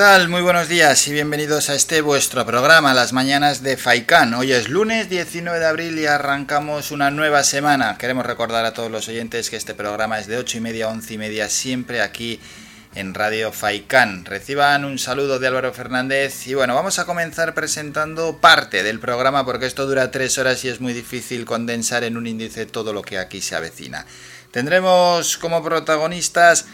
Tal? Muy buenos días y bienvenidos a este vuestro programa, Las Mañanas de Faicán. Hoy es lunes 19 de abril y arrancamos una nueva semana. Queremos recordar a todos los oyentes que este programa es de 8 y media a 11 y media, siempre aquí en Radio Faicán. Reciban un saludo de Álvaro Fernández y bueno, vamos a comenzar presentando parte del programa porque esto dura tres horas y es muy difícil condensar en un índice todo lo que aquí se avecina. Tendremos como protagonistas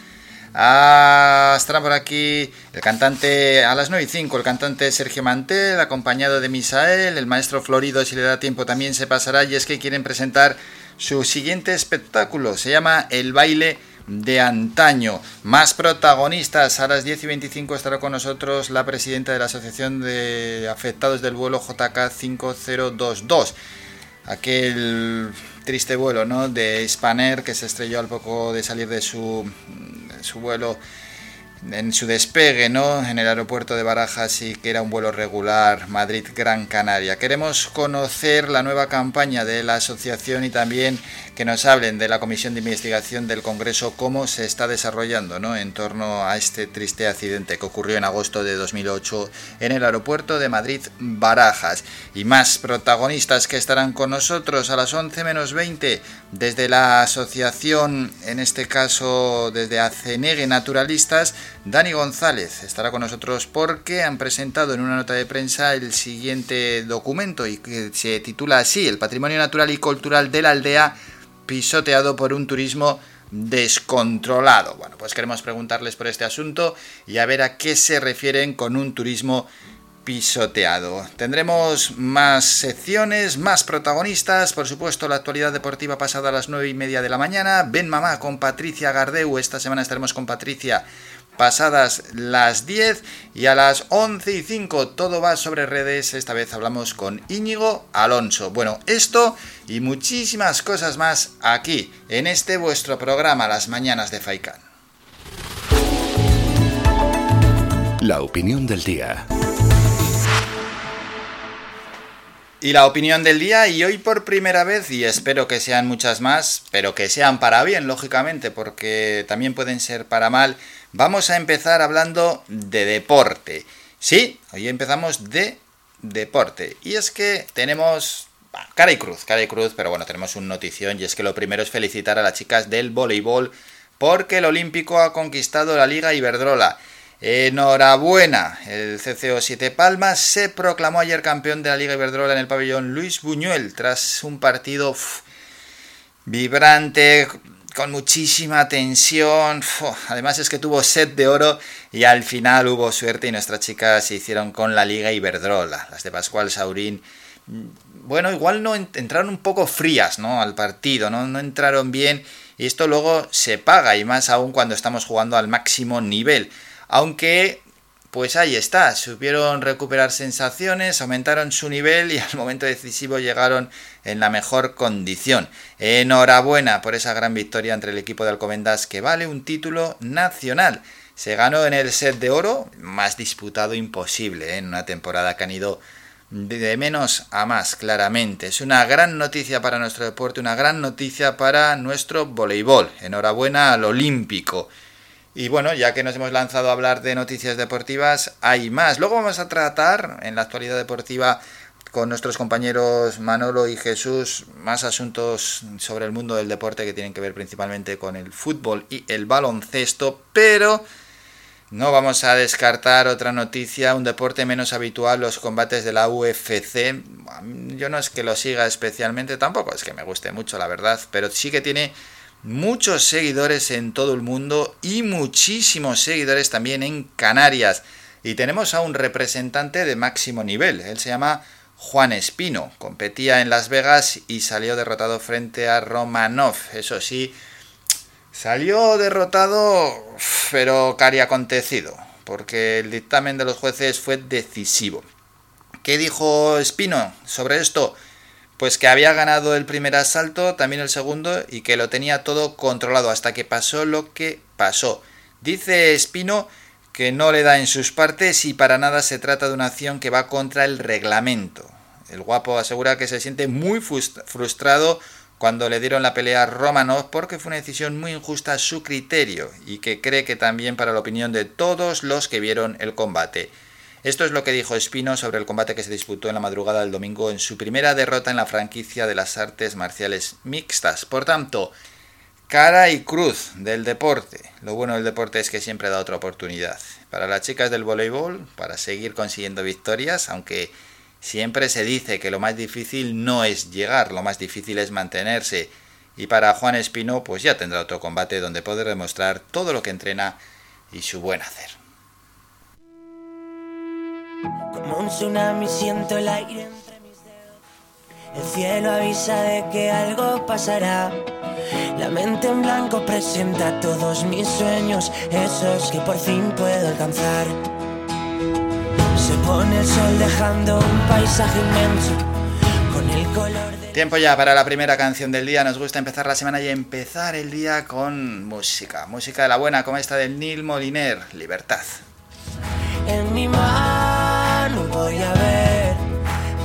Ah, estará por aquí el cantante a las 9 y 5, el cantante Sergio Mantel, acompañado de Misael, el maestro Florido, si le da tiempo también se pasará, y es que quieren presentar su siguiente espectáculo, se llama El baile de antaño. Más protagonistas, a las 10 y 25 estará con nosotros la presidenta de la Asociación de Afectados del Vuelo JK 5022 aquel triste vuelo ¿no? de Spanair que se estrelló al poco de salir de su, su vuelo en su despegue ¿no? en el aeropuerto de Barajas y que era un vuelo regular Madrid-Gran Canaria. Queremos conocer la nueva campaña de la asociación y también que nos hablen de la comisión de investigación del Congreso, cómo se está desarrollando ¿no? en torno a este triste accidente que ocurrió en agosto de 2008 en el aeropuerto de Madrid-Barajas. Y más protagonistas que estarán con nosotros a las 11 menos 20 desde la asociación, en este caso desde Acenegue Naturalistas, Dani González estará con nosotros porque han presentado en una nota de prensa el siguiente documento y que se titula así, El patrimonio natural y cultural de la aldea pisoteado por un turismo descontrolado. Bueno, pues queremos preguntarles por este asunto y a ver a qué se refieren con un turismo pisoteado. Tendremos más secciones, más protagonistas, por supuesto la actualidad deportiva pasada a las 9 y media de la mañana. Ven mamá con Patricia Gardeu, esta semana estaremos con Patricia pasadas las 10 y a las 11 y 5 todo va sobre redes, esta vez hablamos con Íñigo Alonso. Bueno, esto y muchísimas cosas más aquí, en este vuestro programa Las Mañanas de Faikán. La opinión del día. Y la opinión del día, y hoy por primera vez, y espero que sean muchas más, pero que sean para bien, lógicamente, porque también pueden ser para mal, vamos a empezar hablando de deporte. Sí, hoy empezamos de deporte. Y es que tenemos cara y cruz, cara y cruz, pero bueno, tenemos un notición, y es que lo primero es felicitar a las chicas del voleibol, porque el Olímpico ha conquistado la Liga Iberdrola. Enhorabuena, el CCO 7 Palmas se proclamó ayer campeón de la Liga Iberdrola en el pabellón Luis Buñuel tras un partido vibrante, con muchísima tensión. Además es que tuvo set de oro y al final hubo suerte y nuestras chicas se hicieron con la Liga Iberdrola. Las de Pascual Saurín, bueno, igual no entraron un poco frías ¿no? al partido, no entraron bien y esto luego se paga y más aún cuando estamos jugando al máximo nivel. Aunque, pues ahí está, supieron recuperar sensaciones, aumentaron su nivel y al momento decisivo llegaron en la mejor condición. Enhorabuena por esa gran victoria entre el equipo de Alcobendas que vale un título nacional. Se ganó en el set de oro, más disputado imposible, ¿eh? en una temporada que han ido de menos a más, claramente. Es una gran noticia para nuestro deporte, una gran noticia para nuestro voleibol. Enhorabuena al Olímpico. Y bueno, ya que nos hemos lanzado a hablar de noticias deportivas, hay más. Luego vamos a tratar en la actualidad deportiva con nuestros compañeros Manolo y Jesús más asuntos sobre el mundo del deporte que tienen que ver principalmente con el fútbol y el baloncesto, pero No vamos a descartar otra noticia, un deporte menos habitual, los combates de la UFC. Yo no es que lo siga especialmente, tampoco es que me guste mucho, la verdad, pero sí que tiene muchos seguidores en todo el mundo y muchísimos seguidores también en Canarias. Y tenemos a un representante de máximo nivel, él se llama Juan Espino, competía en Las Vegas y salió derrotado frente a Romanov, eso sí, Salió derrotado, pero cari acontecido, porque el dictamen de los jueces fue decisivo. ¿Qué dijo Espino sobre esto? Pues que había ganado el primer asalto, también el segundo, y que lo tenía todo controlado hasta que pasó lo que pasó. Dice Espino que no le da en sus partes y para nada se trata de una acción que va contra el reglamento. El guapo asegura que se siente muy frustrado cuando le dieron la pelea a Romanov porque fue una decisión muy injusta a su criterio y que cree que también para la opinión de todos los que vieron el combate. Esto es lo que dijo Espino sobre el combate que se disputó en la madrugada del domingo en su primera derrota en la franquicia de las artes marciales mixtas. Por tanto, cara y cruz del deporte. Lo bueno del deporte es que siempre da otra oportunidad. Para las chicas del voleibol, para seguir consiguiendo victorias, aunque Siempre se dice que lo más difícil no es llegar, lo más difícil es mantenerse. Y para Juan Espino, pues ya tendrá otro combate donde poder demostrar todo lo que entrena y su buen hacer. Como un tsunami siento el aire. El cielo avisa de que algo pasará. La mente en blanco presenta todos mis sueños, esos que por fin puedo alcanzar. Se pone el sol dejando un paisaje inmenso con el color de... Tiempo ya para la primera canción del día. Nos gusta empezar la semana y empezar el día con música. Música de la buena, como esta del Neil Moliner, Libertad. En mi mano voy a ver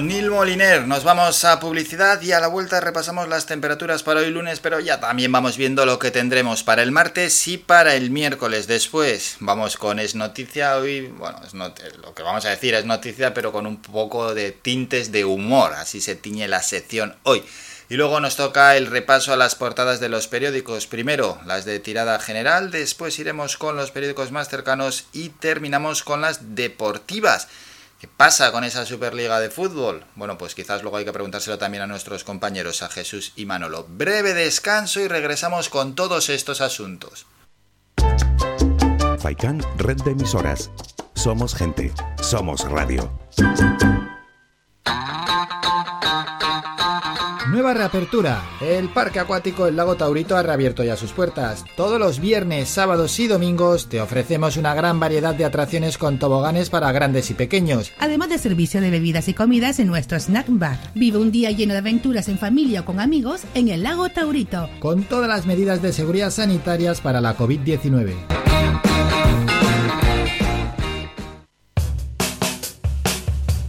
Con Neil Moliner. Nos vamos a publicidad y a la vuelta repasamos las temperaturas para hoy lunes, pero ya también vamos viendo lo que tendremos para el martes y para el miércoles. Después vamos con Es Noticia. Hoy, bueno, es lo que vamos a decir es noticia, pero con un poco de tintes de humor. Así se tiñe la sección hoy. Y luego nos toca el repaso a las portadas de los periódicos. Primero las de tirada general, después iremos con los periódicos más cercanos y terminamos con las deportivas. ¿Qué pasa con esa Superliga de fútbol? Bueno, pues quizás luego hay que preguntárselo también a nuestros compañeros, a Jesús y Manolo. Breve descanso y regresamos con todos estos asuntos. Faikan, red de emisoras. Somos gente, somos radio. Nueva reapertura. El Parque Acuático El Lago Taurito ha reabierto ya sus puertas. Todos los viernes, sábados y domingos te ofrecemos una gran variedad de atracciones con toboganes para grandes y pequeños. Además de servicio de bebidas y comidas en nuestro snack bar. Vive un día lleno de aventuras en familia o con amigos en el Lago Taurito. Con todas las medidas de seguridad sanitarias para la COVID-19.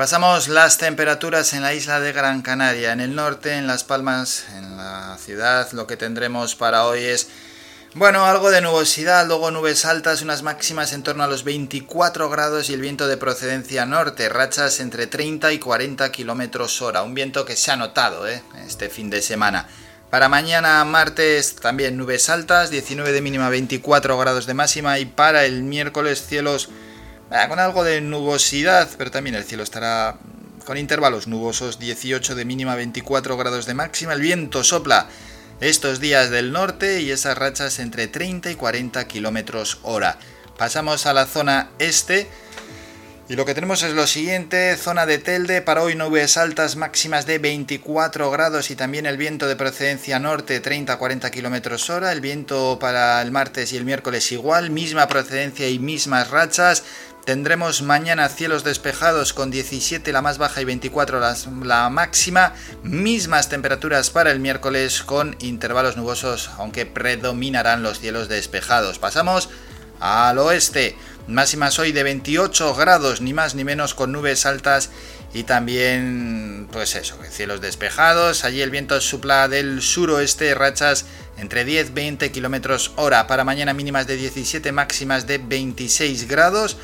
Repasamos las temperaturas en la isla de Gran Canaria. En el norte, en Las Palmas, en la ciudad, lo que tendremos para hoy es, bueno, algo de nubosidad, luego nubes altas, unas máximas en torno a los 24 grados y el viento de procedencia norte, rachas entre 30 y 40 kilómetros hora. Un viento que se ha notado ¿eh? este fin de semana. Para mañana martes también nubes altas, 19 de mínima, 24 grados de máxima y para el miércoles cielos con algo de nubosidad, pero también el cielo estará con intervalos nubosos, 18 de mínima, 24 grados de máxima. El viento sopla estos días del norte y esas rachas entre 30 y 40 kilómetros hora. Pasamos a la zona este. Y lo que tenemos es lo siguiente, zona de Telde, para hoy nubes altas máximas de 24 grados y también el viento de procedencia norte 30-40 kilómetros hora, el viento para el martes y el miércoles igual, misma procedencia y mismas rachas, Tendremos mañana cielos despejados con 17 la más baja y 24 la, la, máxima. Mismas temperaturas para el miércoles con intervalos nubosos, aunque predominarán los cielos despejados. Pasamos al oeste. Máximas hoy de 28 grados, ni más ni menos, con nubes altas y también, pues eso, cielos despejados. Allí el viento supla del suroeste, rachas entre 10-20 kilómetros hora. Para mañana mínimas de 17, máximas de 26 grados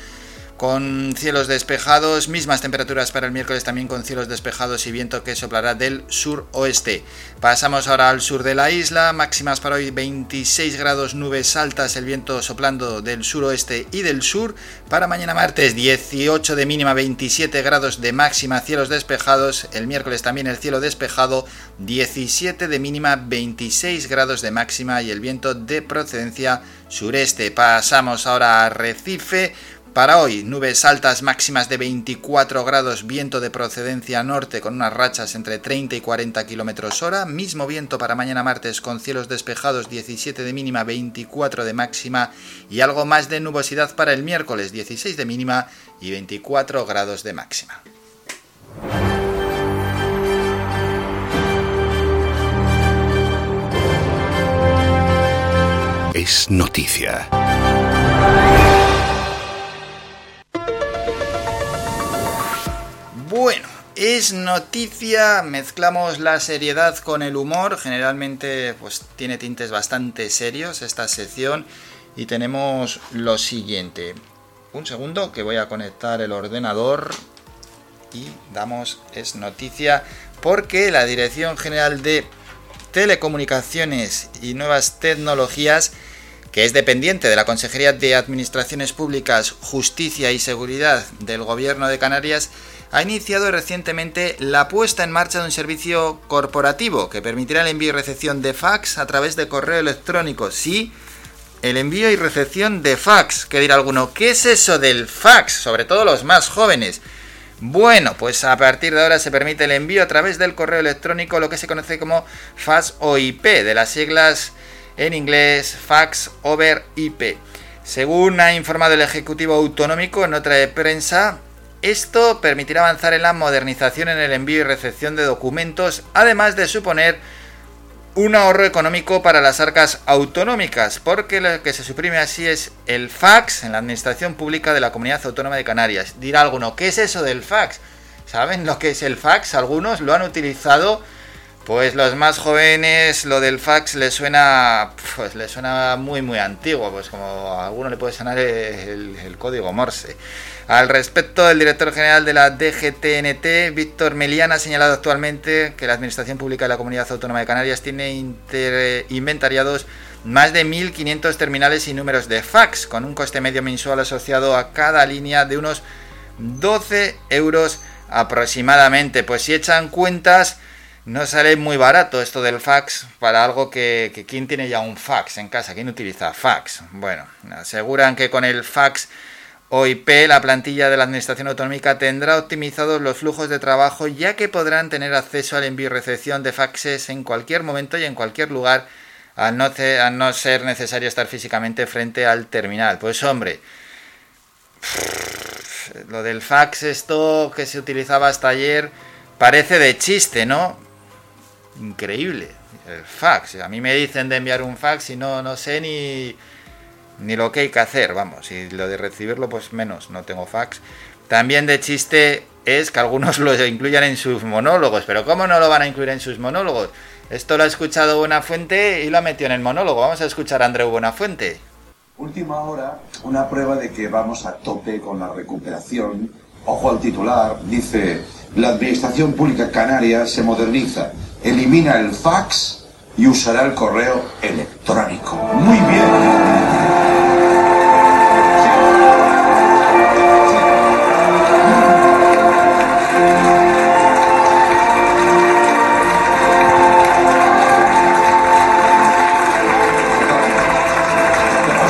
con cielos despejados, mismas temperaturas para el miércoles también con cielos despejados y viento que soplará del sur-oeste. Pasamos ahora al sur de la isla, máximas para hoy 26 grados, nubes altas, el viento soplando del suroeste y del sur. Para mañana martes 18 de mínima, 27 grados de máxima, cielos despejados. El miércoles también el cielo despejado, 17 de mínima, 26 grados de máxima y el viento de procedencia sureste. Pasamos ahora a Recife. Para hoy, nubes altas máximas de 24 grados, viento de procedencia norte con unas rachas entre 30 y 40 kilómetros hora, mismo viento para mañana martes con cielos despejados 17 de mínima, 24 de máxima y algo más de nubosidad para el miércoles 16 de mínima y 24 grados de máxima. Es noticia. Bueno, es noticia, mezclamos la seriedad con el humor, generalmente pues tiene tintes bastante serios esta sección. Y tenemos lo siguiente. Un segundo que voy a conectar el ordenador. Y damos es noticia porque la Dirección General de Telecomunicaciones y Nuevas Tecnologías que es dependiente de la Consejería de Administraciones Públicas, Justicia y Seguridad del Gobierno de Canarias, ha iniciado recientemente la puesta en marcha de un servicio corporativo que permitirá el envío y recepción de fax a través de correo electrónico. Sí, el envío y recepción de fax. ¿Qué dirá alguno? ¿Qué es eso del fax? Sobre todo los más jóvenes. Bueno, pues a partir de ahora se permite el envío a través del correo electrónico, lo que se conoce como fax o IP, de las siglas en inglés Fax over IP. Según ha informado el Ejecutivo Autonómico en otra de prensa, esto permitirá avanzar en la modernización en el envío y recepción de documentos, además de suponer un ahorro económico para las arcas autonómicas, porque lo que se suprime así es el fax en la Administración Pública de la Comunidad Autónoma de Canarias. Dirá alguno, ¿qué es eso del fax? ¿Saben lo que es el fax? Algunos lo han utilizado pues los más jóvenes lo del fax les suena pues les suena muy muy antiguo, pues como a alguno le puede sonar el, el, código Morse. Al respecto, el director general de la DGTNT, Víctor Meliana, ha señalado actualmente que la Administración Pública de la Comunidad Autónoma de Canarias tiene inventariados más de 1.500 terminales y números de fax, con un coste medio mensual asociado a cada línea de unos 12 euros aproximadamente. Pues si echan cuentas no sale muy barato esto del fax para algo que, que ¿quién tiene ya un fax en casa? ¿Quién utiliza fax? Bueno, aseguran que con el fax OIP la plantilla de la Administración Autonómica tendrá optimizados los flujos de trabajo ya que podrán tener acceso al envío y recepción de faxes en cualquier momento y en cualquier lugar al no, no ser necesario estar físicamente frente al terminal. Pues hombre, lo del fax esto que se utilizaba hasta ayer parece de chiste, ¿no? increíble. El fax. A mí me dicen de enviar un fax y no, no sé ni, ni lo que hay que hacer. Vamos, y lo de recibirlo, pues menos. No tengo fax. También de chiste es que algunos lo incluyan en sus monólogos. Pero ¿cómo no lo van a incluir en sus monólogos? Esto lo ha escuchado Buenafuente y lo ha metido en el monólogo. Vamos a escuchar a Andreu Buenafuente. Última hora, una prueba de que vamos a tope con la recuperación. Ojo al titular, dice, la Administración Pública Canaria se moderniza elimina el fax y usará el correo electrónico. Muy bien.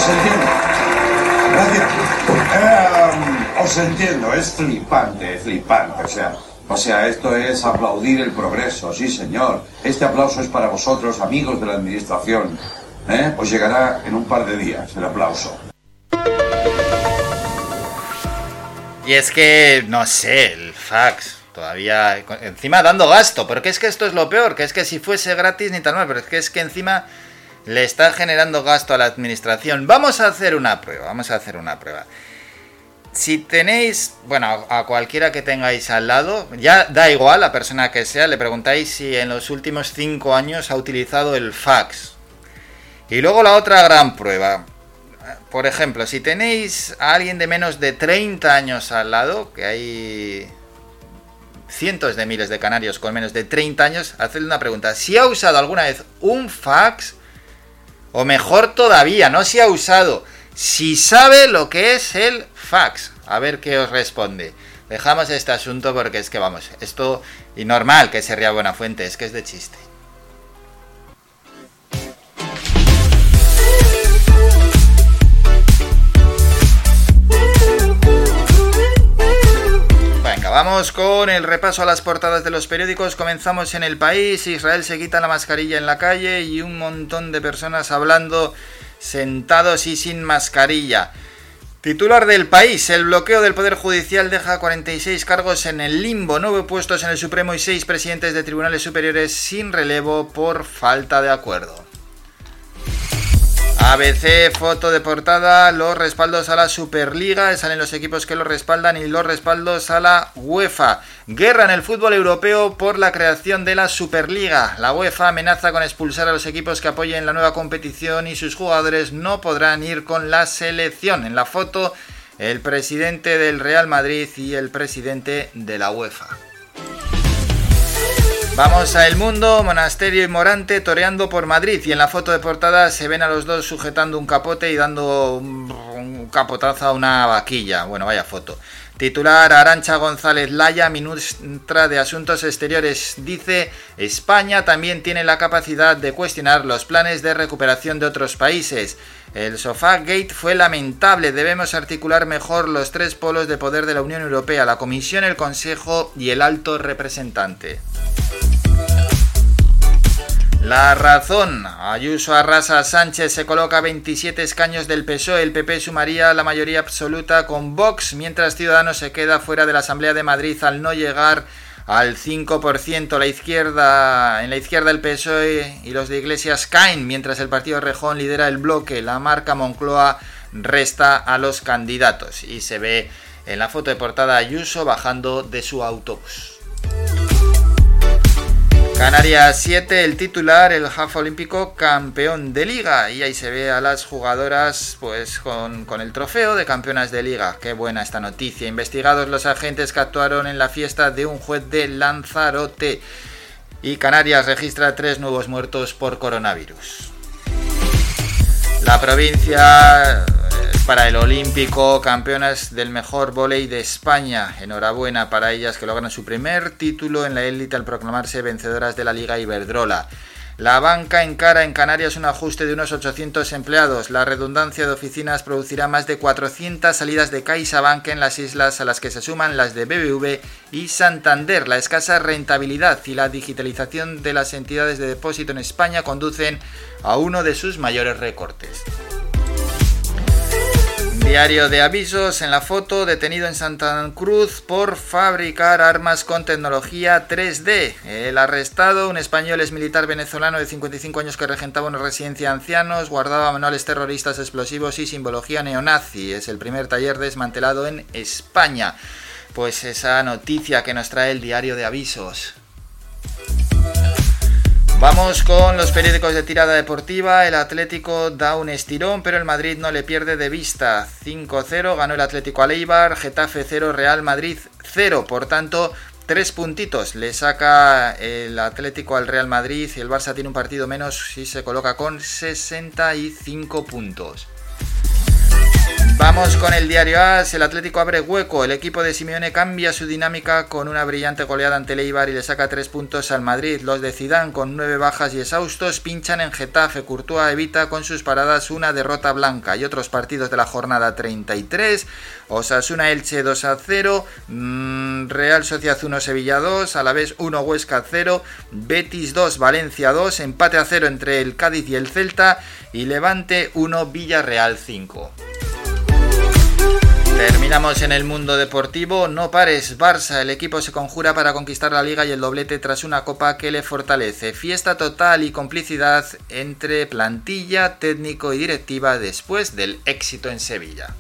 Entiendo. Gracias. Eh, entiendo, es flipante, es flipante. O sea, o sea, esto es aplaudir el progreso, sí señor. Este aplauso es para vosotros, amigos de la Administración. ¿Eh? Os llegará en un par de días el aplauso. Y es que, no sé, el fax todavía, encima dando gasto, porque es que esto es lo peor, que es que si fuese gratis ni tal mal, pero es que es que encima le está generando gasto a la administración. Vamos a hacer una prueba, vamos a hacer una prueba si tenéis, bueno, a cualquiera que tengáis al lado, ya da igual la persona que sea, le preguntáis si en los últimos 5 años ha utilizado el fax. Y luego la otra gran prueba. Por ejemplo, si tenéis a alguien de menos de 30 años al lado, que hay cientos de miles de canarios con menos de 30 años, hacedle una pregunta. Si ha usado alguna vez un fax, o mejor todavía, no si ha usado, si sabe lo que es el fax. A ver qué os responde. Dejamos este asunto porque es que vamos, esto y normal que se ría buena fuente, es que es de chiste. Venga, vamos con el repaso a las portadas de los periódicos. Comenzamos en el país. Israel se quita la mascarilla en la calle y un montón de personas hablando sentados y sin mascarilla. Titular del país, el bloqueo del Poder Judicial deja 46 cargos en el limbo, nueve puestos en el Supremo y seis presidentes de tribunales superiores sin relevo por falta de acuerdo. ABC, foto de portada, los respaldos a la Superliga, salen los equipos que lo respaldan y los respaldos a la UEFA. Guerra en el fútbol europeo por la creación de la Superliga. La UEFA amenaza con expulsar a los equipos que apoyen la nueva competición y sus jugadores no podrán ir con la selección. En la foto, el presidente del Real Madrid y el presidente de la UEFA. Vamos a El Mundo, Monasterio y Morante toreando por Madrid y en la foto de portada se ven a los dos sujetando un capote y dando un, capotazo a una vaquilla. Bueno, vaya foto. Titular Arancha González Laya, ministra de Asuntos Exteriores, dice España también tiene la capacidad de cuestionar los planes de recuperación de otros países. El Sofá Gate fue lamentable, debemos articular mejor los tres polos de poder de la Unión Europea, la Comisión, el Consejo y el alto representante. La razón. Ayuso arrasa Sánchez se coloca 27 escaños del PSOE. El PP sumaría la mayoría absoluta con Vox, mientras Ciudadanos se queda fuera de la Asamblea de Madrid al no llegar al 5%. La izquierda, en la izquierda el PSOE y los de Iglesias caen, mientras el partido Rejón lidera el bloque. La marca Moncloa resta a los candidatos y se ve en la foto de portada Ayuso bajando de su autobús. Canarias 7, el titular, el half olímpico campeón de liga. Y ahí se ve a las jugadoras pues con, con, el trofeo de campeonas de liga. Qué buena esta noticia. Investigados los agentes que actuaron en la fiesta de un juez de Lanzarote. Y Canarias registra tres nuevos muertos por coronavirus. La provincia para el Olímpico, campeonas del mejor volei de España. Enhorabuena para ellas que logran su primer título en la élite al proclamarse vencedoras de la Liga Iberdrola. La banca encara en Canarias un ajuste de unos 800 empleados. La redundancia de oficinas producirá más de 400 salidas de CaixaBank en las islas a las que se suman las de BBV y Santander. La escasa rentabilidad y la digitalización de las entidades de depósito en España conducen a uno de sus mayores recortes. Diario de avisos en la foto, detenido en Santa Cruz por fabricar armas con tecnología 3D. El arrestado, un español es militar venezolano de 55 años que regentaba una residencia de ancianos, guardaba manuales terroristas explosivos y simbología neonazi. Es el primer taller desmantelado en España. Pues esa noticia que nos trae el diario de avisos. Vamos con los periódicos de tirada deportiva. El Atlético da un estirón, pero el Madrid no le pierde de vista. 5-0 ganó el Atlético a Leibar, Getafe 0, Real Madrid 0. Por tanto, tres puntitos le saca el Atlético al Real Madrid y el Barça tiene un partido menos y se coloca con 65 puntos. Vamos con el diario AS, el Atlético abre hueco, el equipo de Simeone cambia su dinámica con una brillante goleada ante Leibar y le saca tres puntos al Madrid. Los de Zidane con nueve bajas y exhaustos pinchan en Getafe, Courtois evita con sus paradas una derrota blanca. Y otros partidos de la jornada 33, Osasuna Elche 2 a 0, mmm, Real Sociedad 1 Sevilla 2, a la vez 1 Huesca 0, Betis 2 Valencia 2, empate a 0 entre el Cádiz y el Celta. Y Levante 1 Villarreal 5. Terminamos en el mundo deportivo. No pares, Barça. El equipo se conjura para conquistar la liga y el doblete tras una copa que le fortalece. Fiesta total y complicidad entre plantilla, técnico y directiva después del éxito en Sevilla.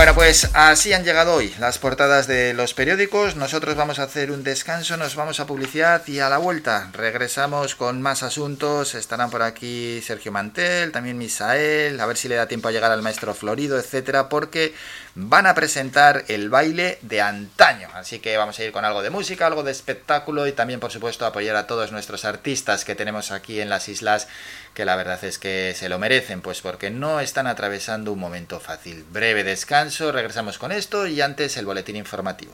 Bueno, pues así han llegado hoy las portadas de los periódicos. Nosotros vamos a hacer un descanso, nos vamos a publicidad y a la vuelta regresamos con más asuntos. Estarán por aquí Sergio Mantel, también Misael, a ver si le da tiempo a llegar al maestro Florido, etcétera, porque van a presentar el baile de antaño. Así que vamos a ir con algo de música, algo de espectáculo y también, por supuesto, apoyar a todos nuestros artistas que tenemos aquí en las islas, que la verdad es que se lo merecen, pues porque no están atravesando un momento fácil. Breve descanso, regresamos con esto y antes el boletín informativo.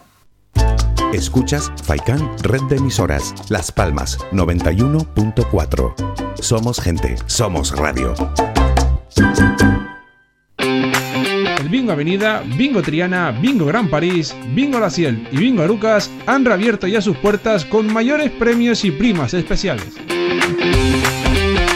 Escuchas Faikan Red de Emisoras, Las Palmas 91.4. Somos gente, somos radio. El Bingo Avenida, Bingo Triana, Bingo Gran París, Bingo La Ciel y Bingo Arucas han reabierto ya sus puertas con mayores premios y primas especiales.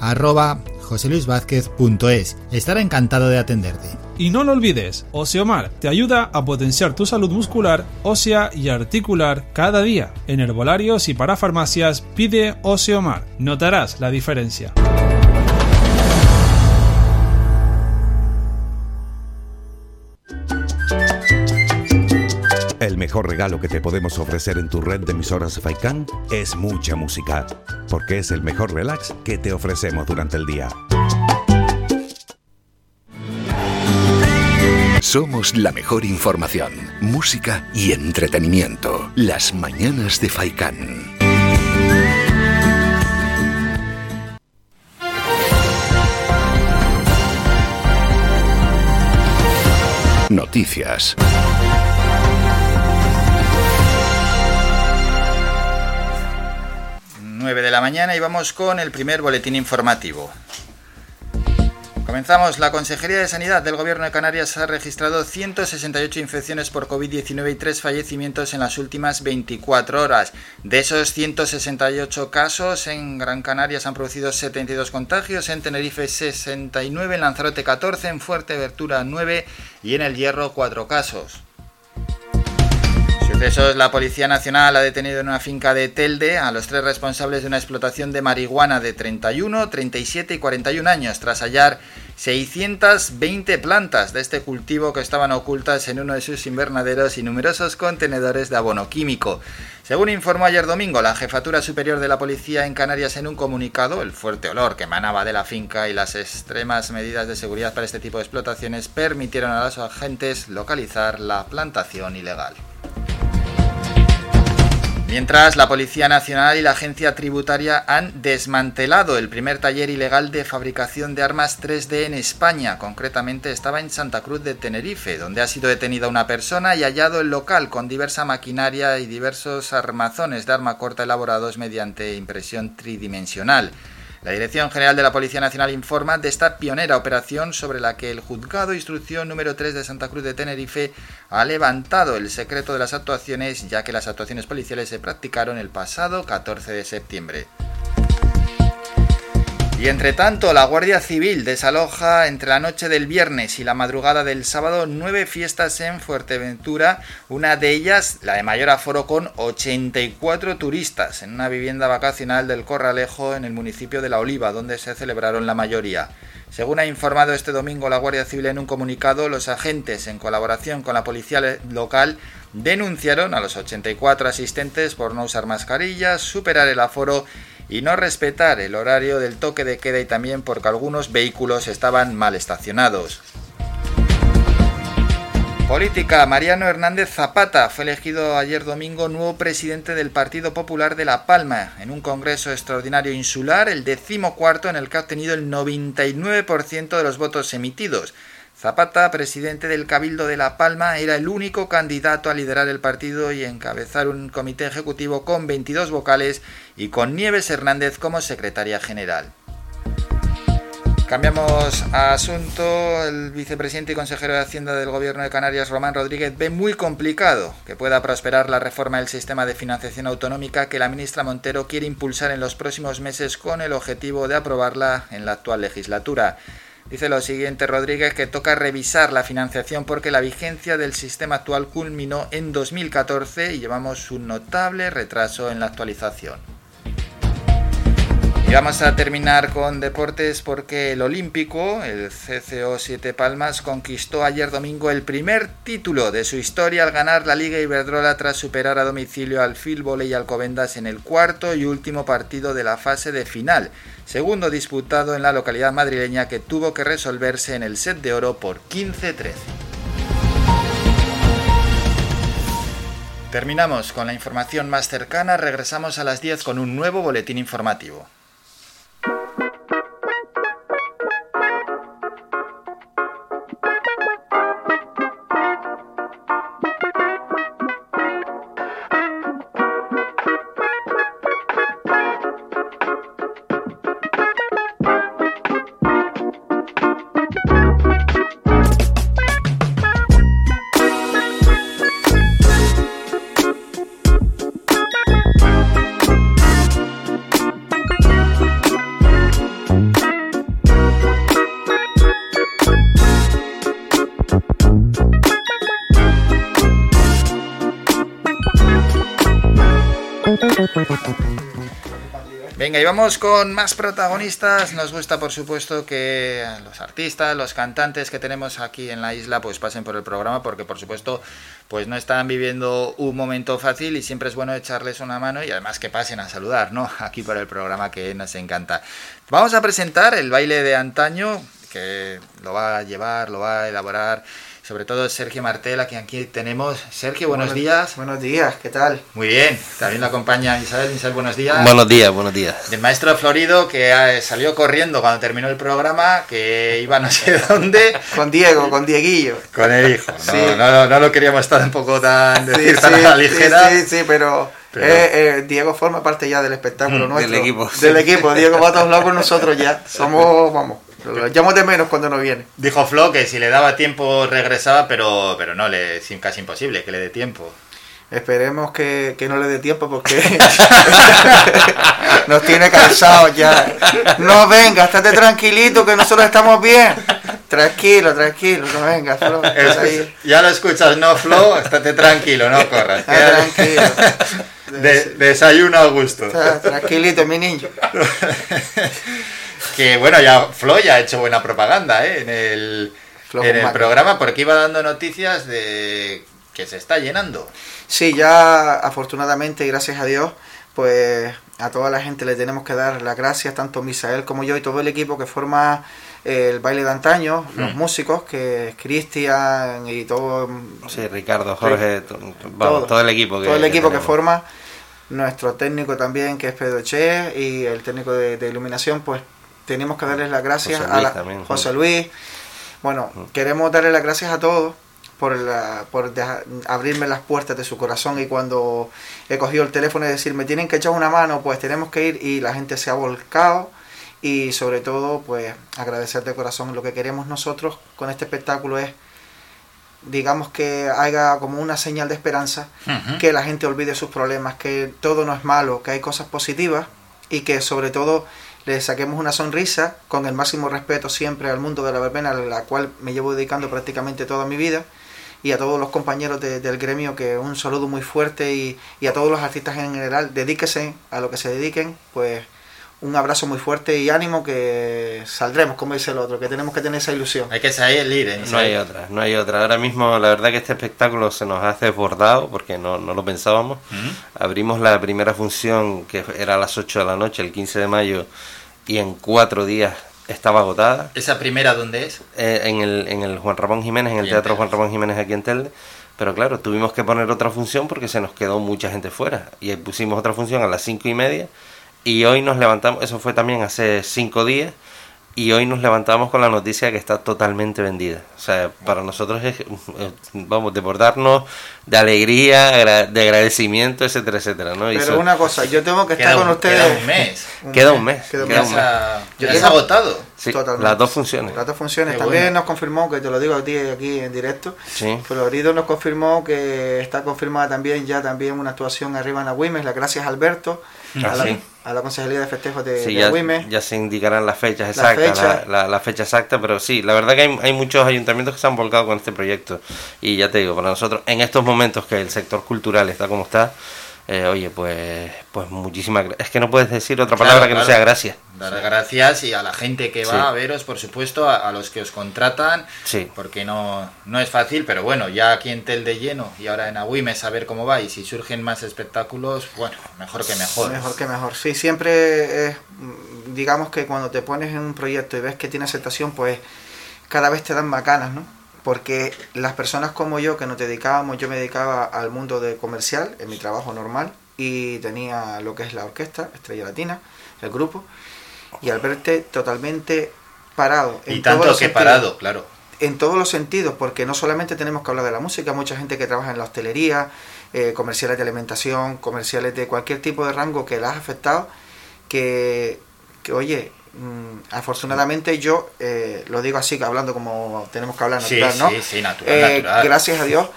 arroba joseluisvázquez.es. Estará encantado de atenderte. Y no lo olvides, Oseomar te ayuda a potenciar tu salud muscular, ósea y articular cada día. En herbolarios y para farmacias pide Oseomar. Notarás la diferencia. Mejor regalo que te podemos ofrecer en tu red de emisoras Faikan es mucha música, porque es el mejor relax que te ofrecemos durante el día. Somos la mejor información, música y entretenimiento. Las mañanas de Faikán. Noticias. Nueve de la mañana y vamos con el primer boletín informativo. Comenzamos. La Consejería de Sanidad del Gobierno de Canarias ha registrado 168 infecciones por COVID-19 y 3 fallecimientos en las últimas 24 horas. De esos 168 casos, en Gran Canaria se han producido 72 contagios, en Tenerife 69, en Lanzarote 14, en Fuerteventura 9 y en El Hierro 4 casos. La Policía Nacional ha detenido en una finca de Telde a los tres responsables de una explotación de marihuana de 31, 37 y 41 años, tras hallar 620 plantas de este cultivo que estaban ocultas en uno de sus invernaderos y numerosos contenedores de abono químico. Según informó ayer domingo la Jefatura Superior de la Policía en Canarias en un comunicado, el fuerte olor que emanaba de la finca y las extremas medidas de seguridad para este tipo de explotaciones permitieron a los agentes localizar la plantación ilegal. Mientras, la Policía Nacional y la Agencia Tributaria han desmantelado el primer taller ilegal de fabricación de armas 3D en España. Concretamente estaba en Santa Cruz de Tenerife, donde ha sido detenida una persona y hallado el local con diversa maquinaria y diversos armazones de arma corta elaborados mediante impresión tridimensional. La Dirección General de la Policía Nacional informa de esta pionera operación sobre la que el Juzgado de Instrucción número 3 de Santa Cruz de Tenerife ha levantado el secreto de las actuaciones, ya que las actuaciones policiales se practicaron el pasado 14 de septiembre. Y entre tanto, la Guardia Civil desaloja entre la noche del viernes y la madrugada del sábado nueve fiestas en Fuerteventura, una de ellas la de mayor aforo con 84 turistas en una vivienda vacacional del Corralejo en el municipio de La Oliva, donde se celebraron la mayoría. Según ha informado este domingo la Guardia Civil en un comunicado, los agentes, en colaboración con la policía local, denunciaron a los 84 asistentes por no usar mascarillas, superar el aforo y no respetar el horario del toque de queda y también porque algunos vehículos estaban mal estacionados. Política. Mariano Hernández Zapata fue elegido ayer domingo nuevo presidente del Partido Popular de La Palma en un congreso extraordinario insular, el decimocuarto en el que ha obtenido el 99% de los votos emitidos. Zapata, presidente del Cabildo de La Palma, era el único candidato a liderar el partido y encabezar un comité ejecutivo con 22 vocales y con Nieves Hernández como secretaria general. Cambiamos a asunto. El vicepresidente y consejero de Hacienda del Gobierno de Canarias, Román Rodríguez, ve muy complicado que pueda prosperar la reforma del sistema de financiación autonómica que la ministra Montero quiere impulsar en los próximos meses con el objetivo de aprobarla en la actual legislatura. Dice lo siguiente Rodríguez que toca revisar la financiación porque la vigencia del sistema actual culminó en 2014 y llevamos un notable retraso en la actualización. Y vamos a terminar con deportes porque el Olímpico, el CCO 7 Palmas, conquistó ayer domingo el primer título de su historia al ganar la Liga Iberdrola tras superar a domicilio al Filbole y Alcobendas en el cuarto y último partido de la fase de final, segundo disputado en la localidad madrileña que tuvo que resolverse en el set de oro por 15-13. Terminamos con la información más cercana, regresamos a las 10 con un nuevo boletín informativo. Vamos con más protagonistas. Nos gusta, por supuesto, que los artistas, los cantantes que tenemos aquí en la isla, pues pasen por el programa, porque por supuesto, pues no están viviendo un momento fácil y siempre es bueno echarles una mano y además que pasen a saludar, ¿no? Aquí por el programa que nos encanta. Vamos a presentar el baile de antaño, que lo va a llevar, lo va a elaborar sobre todo Sergio Martel, a quien aquí tenemos. Sergio, buenos, días. Buenos días, ¿qué tal? Muy bien, también lo acompaña Isabel. Isabel, buenos días. Buenos días, buenos días. Del maestro Florido, que eh, salió corriendo cuando terminó el programa, que iba no sé dónde. Con Diego, con Dieguillo. Con el hijo. No, Sí. no, no, no lo queríamos estar un poco tan, Sí, decir, sí, tan a la ligera. sí, sí, sí, pero, Pero- eh, eh, Diego forma parte ya del espectáculo Mm, nuestro. del equipo, Del sí. equipo. Diego va a todos lados con nosotros ya. Somos, vamos, lo echamos de menos cuando no viene. Dijo Flo que si le daba tiempo regresaba, pero, pero no, le, es casi imposible que le dé tiempo. Esperemos que, que no le dé tiempo porque nos tiene cansados ya. No venga, estate tranquilito que nosotros estamos bien. Tranquilo, tranquilo, no venga, Flo, estás ahí. Ya lo escuchas, no, Flo, estate tranquilo, no corras. Ah, tranquilo. De- desayuno a gusto. Está tranquilito, mi niño. Que bueno, ya Flo ya ha hecho buena propaganda ¿eh? en el, Flo en el programa porque iba dando noticias de que se está llenando. Sí, ya afortunadamente y gracias a Dios, pues a toda la gente le tenemos que dar las gracias, tanto Misael como yo y todo el equipo que forma el baile de antaño, los Mm. músicos, que es Cristian y todo. Sí, Ricardo, Jorge, to- vamos, todo, el equipo que todo el equipo que forma, nuestro técnico también, que es Pedro Che, y el técnico de, de iluminación, pues tenemos que darles las gracias José a la- también, José sí. Luis. Bueno, queremos darle las gracias a todos por, la- por deja- abrirme las puertas de su corazón y cuando he cogido el teléfono y decir me tienen que echar una mano, pues tenemos que ir y la gente se ha volcado y sobre todo pues agradecer de corazón lo que queremos nosotros con este espectáculo es digamos que haga como una señal de esperanza que la gente olvide sus problemas, que todo no es malo, que hay cosas positivas y que sobre todo le saquemos una sonrisa con el máximo respeto siempre al mundo de la verbena, a la cual me llevo dedicando prácticamente toda mi vida y a todos los compañeros de- del gremio que un saludo muy fuerte y, y a todos los artistas en general, dedíquese a lo que se dediquen, pues un abrazo muy fuerte y ánimo que saldremos, como dice el otro, que tenemos que tener esa ilusión. Hay que salir, ¿eh? No hay otra, no hay otra. Ahora mismo la verdad que este espectáculo se nos hace desbordado porque no, no lo pensábamos. Abrimos la primera función que era a las 8 de la noche, el 15 de mayo, y en cuatro días estaba agotada. ¿Esa primera dónde es? Eh, en, el, en el Juan Ramón Jiménez, en el Teatro. Juan Ramón Jiménez aquí en Telde. Pero claro, tuvimos que poner otra función porque se nos quedó mucha gente fuera. Y ahí pusimos otra función a las cinco y media. Y hoy nos levantamos, eso fue también hace cinco días. Y hoy nos levantamos con la noticia de que está totalmente vendida. O sea, para nosotros es, eh, vamos, desbordarnos de alegría, de agradecimiento, etcétera, etcétera. ¿no? Y Pero eso- una cosa, yo tengo que estar con un- ustedes. queda un mes. Queda un mes, Queda un queda mes. un Ya Yo ya ha agotado. Sí, Totalmente. las dos funciones. Las dos funciones. Qué También bueno. nos confirmó, que te lo digo a ti aquí en directo, Sí. Florido nos confirmó que está confirmada también ya también una actuación arriba en Agüimes, las gracias a Alberto, Ah, a, la, sí. A la Consejería de Festejos de, Sí, de ya, Agüimes. ya se indicarán las fechas La exactas, fecha. la, la- la fecha exacta, pero sí, la verdad que hay, hay muchos ayuntamientos que se han volcado con este proyecto. Y ya te digo, para nosotros, en estos momentos que el sector cultural está como está, eh, oye, pues, pues muchísimas gracias. Es que no puedes decir otra palabra Claro, que no sea gracias. Dar gracias y a la gente que va Sí. a veros, por supuesto, a, a los que os contratan, Sí. porque no, no es fácil, pero bueno, ya aquí en Tel de lleno y ahora en Agüimes a ver cómo va y si surgen más espectáculos, bueno, mejor que mejor. Mejor que mejor. Sí, siempre es, digamos que cuando te pones en un proyecto y ves que tiene aceptación, pues cada vez te dan más ganas, ¿no? Porque las personas como yo que nos dedicábamos, yo me dedicaba al mundo de comercial, en mi trabajo normal, y tenía lo que es la orquesta, Estrella Latina, el grupo, y al verte totalmente parado. Y en tanto todos los que sentidos, parado, claro. en todos los sentidos, porque no solamente tenemos que hablar de la música, mucha gente que trabaja en la hostelería, eh, comerciales de alimentación, comerciales de cualquier tipo de rango que la has afectado, que, que oye, mm, afortunadamente yo, eh, lo digo así, hablando como tenemos que hablar Sí, natural, ¿no? sí, sí, natural, Eh, natural. Gracias a Dios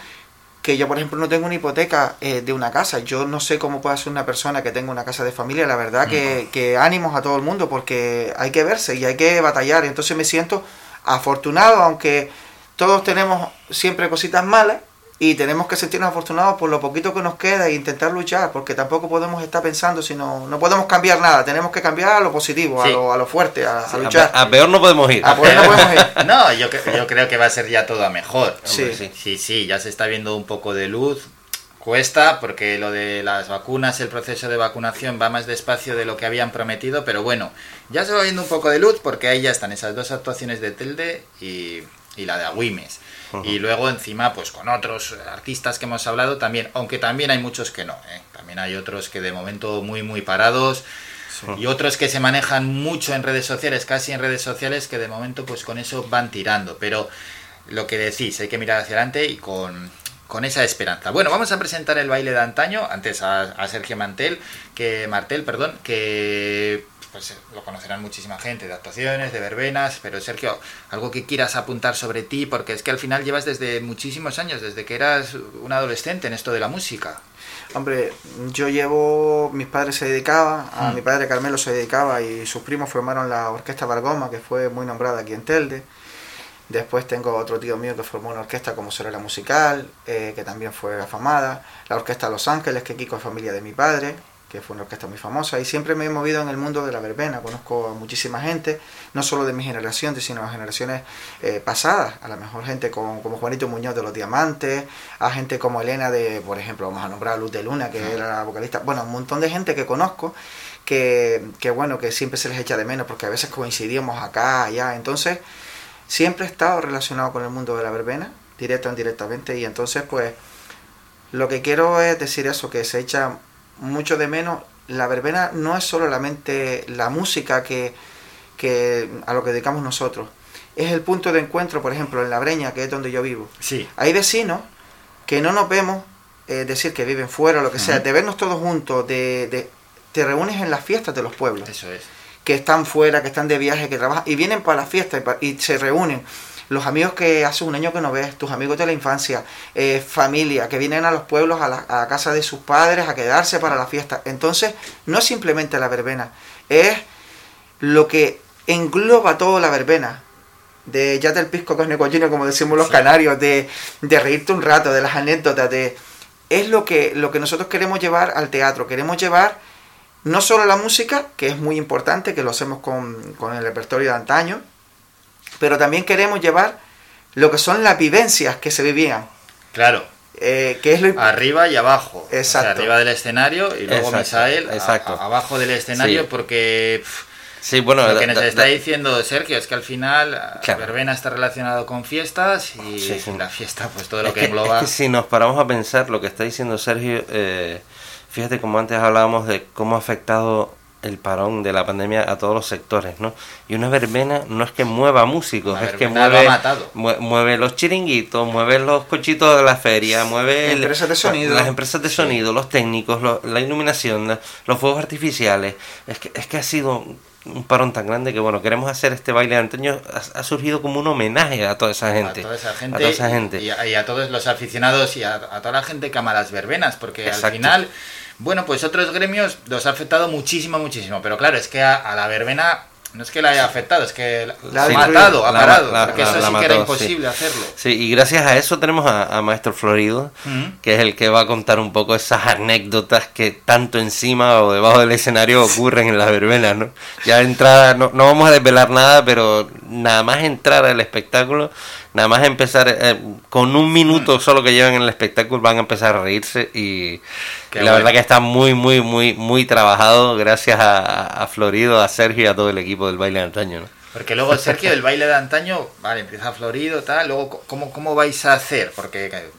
que yo, por ejemplo, no tengo una hipoteca eh, de una casa. Yo no sé cómo puede ser una persona que tenga una casa de familia. La verdad que, que ánimos a todo el mundo porque hay que verse y hay que batallar. Entonces me siento afortunado, aunque todos tenemos siempre cositas malas, y tenemos que sentirnos afortunados por lo poquito que nos queda e intentar luchar, porque tampoco podemos estar pensando si no, no podemos cambiar nada, tenemos que cambiar a lo positivo, a, lo, a lo fuerte, a, a Sí, a luchar. a peor no podemos ir. A peor no podemos ir. No, yo, yo creo que va a ser ya todo a mejor. Sí. Hombre, sí, sí, ya se está viendo un poco de luz. Cuesta porque lo de las vacunas, el proceso de vacunación va más despacio de lo que habían prometido, pero bueno, ya se va viendo un poco de luz porque ahí ya están esas dos actuaciones de Telde y, y la de Agüimes. Y luego encima, pues con otros artistas que hemos hablado también, aunque también hay muchos que no, ¿eh? también hay otros que de momento muy, muy parados. Y otros que se manejan mucho en redes sociales, casi en redes sociales, que de momento pues con eso van tirando. Pero lo que decís, hay que mirar hacia adelante y con, con esa esperanza. Bueno, vamos a presentar el baile de antaño, antes a, a Sergio Mantel, que Martel, perdón, que pues lo conocerán muchísima gente de actuaciones, de verbenas, pero Sergio, algo que quieras apuntar sobre ti, porque es que al final llevas desde muchísimos años, desde que eras un adolescente en esto de la música. Hombre, yo llevo, mis padres se dedicaban, a Mm. mi padre Carmelo se dedicaba y sus primos formaron la Orquesta Vargoma, que fue muy nombrada aquí en Telde. Después tengo otro tío mío que formó una orquesta como Sorella Musical, eh, que también fue afamada. La Orquesta Los Ángeles, que Kiko es familia de mi padre, que fue una orquesta muy famosa. Y siempre me he movido en el mundo de la verbena. Conozco a muchísima gente, no solo de mi generación, sino a generaciones eh, pasadas. A lo mejor gente con- como Juanito Muñoz de Los Diamantes, a gente como Elena de, por ejemplo, vamos a nombrar a Luz de Luna, que era la vocalista. Bueno, un montón de gente que conozco que, que bueno, que siempre se les echa de menos porque a veces coincidíamos acá, allá. Entonces, siempre he estado relacionado con el mundo de la verbena, directa o indirectamente, y entonces pues lo que quiero es decir eso, que se echa mucho de menos. La verbena no es solamente la música que, que a lo que dedicamos nosotros, es el punto de encuentro, por ejemplo, en La Breña, que es donde yo vivo. Sí. Hay vecinos que no nos vemos, es decir, que viven fuera lo que sea, de vernos todos juntos, de, de- te reúnes en las fiestas de los pueblos Eso es. que están fuera, que están de viaje, que trabajan y vienen para la fiesta y, pa- y se reúnen. Los amigos que hace un año que no ves, tus amigos de la infancia, eh, familia, que vienen a los pueblos, a la, a la casa de sus padres, a quedarse para la fiesta. Entonces, no es simplemente la verbena, es lo que engloba toda la verbena. De ya del pisco con necollino, como decimos los canarios, de, de reírte un rato, de las anécdotas, de es lo que, lo que nosotros queremos llevar al teatro. Queremos llevar no solo la música, que es muy importante, que lo hacemos con, con el repertorio de antaño, pero también queremos llevar lo que son las vivencias que se vivían, Claro. eh, que es lo Arriba y abajo. O sea, Exacto. arriba del escenario y luego Exacto, Misael exacto. a- abajo del escenario Sí. porque pff, Sí, bueno, lo que nos da- está diciendo Sergio es que al final ah, Claro. verbena está relacionado con fiestas y Sí, sí. la fiesta pues todo lo es que, que, engloba. es que si nos paramos a pensar lo que está diciendo Sergio, eh, fíjate como antes hablábamos de cómo ha afectado el parón de la pandemia a todos los sectores, ¿no? Y una verbena no es que mueva músicos, es que verbena lo mueve, mueve los chiringuitos, mueve los cochitos de la feria, mueve el- Empresas de sonido. las empresas de sonido, los técnicos, lo- la iluminación, la- los fuegos artificiales. Es que, es que ha sido un parón tan grande que bueno, queremos hacer este baile de antaño, ha, ha surgido como un homenaje a toda esa gente. a toda esa gente, A toda esa gente. Y, a, y a todos los aficionados y a, toda la gente que ama las verbenas, porque al final, bueno, pues otros gremios los ha afectado muchísimo, muchísimo, pero claro, es que a, a la verbena no es que la haya afectado, es que la, La ha matado, ha La- parado, la- porque la- eso la sí que era sí. imposible hacerlo. Sí, y gracias a eso tenemos a, a Maestro Florido, que es el que va a contar un poco esas anécdotas que tanto encima o debajo del escenario ocurren en las verbenas, ¿no? Ya de entrada, no, no vamos a desvelar nada, pero nada más entrar al espectáculo, nada más empezar, eh, con un Mm. minuto solo que llevan en el espectáculo van a empezar a reírse y, la bueno. verdad que está muy, muy, muy, muy trabajado gracias a, a Florido, a Sergio y a todo el equipo del baile de antaño, ¿no? Porque luego Sergio, el baile de antaño, vale, empieza florido, tal, luego, ¿cómo, cómo vais a hacer? Porque eh,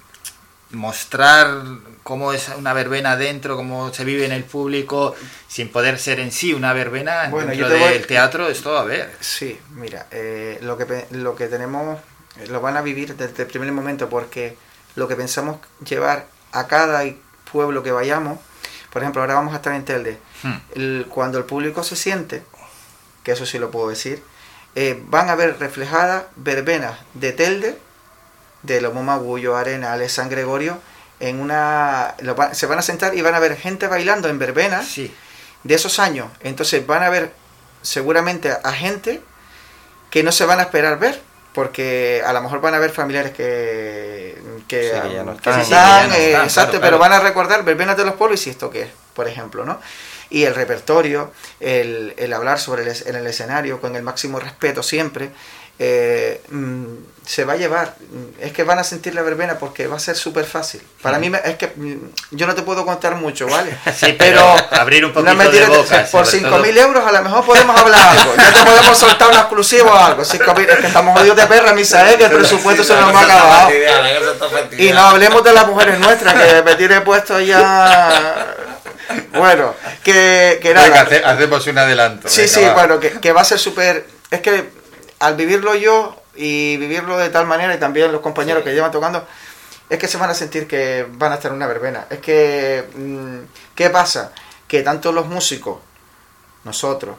mostrar cómo es una verbena dentro, cómo se vive en el público, sin poder ser en sí una verbena Bueno, dentro yo te voy- del teatro, esto a ver. Sí, mira, eh, lo, que, lo que tenemos lo van a vivir desde el primer momento porque lo que pensamos llevar a cada pueblo que vayamos, por ejemplo, ahora vamos a estar en Telde, Hmm. el- cuando el público se siente, que eso sí lo puedo decir, eh, van a ver reflejadas verbenas de Telde, de Lomo Magullo, Arenales, San Gregorio, en una va- se van a sentar y van a ver gente bailando en verbenas Sí, de esos años. Entonces van a ver seguramente a gente que no se van a esperar ver. Porque a lo mejor van a haber familiares que, que, Sí, que ya no que están. Sí, ya eh, exacto, claro, pero van a recordar verbenas de los pueblos y esto qué es, por ejemplo, ¿no? Y el repertorio, el, el hablar sobre el, en el escenario con el máximo respeto siempre, eh, mm, se va a llevar. Es que van a sentir la verbena porque va a ser súper fácil. Para mí es que mm, yo no te puedo contar mucho, ¿vale? Sí, pero abrir un poquito de boca, Por sobre 5.000 euros a lo mejor podemos hablar algo. Ya te podemos soltar un exclusivo o algo. 5.000, es que estamos jodidos de perra, misa, ¿eh? que el presupuesto se nos va acabado. Y no hablemos de las mujeres nuestras, que me tiene puesto ya... Bueno, que, que nada. Venga, hace- hacemos un adelanto. Sí, venga, sí, va. bueno, que, que va a ser súper... Es que al vivirlo yo y vivirlo de tal manera y también los compañeros que llevan tocando, es que se van a sentir que van a estar en una verbena. Es que, mm, ¿qué pasa? Que tanto los músicos, nosotros,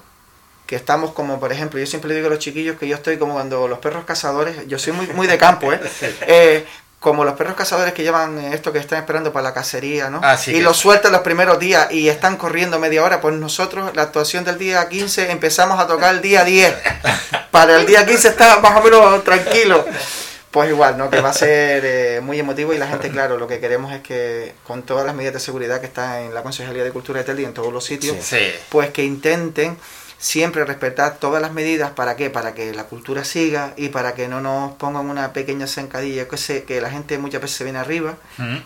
que estamos como, por ejemplo, yo siempre le digo a los chiquillos que yo estoy como cuando los perros cazadores, yo soy muy, muy de campo, ¿eh? Eh, como los perros cazadores que llevan esto que están esperando para la cacería, ¿no? Ah, sí, y que- los sueltan los primeros días y están corriendo media hora, pues nosotros la actuación del día 15 empezamos a tocar el día 10. Para el día 15 está más o menos tranquilo. Pues igual, ¿no? Que va a ser eh, muy emotivo y la gente, claro, lo que queremos es que con todas las medidas de seguridad que está en la Concejalía de Cultura de Telde y en todos los sitios. Sí. pues que intenten siempre respetar todas las medidas para qué para que la cultura siga y para que no nos pongan una pequeña zancadilla que sé que la gente muchas veces se viene arriba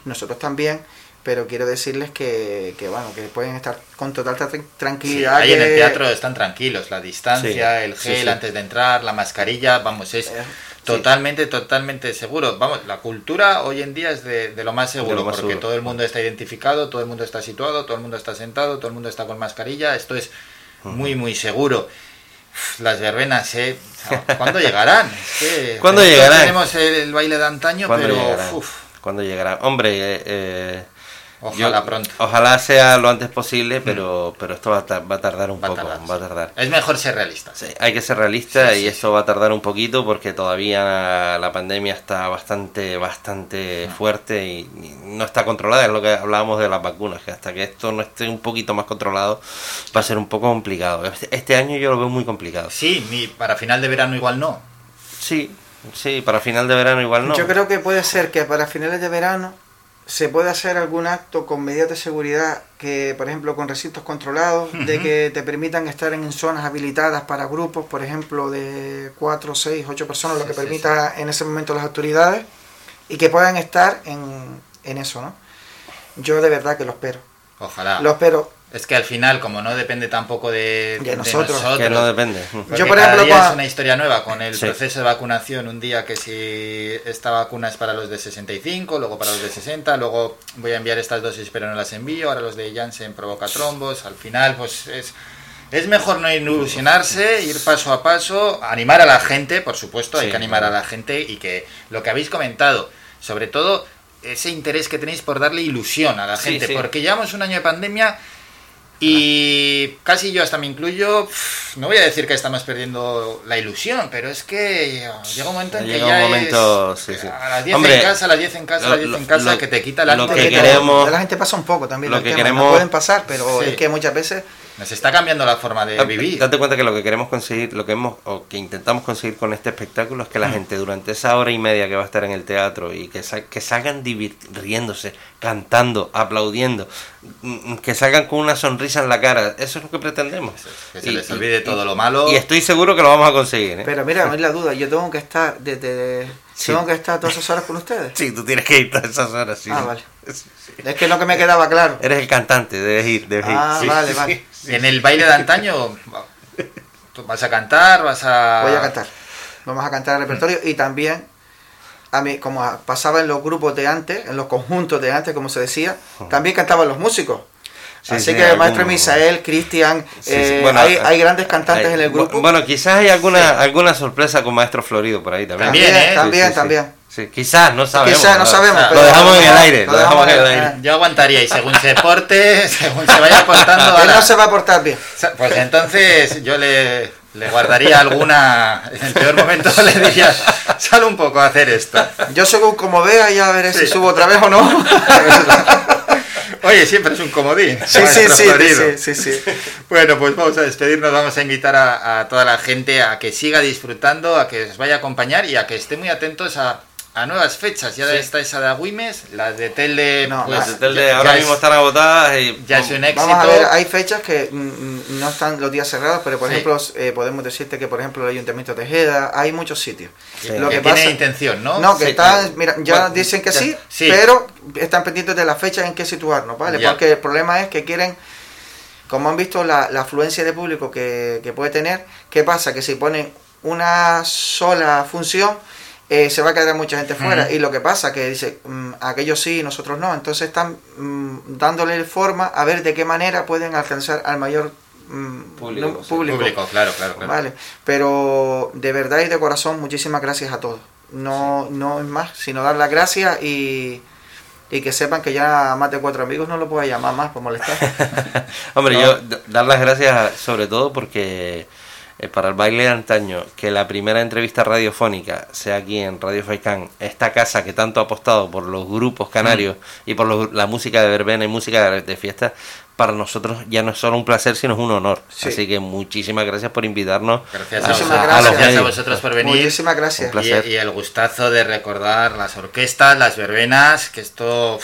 nosotros también pero quiero decirles que, que bueno que pueden estar con total tra- Sí, tranquilidad ahí en el que- teatro están tranquilos, la distancia, Sí, el gel sí. antes de entrar, la mascarilla, vamos, es Eh, totalmente, totalmente seguro. Vamos, la cultura hoy en día es de, de lo más seguro, lo más porque seguro. todo el mundo está identificado, todo el mundo está situado, todo el mundo está sentado, todo el mundo está con mascarilla, esto es muy, muy seguro. Uf, Las verbenas, ¿eh? ¿Cuándo llegarán? Es que ¿Cuándo llegarán? Tenemos el, el baile de antaño, ¿Cuándo pero llegará? uf, ¿Cuándo llegará? Hombre, eh, eh, ojalá pronto. Ojalá sea lo antes posible, pero, pero esto va a, tar- va a tardar un Va poco. tardar, va a tardar. Es mejor ser realista. Sí, hay que ser realista Sí, y sí, esto va a tardar un poquito porque todavía la pandemia está bastante bastante Ah. fuerte y, y no está controlada, es lo que hablábamos de las vacunas, que hasta que esto no esté un poquito más controlado va a ser un poco complicado. Este, este año yo lo veo muy complicado. Sí, ni para final de verano igual no. Sí, sí, para final de verano igual no. yo creo que puede ser que para finales de verano se puede hacer algún acto con medidas de seguridad que, por ejemplo, con recintos controlados, de que te permitan estar en zonas habilitadas para grupos, por ejemplo, de 4, 6, 8 personas, lo que Sí, sí, permita en ese momento las autoridades, y que puedan estar en, en eso, ¿no? Yo de verdad que lo espero. Ojalá. Lo espero. Es que al final, como no depende tampoco de, De nosotros. que no depende. Yo, por cada ejemplo, día es una historia nueva con el Sí. proceso de vacunación. Un día que si esta vacuna es para los de 65, luego para los de 60, luego voy a enviar estas dosis pero no las envío, ahora los de Janssen provoca trombos. Al final, pues es, es mejor no ilusionarse, ir paso a paso, animar a la gente, por supuesto, hay que animar claro. a la gente y que lo que habéis comentado, sobre todo ese interés que tenéis por darle ilusión a la Sí, gente, sí. porque llevamos un año de pandemia y casi yo hasta me incluyo, no voy a decir que estamos perdiendo la ilusión, pero es que llega un momento en que ya un momento, es sí, sí. a las 10 Hombre, en casa, a las 10 en casa, a las 10 en casa, lo- que te quita la lo que queremos- la gente pasa un poco también. lo que tema, queremos- No pueden pasar, pero Sí. es que muchas veces Nos está cambiando la forma de vivir. Date cuenta que lo que queremos conseguir, lo que hemos o que intentamos conseguir con este espectáculo es que la Mm. gente durante esa hora y media que va a estar en el teatro y que, sa- que salgan divir- riéndose, cantando, aplaudiendo, mm, que salgan con una sonrisa en la cara, eso es lo que pretendemos. Que se Y- les olvide y- todo lo malo. Y estoy seguro que lo vamos a conseguir. ¿eh? Pero mira, no es la duda, yo tengo que estar desde... Sí. Tengo que estar todas esas horas con ustedes. Sí, tú tienes que ir a esas horas. sí. Ah, vale. Es que lo que me quedaba claro. Eres el cantante, debes ir, debes ir. Ah, Sí, vale, vale. sí. En el baile de antaño, ¿tú vas a cantar, vas a... Voy a cantar. Vamos a cantar el repertorio y también, a mí, como pasaba en los grupos de antes, en los conjuntos de antes, como se decía, también cantaban los músicos. Sí, Así sí, que el maestro. Misael, Cristian, Sí, eh, sí. Bueno, hay, eh, hay grandes cantantes Hay- en el grupo. Bueno, quizás hay alguna alguna sorpresa con Maestro Florido por ahí también. También, también, ¿eh? también, Sí, sí, sí. también. Sí, quizás, no sabemos. Quizás, no sabemos, Lo dejamos en el aire, lo lo dejamos en el dejamos en- aire. Yo aguantaría y según se porte, según se vaya portando Él no se va a portar bien. Pues entonces yo le, le guardaría alguna. En el peor momento le diría, sal un poco a hacer esto. Yo según como vea ya veré si Sí. subo otra vez o no. Oye, siempre es un comodín. Sí, sí, sí, sí, sí. Bueno, pues vamos a despedirnos, vamos a invitar a, a toda la gente a que siga disfrutando, a que os vaya a acompañar y a que esté muy atentos a, a nuevas fechas. Ya Sí. está esa de Agüimes, la de Telde, No, pues, Las de Telde ya- ahora ya mismo es- están agotadas y ya es un éxito. Vamos a ver, hay fechas que mm, mm, no están los días cerrados, pero por Sí. ejemplo, eh, podemos decirte que por ejemplo el Ayuntamiento de Tejeda, hay muchos sitios. Sí. Lo que que tiene pasa, intención, ¿no? No, que Sí, están, mira, ya Bueno, dicen que ya- sí, sí. pero están pendientes de las fechas en que situarnos, ¿vale? Ya. Porque el problema es que quieren, como han visto la, la afluencia de público que, que puede tener, ¿qué pasa? Que si ponen una sola función, eh, se va a quedar mucha gente fuera. Y lo que pasa que dice, mm, aquellos sí, nosotros no. Entonces están mm, dándole forma a ver de qué manera pueden alcanzar al mayor mm, Público, sí. público. Público, claro, claro, claro. Vale, pero de verdad y de corazón, muchísimas gracias a todos. No, no es más, sino dar las gracias y, y que sepan que ya más de cuatro amigos no lo puedo llamar más por molestar. Hombre, No. yo dar las gracias sobre todo porque eh, para el baile de antaño, que la primera entrevista radiofónica sea aquí en Radio Faikán, esta casa que tanto ha apostado por los grupos canarios y por los- la música de verbena y música de, de fiesta, para nosotros ya no es solo un placer, sino es un honor. Sí. Así que muchísimas gracias por invitarnos. Gracias a, Muchísimas vosotros, gracias. gracias a vosotros por venir. Muchísimas gracias. Un placer. Y, y el gustazo de recordar las orquestas, las verbenas, que esto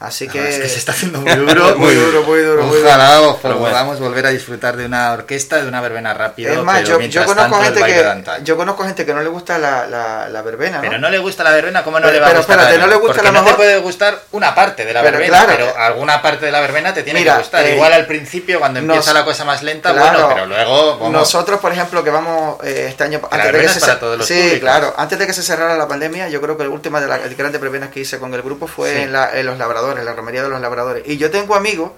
Así la que, es que se está haciendo muy duro. muy duro, muy duro, muy duro. Ojalá os Pero bueno. podamos volver a disfrutar de una orquesta, de una verbena rápido. Es más, pero yo, conozco tanto, gente de que yo conozco gente que no le gusta la, la, la verbena, ¿no? Pero no le gusta la verbena, ¿cómo no Pero- le va a pero gustar? espérate, la no le gusta Porque a lo no te mejor- puede gustar una parte de la Pero verbena, claro. pero alguna parte de la verbena te tiene Mira, que gustar. eh, Igual al principio, cuando nos- empieza la cosa más lenta, Claro. bueno, pero luego... vamos, Nosotros, por ejemplo, que vamos eh, este año la verbena es se para todos los sí, públicos. claro, antes de que se cerrara la pandemia, yo creo que la última de las grandes verbenas que hice con el grupo fue la- en los labradores, en la romería de los labradores. Y yo tengo amigos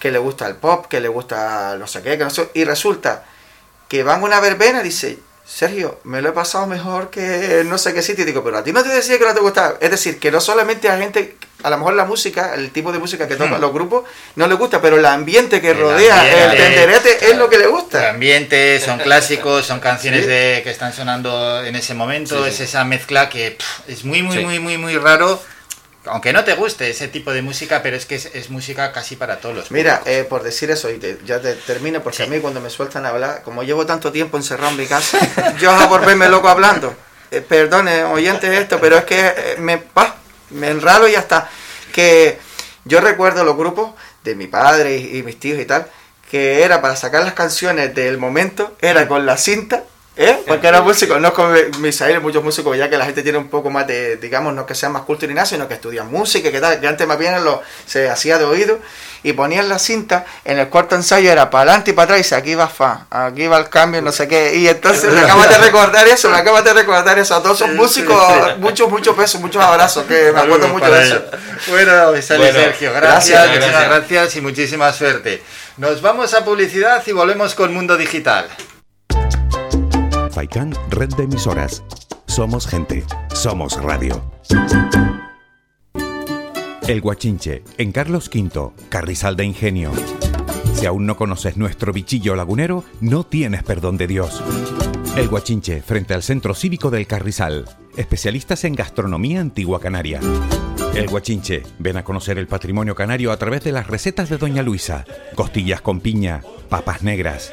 que le gusta el pop, que le gusta no sé qué, que no sé, y resulta que van a una verbena y dice, Sergio, me lo he pasado mejor que no sé qué sitio. Y digo, pero a ti no te decía que no te gustaba. Es decir, que no solamente a gente, a lo mejor la música, el tipo de música que tocan Hmm. los grupos, no le gusta, pero el ambiente que El rodea el ambiente, tenderete es lo que le El gusta. ambiente, son clásicos, son canciones Sí. de que están sonando en ese momento, Sí, es sí. esa mezcla que pff, es muy, muy, muy, muy, muy raro. Aunque no te guste ese tipo de música, pero es que es, es música casi para todos los Mira, eh, por decir eso, y te- ya te termino, porque Sí. a mí cuando me sueltan a hablar, como llevo tanto tiempo encerrado en mi casa, yo a volverme loco hablando. Eh, perdone, oyentes, esto, pero es que eh, me, pa, me enralo y ya está. Que yo recuerdo los grupos de mi padre y, y mis tíos y tal, que era para sacar las canciones del momento, era con la cinta. ¿Eh? Porque era músico, no es como Misael, muchos músicos ya que la gente tiene un poco más de, digamos, no que sean más culto ni nada, sino que estudian música, que tal, que antes más bien lo, se hacía de oído, y ponían la cinta, en el cuarto ensayo era para adelante y para atrás, y dice, aquí va fa, aquí va el cambio, no sé qué, y entonces me acabas de recordar eso, me acabas de recordar eso, a todos esos músicos, muchos, muchos besos, muchos abrazos, que me acuerdo mucho de eso. Bueno, Isali Bueno, Sergio, gracias, gracias, muchísimas gracias. gracias y muchísima suerte. Nos vamos a publicidad y volvemos con Mundo Digital. Red de emisoras. Somos gente, somos radio. El Guachinche, en Carlos V, Carrizal de Ingenio. Si aún no conoces nuestro bichillo lagunero, no tienes perdón de Dios. El Guachinche, frente al Centro Cívico del Carrizal. Especialistas en gastronomía antigua canaria. El Guachinche, ven a conocer el patrimonio canario a través de las recetas de Doña Luisa. Costillas con piña, papas negras,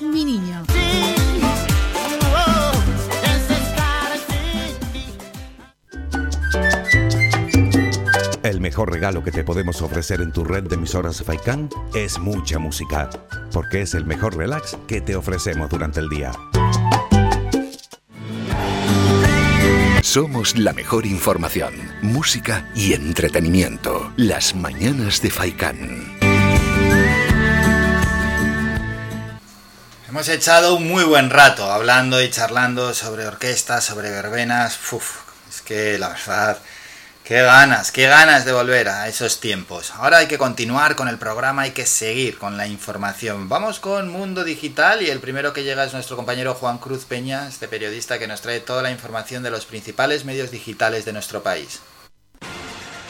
Mi Niño. El mejor regalo que te podemos ofrecer en tu red de emisoras Faikan es mucha música, porque es el mejor relax que te ofrecemos durante el día. Somos la mejor información, música y entretenimiento. Las mañanas de Faikan. Hemos echado un muy buen rato hablando y charlando sobre orquestas, sobre verbenas. Uf, es que la verdad, qué ganas, qué ganas de volver a esos tiempos. Ahora hay que continuar con el programa, hay que seguir con la información. Vamos con Mundo Digital y el primero que llega es nuestro compañero Juan Cruz Peña, este periodista que nos trae toda la información de los principales medios digitales de nuestro país.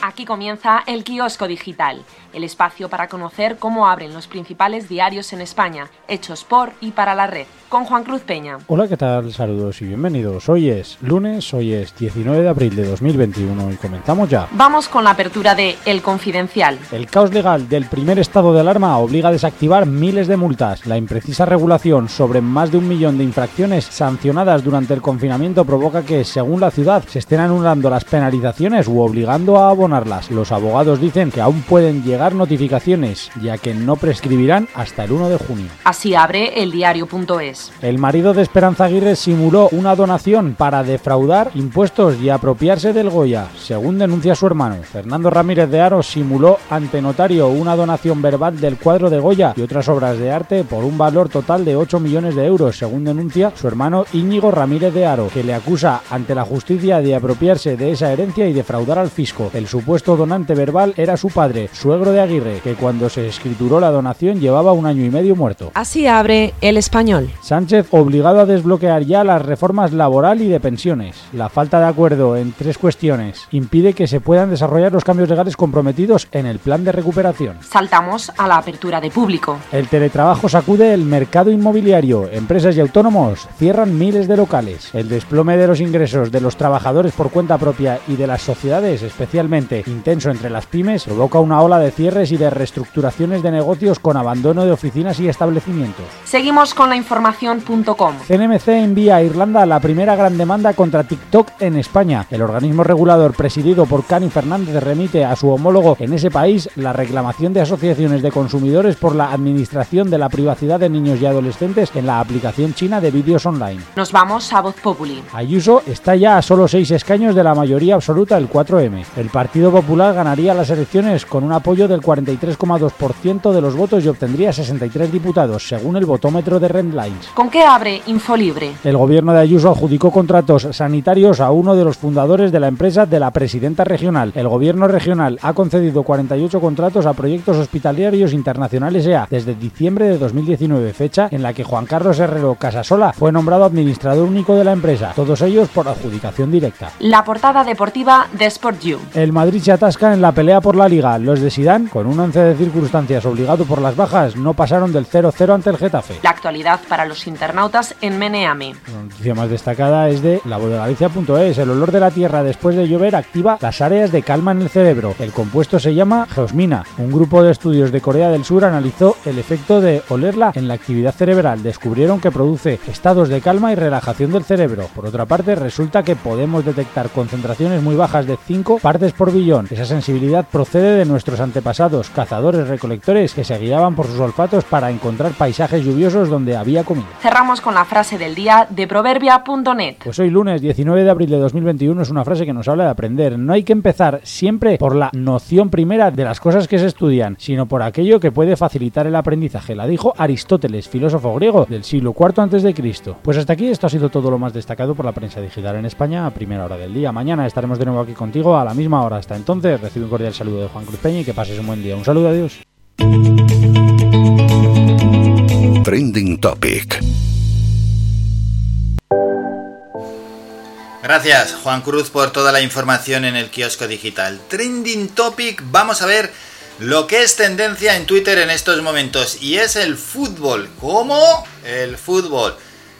Aquí comienza el kiosco digital, el espacio para conocer cómo abren los principales diarios en España, hechos por y para la red, con Juan Cruz Peña. Hola, ¿qué tal? Saludos y bienvenidos. Hoy es lunes, hoy es 19 de abril de 2021 y comenzamos ya. Vamos con la apertura de El Confidencial. El caos legal del primer estado de alarma obliga a desactivar miles de multas. La imprecisa regulación sobre más de un millón de infracciones sancionadas durante el confinamiento provoca que, según la ciudad, se estén anulando las penalizaciones u obligando a abonarlas. Los abogados dicen que aún pueden llegar notificaciones, ya que no prescribirán hasta el 1 de junio. Así abre el diario.es. El marido de Esperanza Aguirre simuló una donación para defraudar impuestos y apropiarse del Goya, según denuncia su hermano. Fernando Ramírez de Aro simuló ante notario una donación verbal del cuadro de Goya y otras obras de arte por un valor total de 8 millones de euros, según denuncia su hermano Íñigo Ramírez de Aro, que le acusa ante la justicia de apropiarse de esa herencia y defraudar al fisco. El supuesto donante verbal era su padre, suegro de Aguirre, que cuando se escrituró la donación llevaba un año y medio muerto. Así abre el español. Sánchez obligado a desbloquear ya las reformas laboral y de pensiones. La falta de acuerdo en tres cuestiones impide que se puedan desarrollar los cambios legales comprometidos en el plan de recuperación. Saltamos a la apertura de público. El teletrabajo sacude el mercado inmobiliario. Empresas y autónomos cierran miles de locales. El desplome de los ingresos de los trabajadores por cuenta propia y de las sociedades, especialmente intenso entre las pymes, provoca una ola de cierres y de reestructuraciones de negocios con abandono de oficinas y establecimientos. Seguimos con la información.com. CNMC envía a Irlanda la primera gran demanda contra TikTok en España. El organismo regulador presidido por Cani Fernández remite a su homólogo en ese país la reclamación de asociaciones de consumidores por la administración de la privacidad de niños y adolescentes en la aplicación china de vídeos online. Nos vamos a Voz Populi. Ayuso está ya a solo seis escaños de la mayoría absoluta del 4M. El Partido Popular ganaría las elecciones con un apoyo del 43,2% de los votos y obtendría 63 diputados, según el votómetro de Rendlines. ¿Con qué abre Infolibre? El gobierno de Ayuso adjudicó contratos sanitarios a uno de los fundadores de la empresa de la presidenta regional. El gobierno regional ha concedido 48 contratos a proyectos hospitalarios internacionales EA desde diciembre de 2019, fecha en la que Juan Carlos Herrero Casasola fue nombrado administrador único de la empresa, todos ellos por adjudicación directa. La portada deportiva de Sport You. El Madrid se atasca en la pelea por la liga. Los de Con un once de circunstancias obligado por las bajas, no pasaron del 0-0 ante el Getafe. La actualidad para los internautas en Meneame. La noticia más destacada es de lavodegalicia.es. El olor de la tierra después de llover activa las áreas de calma en el cerebro. El compuesto se llama geosmina. Un grupo de estudios de Corea del Sur analizó el efecto de olerla en la actividad cerebral. Descubrieron que produce estados de calma y relajación del cerebro. Por otra parte, resulta que podemos detectar concentraciones muy bajas de 5 partes por billón. Esa sensibilidad procede de nuestros antepasados, cazadores recolectores que se guiaban por sus olfatos para encontrar paisajes lluviosos donde había comida. Cerramos con la frase del día de proverbia.net. Pues hoy lunes 19 de abril de 2021 es una frase que nos habla de aprender. No hay que empezar siempre por la noción primera de las cosas que se estudian, sino por aquello que puede facilitar el aprendizaje. La dijo Aristóteles, filósofo griego del siglo IV antes de Cristo. Pues hasta aquí esto ha sido todo lo más destacado por la prensa digital en España a primera hora del día. Mañana estaremos de nuevo aquí contigo a la misma hora. Hasta entonces, recibe un cordial saludo de Juan Cruz Peña y que pases un buen día. Un saludo, adiós. Trending Topic. Gracias, Juan Cruz, por toda la información en el kiosco digital. Trending Topic, vamos a ver lo que es tendencia en Twitter en estos momentos y es el fútbol. ¿Cómo? El fútbol.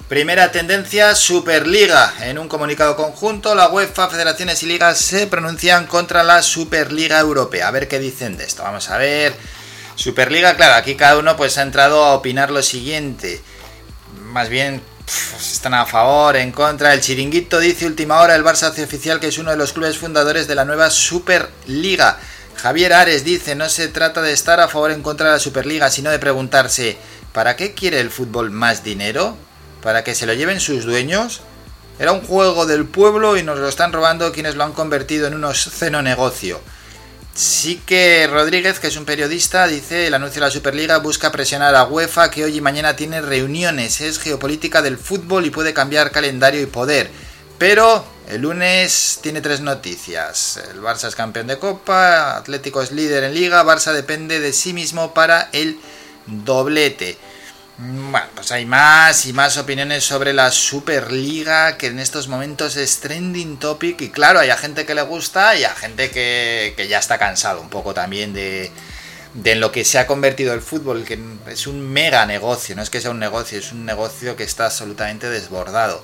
Primera tendencia, Superliga. En un comunicado conjunto, la UEFA, federaciones y ligas se pronuncian contra la Superliga Europea. A ver qué dicen de esto. Vamos a ver. Superliga, claro, aquí cada uno pues ha entrado a opinar lo siguiente. Más bien están a favor, en contra. El chiringuito dice última hora, el Barça hace oficial que es uno de los clubes fundadores de la nueva Superliga. Javier Ares dice, no se trata de estar a favor o en contra de la Superliga, sino de preguntarse, ¿para qué quiere el fútbol más dinero? ¿Para que se lo lleven sus dueños? Era un juego del pueblo y nos lo están robando quienes lo han convertido en un obsceno negocio. Sí que Rodríguez, que es un periodista, dice el anuncio de la Superliga busca presionar a UEFA que hoy y mañana tiene reuniones, es geopolítica del fútbol y puede cambiar calendario y poder. Pero el lunes tiene tres noticias. El Barça es campeón de Copa, Atlético es líder en liga, Barça depende de sí mismo para el doblete. Bueno, pues hay más y más opiniones sobre la Superliga que en estos momentos es trending topic y claro, hay a gente que le gusta y a gente que, que ya está cansado un poco también de, de en lo que se ha convertido el fútbol, que es un mega negocio, no es que sea un negocio, es un negocio que está absolutamente desbordado.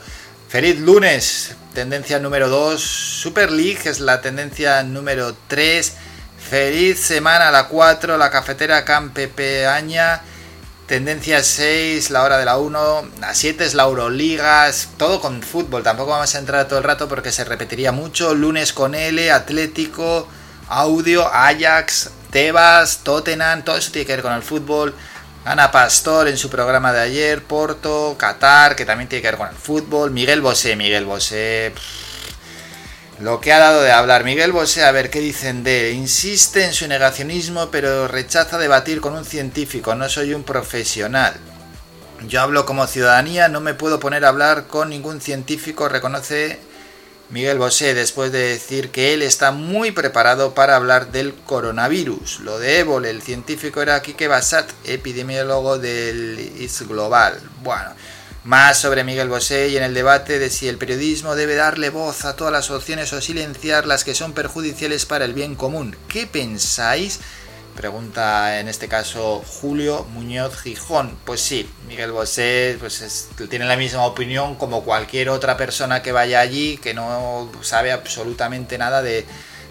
Feliz lunes, tendencia número 2, Super League es la tendencia número 3, feliz semana la 4, la cafetera Campepeaña. Tendencia 6, la hora de la 1, la 7 es la Euroliga, todo con fútbol, tampoco vamos a entrar todo el rato porque se repetiría mucho. Lunes con L, Atlético, Audio, Ajax, Tebas, Tottenham, todo eso tiene que ver con el fútbol. Ana Pastor en su programa de ayer, Porto, Qatar, que también tiene que ver con el fútbol. Miguel Bosé, Miguel Bosé. Lo que ha dado de hablar Miguel Bosé, a ver qué dicen de él. Insiste en su negacionismo, pero rechaza debatir con un científico. No soy un profesional. Yo hablo como ciudadanía, no me puedo poner a hablar con ningún científico, reconoce Miguel Bosé, después de decir que él está muy preparado para hablar del coronavirus. Lo de ébola, el científico era Kike Basat, epidemiólogo del IS Global. Bueno, más sobre Miguel Bosé y en el debate de si el periodismo debe darle voz a todas las opciones o silenciar las que son perjudiciales para el bien común. ¿Qué pensáis? Pregunta en este caso Julio Muñoz Gijón. Pues sí, Miguel Bosé pues es- tiene la misma opinión como cualquier otra persona que vaya allí que no sabe absolutamente nada de,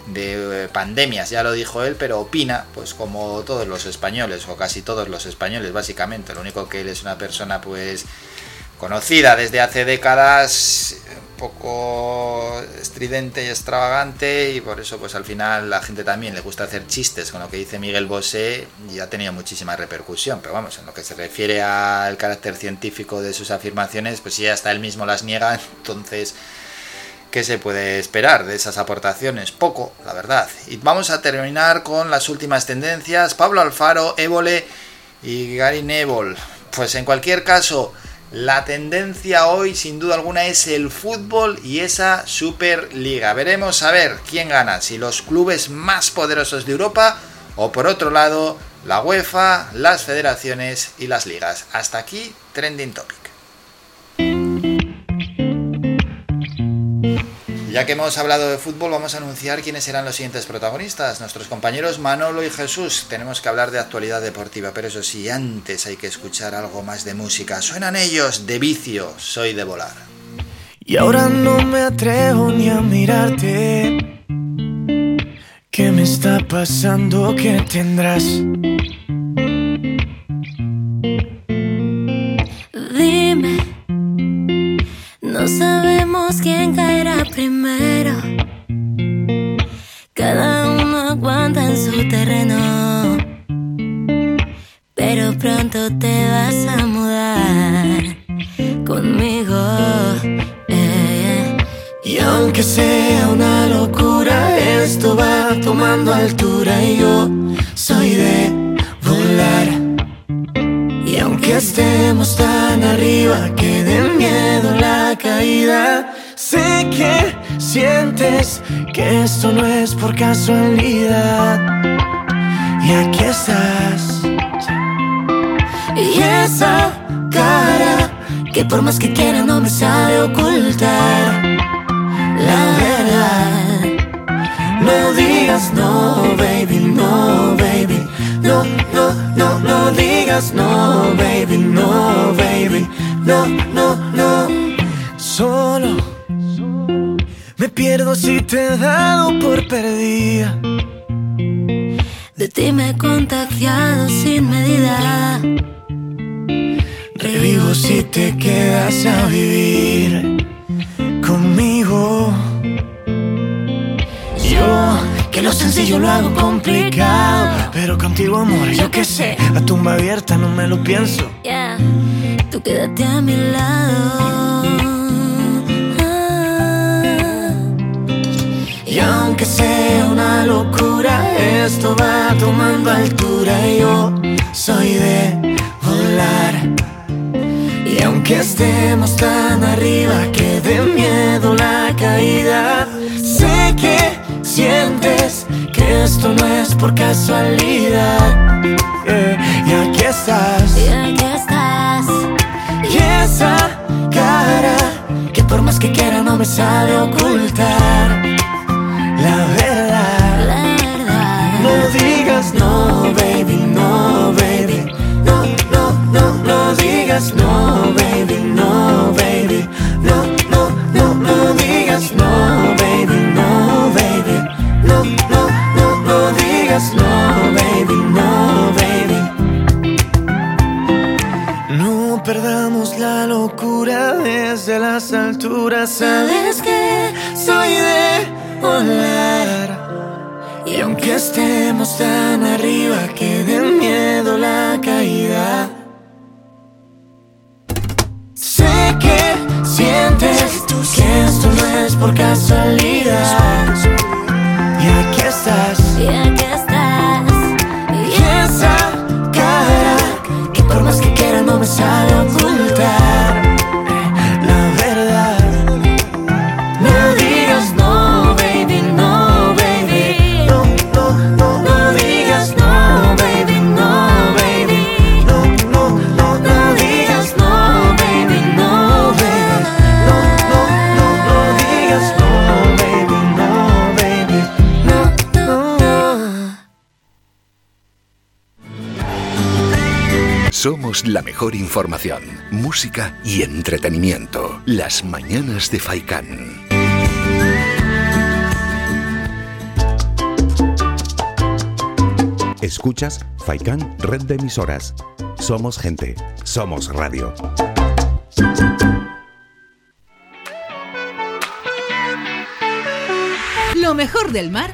de, eh, pandemias, ya lo dijo él, pero opina pues como todos los españoles o casi todos los españoles básicamente. Lo único que él es una persona pues conocida desde hace décadas, un poco estridente y extravagante y por eso pues al final la gente también le gusta hacer chistes con lo que dice Miguel Bosé y ha tenido muchísima repercusión, pero vamos, en lo que se refiere al carácter científico de sus afirmaciones, pues si hasta él mismo las niega, entonces ¿qué se puede esperar de esas aportaciones? Poco, la verdad. Y vamos a terminar con las últimas tendencias, Pablo Alfaro, Évole y Gary Neville. Pues en cualquier caso, la tendencia hoy, sin duda alguna, es el fútbol y esa Superliga. Veremos a ver quién gana, si los clubes más poderosos de Europa o por otro lado, la UEFA, las federaciones y las ligas. Hasta aquí, Trending Topic. Ya que hemos hablado de fútbol, vamos a anunciar quiénes serán los siguientes protagonistas. Nuestros compañeros Manolo y Jesús. Tenemos que hablar de actualidad deportiva, pero eso sí, antes hay que escuchar algo más de música. Suenan ellos de vicio, soy de volar. Y ahora no me atrevo ni a mirarte. ¿Qué me está pasando? ¿Qué tendrás? Dime, no sabemos quién caerá primero. Cada uno aguanta en su terreno. Pero pronto te vas a mudar conmigo. eh. Y aunque sea una locura, esto va tomando altura y yo soy de volar. Y aunque estemos tan arriba que de miedo la caída, sé que sientes que esto no es por casualidad. Y aquí estás. Y esa cara que por más que quiera no me sabe ocultar. la verdad. No digas no, baby, no, baby. No, no, no, no digas no, baby, no, baby. No, no, no. Solo pierdo si te he dado por perdida. De ti me he contagiado sin medida. Revivo si te quedas a vivir conmigo. Yo, que lo sencillo lo hago complicado. Pero contigo, amor, yo qué sé. La tumba abierta, no me lo pienso. Yeah, tú quédate a mi lado. Y aunque sea una locura, esto va tomando altura. Y yo soy de volar. Y aunque estemos tan arriba que de miedo la caída, sé que sientes que esto no es por casualidad. Eh, y aquí estás. Y aquí estás. Y esa cara que por más que quiera no me sabe ocultar. La verdad. La verdad. No digas no, baby, no, baby. No, no, no, no digas no, baby, no, baby. No, no, no, no digas no, baby, no, baby. No, no, no, no digas no, baby, no, baby. No perdamos la locura desde las alturas. Sabes que soy de volar. Estemos tan arriba que de miedo la caída. Sé que sientes que esto no es por casualidad. Y aquí estás. Y aquí estás. Y esa cara que por más que quiera no me sabe ocultar. Somos la mejor información, música y entretenimiento. Las mañanas de Faikán. Escuchas Faikán Red de Emisoras. Somos gente, somos radio. Lo mejor del mar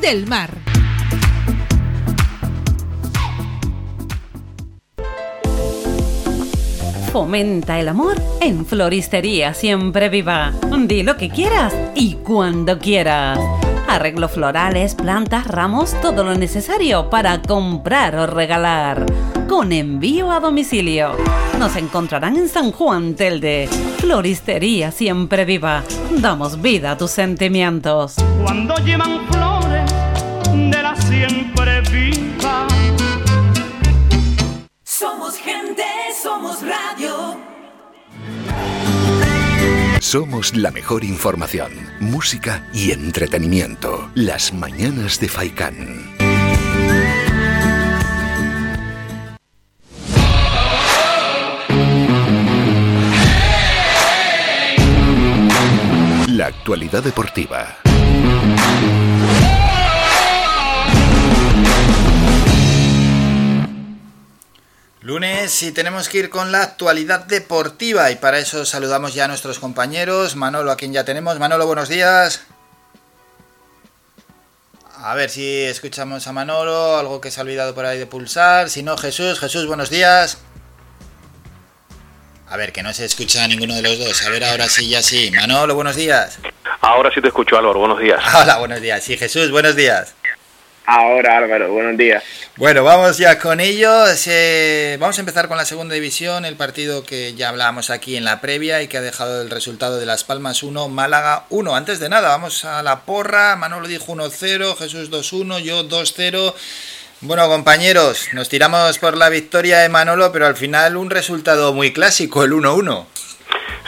del mar. Fomenta el amor en Floristería Siempre Viva. Di lo que quieras y cuando quieras. Arreglo florales, plantas, ramos, todo lo necesario para comprar o regalar. Con envío a domicilio. Nos encontrarán en San Juan Telde. Floristería Siempre Viva. Damos vida a tus sentimientos. Cuando llevan flores de la siempre viva. Somos gente, somos radio. Somos la mejor información, música y entretenimiento. Las mañanas de Faikán. La actualidad deportiva. Lunes y tenemos que ir con la actualidad deportiva y para eso saludamos ya a nuestros compañeros. Manolo, a quien ya tenemos. Manolo, buenos días. A ver si escuchamos a Manolo, algo que se ha olvidado por ahí de pulsar. Si no, Jesús. Jesús, buenos días. A ver, que no se escucha a ninguno de los dos. A ver, ahora sí, ya sí. Manolo, buenos días. Ahora sí te escucho, Álvaro. Buenos días. Hola, buenos días. Sí, Jesús, buenos días. Ahora, Álvaro, buenos días. Bueno, vamos ya con ellos. Eh, vamos a empezar con la segunda división, el partido que ya hablábamos aquí en la previa y que ha dejado el resultado de Las Palmas 1, Málaga 1. Antes de nada, vamos a la porra. Manolo dijo 1-0, Jesús 2-1, yo 2-0. Bueno, compañeros, nos tiramos por la victoria de Manolo, pero al final un resultado muy clásico, el 1-1.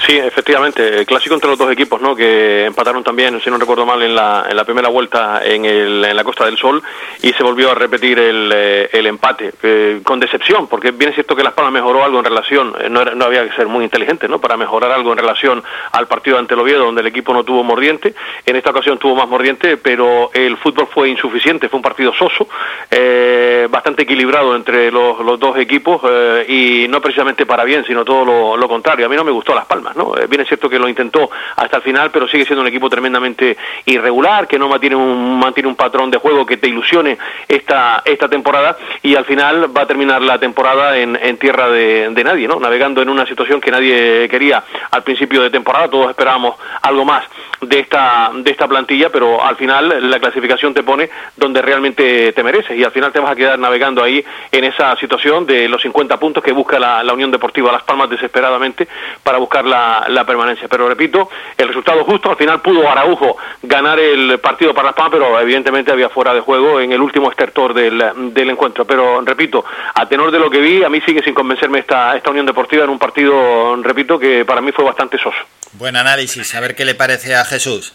Sí, efectivamente, clásico entre los dos equipos, ¿no? Que empataron también, si no recuerdo mal, en la, en la primera vuelta en, el, en la Costa del Sol y se volvió a repetir el, eh, el empate, eh, con decepción, porque bien es cierto que Las Palmas mejoró algo en relación, eh, no, era- no había que ser muy inteligente, ¿no? Para mejorar algo en relación al partido ante el Oviedo, donde el equipo no tuvo mordiente, en esta ocasión tuvo más mordiente, pero el fútbol fue insuficiente, fue un partido soso, eh, bastante equilibrado entre los, dos equipos eh, y no precisamente para bien, sino todo lo, lo contrario. A mí no me gustó Las Palmas, ¿no? Eh, bien es cierto que lo intentó hasta el final, pero sigue siendo un equipo tremendamente irregular, que no mantiene un, mantiene un patrón de juego que te ilusione esta, esta temporada y al final va a terminar la temporada en, en tierra de, de nadie, ¿no? Navegando en una situación que nadie quería al principio de temporada, todos esperábamos algo más de esta, de esta plantilla, pero al final la clasificación te pone donde realmente te mereces y al final te vas a quedar navegando ahí en esa situación de los 50 puntos que busca la, la Unión Deportiva Las Palmas desesperadamente para buscar la, la permanencia. Pero repito, el resultado justo, al final pudo Araujo ganar el partido para Las Palmas, pero evidentemente había fuera de juego en el último estertor del, del encuentro. Pero repito, a tenor de lo que vi, a mí sigue sin convencerme esta, esta Unión Deportiva en un partido, repito, que para mí fue bastante soso. Buen análisis, a ver qué le parece a Jesús.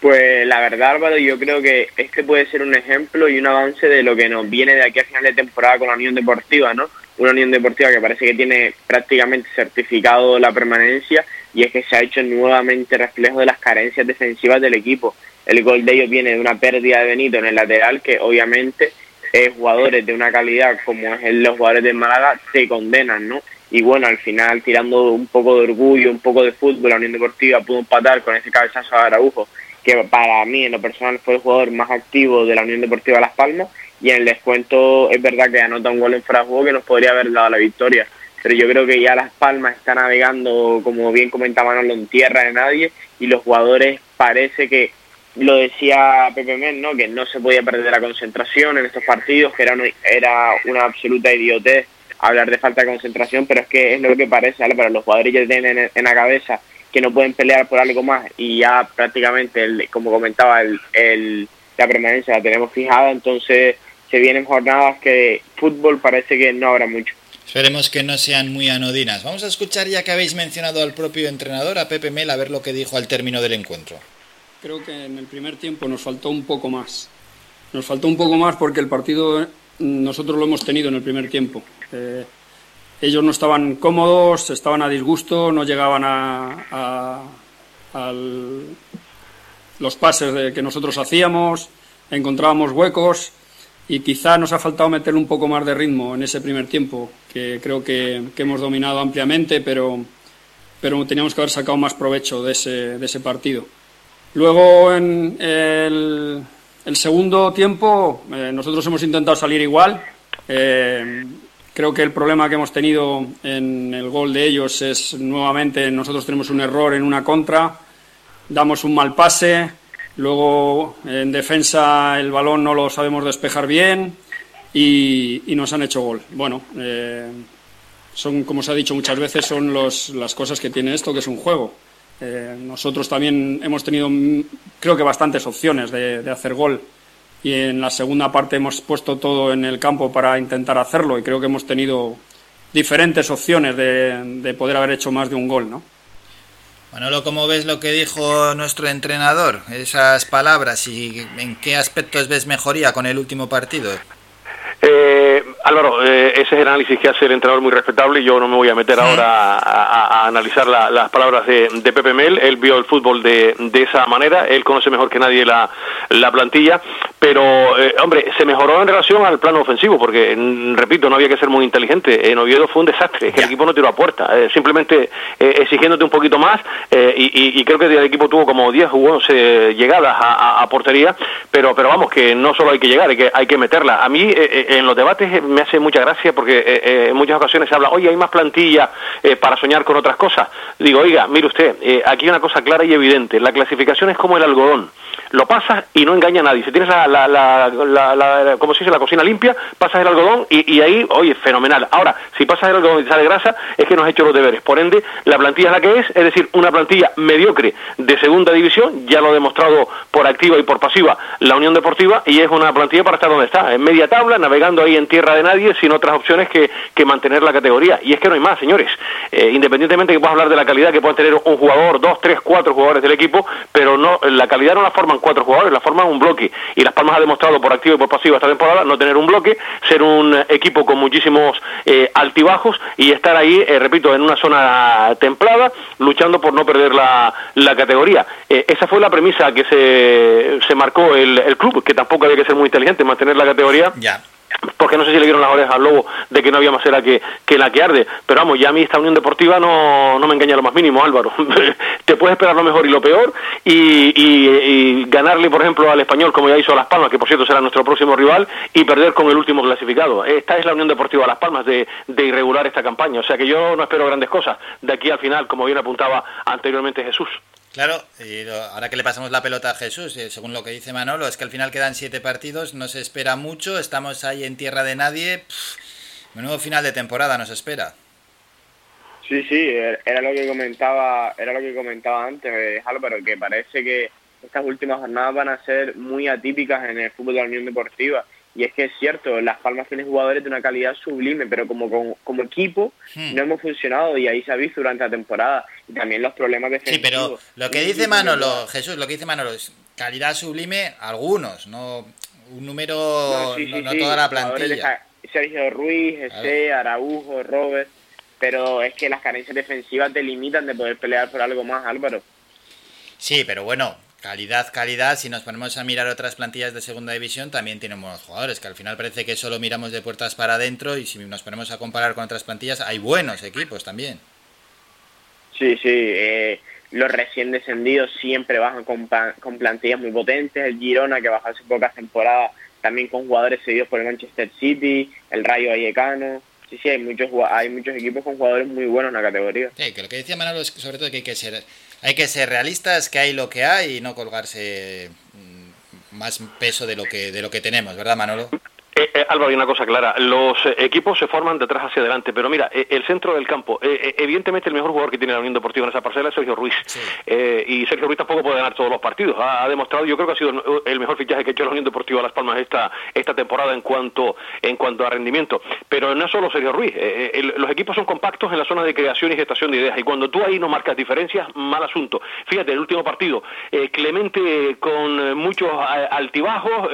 Pues la verdad, Álvaro, yo creo que este puede ser un ejemplo y un avance de lo que nos viene de aquí a final de temporada con la Unión Deportiva, ¿no? Una Unión Deportiva que parece que tiene prácticamente certificado la permanencia y es que se ha hecho nuevamente reflejo de las carencias defensivas del equipo. El gol de ellos viene de una pérdida de Benito en el lateral que obviamente eh, jugadores de una calidad como es el, los jugadores de Málaga te condenan, ¿no? Y bueno, al final tirando un poco de orgullo, un poco de fútbol, la Unión Deportiva pudo empatar con ese cabezazo a Araujo que para mí en lo personal fue el jugador más activo de la Unión Deportiva Las Palmas y en el descuento es verdad que anota un gol en fuera de juego que nos podría haber dado la victoria pero yo creo que ya Las Palmas está navegando como bien comentaba Manolo en tierra de nadie y los jugadores parece que lo decía Pepe Men, ¿no? que no se podía perder la concentración en estos partidos que era una, era una absoluta idiotez hablar de falta de concentración pero es que es lo que parece ¿vale? pero los jugadores ya tienen en, en la cabeza que no pueden pelear por algo más y ya prácticamente, el, como comentaba, el, el, la permanencia la tenemos fijada, entonces se vienen jornadas que fútbol parece que no habrá mucho. Esperemos que no sean muy anodinas. Vamos a escuchar ya que habéis mencionado al propio entrenador, a Pepe Mel, a ver lo que dijo al término del encuentro. Creo que en el primer tiempo nos faltó un poco más. Nos faltó un poco más porque el partido eh, nosotros lo hemos tenido en el primer tiempo. Eh, ellos no estaban cómodos, estaban a disgusto, no llegaban a, a, a los pases de, que nosotros hacíamos, encontrábamos huecos y quizá nos ha faltado meterle un poco más de ritmo en ese primer tiempo, que creo que, hemos dominado ampliamente, pero, pero teníamos que haber sacado más provecho de ese, de ese partido. Luego en el, el segundo tiempo eh, nosotros hemos intentado salir igual. Eh, Creo que el problema que hemos tenido en el gol de ellos es nuevamente nosotros tenemos un error en una contra, damos un mal pase, luego en defensa el balón no lo sabemos despejar bien y, nos han hecho gol. Bueno, eh, son como se ha dicho muchas veces son los, las cosas que tiene esto que es un juego. Eh, nosotros también hemos tenido creo que bastantes opciones de, de hacer gol y en la segunda parte hemos puesto todo en el campo para intentar hacerlo y creo que hemos tenido diferentes opciones de, de poder haber hecho más de un gol, ¿no? Manolo, ¿cómo ves lo que dijo nuestro entrenador? Esas palabras y en qué aspectos ves mejoría con el último partido. Eh, Álvaro, eh, ese es el análisis que hace el entrenador muy respetable. Yo no me voy a meter ahora a, a- a analizar la- las palabras de, de Pepe Mel. Él vio el fútbol de, de esa manera. Él conoce mejor que nadie la, la plantilla. Pero, eh, hombre, se mejoró en relación al plano ofensivo, porque, repito, no había que ser muy inteligente. En Oviedo fue un desastre. Es que el equipo no tiró a puerta. Eh, simplemente eh, exigiéndote un poquito más. eh, y, y- creo que el equipo tuvo como 10 o 11 llegadas a, portería. Pero, pero vamos, que no solo hay que llegar, hay que, hay que meterla. A mí, en los debates eh, me hace mucha gracia porque eh, eh, en muchas ocasiones se habla, oye, hay más plantilla para soñar con otras cosas. Digo, oiga, mire usted, aquí hay una cosa clara y evidente. La clasificación es como el algodón. Lo pasas y no engaña a nadie. Si tienes la, la, la, la, ¿cómo se dice? la cocina limpia, pasas el algodón y, y ahí, oye, fenomenal. Ahora, si pasas el algodón y sale grasa, es que no has hecho los deberes. Por ende, la plantilla es la que es, es decir, una plantilla mediocre de segunda división, ya lo ha demostrado por activa y por pasiva la Unión Deportiva, y es una plantilla para estar donde está, en media tabla, navegando ahí en tierra de nadie, sin otras opciones que, que mantener la categoría. Y es que no hay más, señores. Eh, independientemente que puedas hablar de la calidad que pueda tener un jugador, dos, tres, cuatro jugadores del equipo, pero no la calidad no la forman cuatro jugadores, la forman un bloque. Y Las Palmas ha demostrado por activa y por pasiva esta temporada no tener un bloque, ser un equipo con muchísimos eh, altibajos y estar ahí, eh, repito, en una zona templada, luchando por no perder la, la categoría. Eh, esa fue la premisa que se, se marcó el, el club, que tampoco había que ser muy inteligente, mantener la categoría Ya. Porque no sé si le dieron las orejas al lobo de que no había más era que, que la que arde. Pero vamos, ya a mí esta Unión Deportiva no, no me engaña lo más mínimo, Álvaro. Te puedes esperar lo mejor y lo peor y, y- ganarle, por ejemplo, al español, como ya hizo a Las Palmas, que por cierto será nuestro próximo rival, y perder con el último clasificado. Esta es la Unión Deportiva Las Palmas de, de irregular esta campaña. O sea que yo no espero grandes cosas de aquí al final, como bien apuntaba anteriormente Jesús. Claro, y ahora que le pasamos la pelota a Jesús, eh, según lo que dice Manolo, es que al final quedan siete partidos, no se espera mucho, estamos ahí en tierra de nadie. menudo final de temporada nos espera. Sí, sí, er- era lo que comentaba, era lo que comentaba antes, eh, Álvaro, que parece que estas últimas jornadas van a ser muy atípicas en el fútbol de la Unión Deportiva. Y es que es cierto, Las Palmas tiene jugadores de una calidad sublime, pero como, como, como equipo Hmm. no hemos funcionado y ahí se ha visto durante la temporada. Y también los problemas Sí, defensivos. pero lo que dice Manolo, Jesús, lo que dice Manolo es calidad sublime, algunos, no un número, No, sí, no, sí, no sí, toda la de plantilla. Sergio Ruiz, Ese, Araujo, Robert, pero es que las carencias defensivas te limitan de poder pelear por algo más, Álvaro. Sí, pero bueno, calidad, calidad, si nos ponemos a mirar otras plantillas de segunda división, también tienen buenos jugadores, que al final parece que solo miramos de puertas para adentro y si nos ponemos a comparar con otras plantillas, hay buenos equipos también. Sí, sí, eh, los recién descendidos siempre bajan con, con plantillas muy potentes, el Girona que bajó hace pocas temporadas también con jugadores seguidos por el Manchester City, el Rayo Vallecano, sí, sí, hay muchos, hay muchos equipos con jugadores muy buenos en la categoría. Sí, que lo que decía Manolo es sobre todo que hay que ser, hay que ser realistas, que hay lo que hay y no colgarse mm, más peso de lo que de lo que tenemos, ¿verdad, Manolo? Eh, eh, Álvaro, hay una cosa clara. Los eh, equipos se forman de atrás hacia adelante, pero mira, eh, el centro del campo, eh, evidentemente el mejor jugador que tiene la Unión Deportiva en esa parcela es Sergio Ruiz. Y Sergio Ruiz tampoco puede ganar todos los partidos. Ha, ha demostrado, yo creo que ha sido el, mejor fichaje que ha hecho la Unión Deportiva Las Palmas esta, esta temporada en cuanto, en cuanto a rendimiento. Pero no es solo Sergio Ruiz. el- los equipos son compactos en la zona de creación y gestación de ideas. Y cuando tú ahí no marcas diferencias, mal asunto. Fíjate, el último partido, Clemente con muchos altibajos,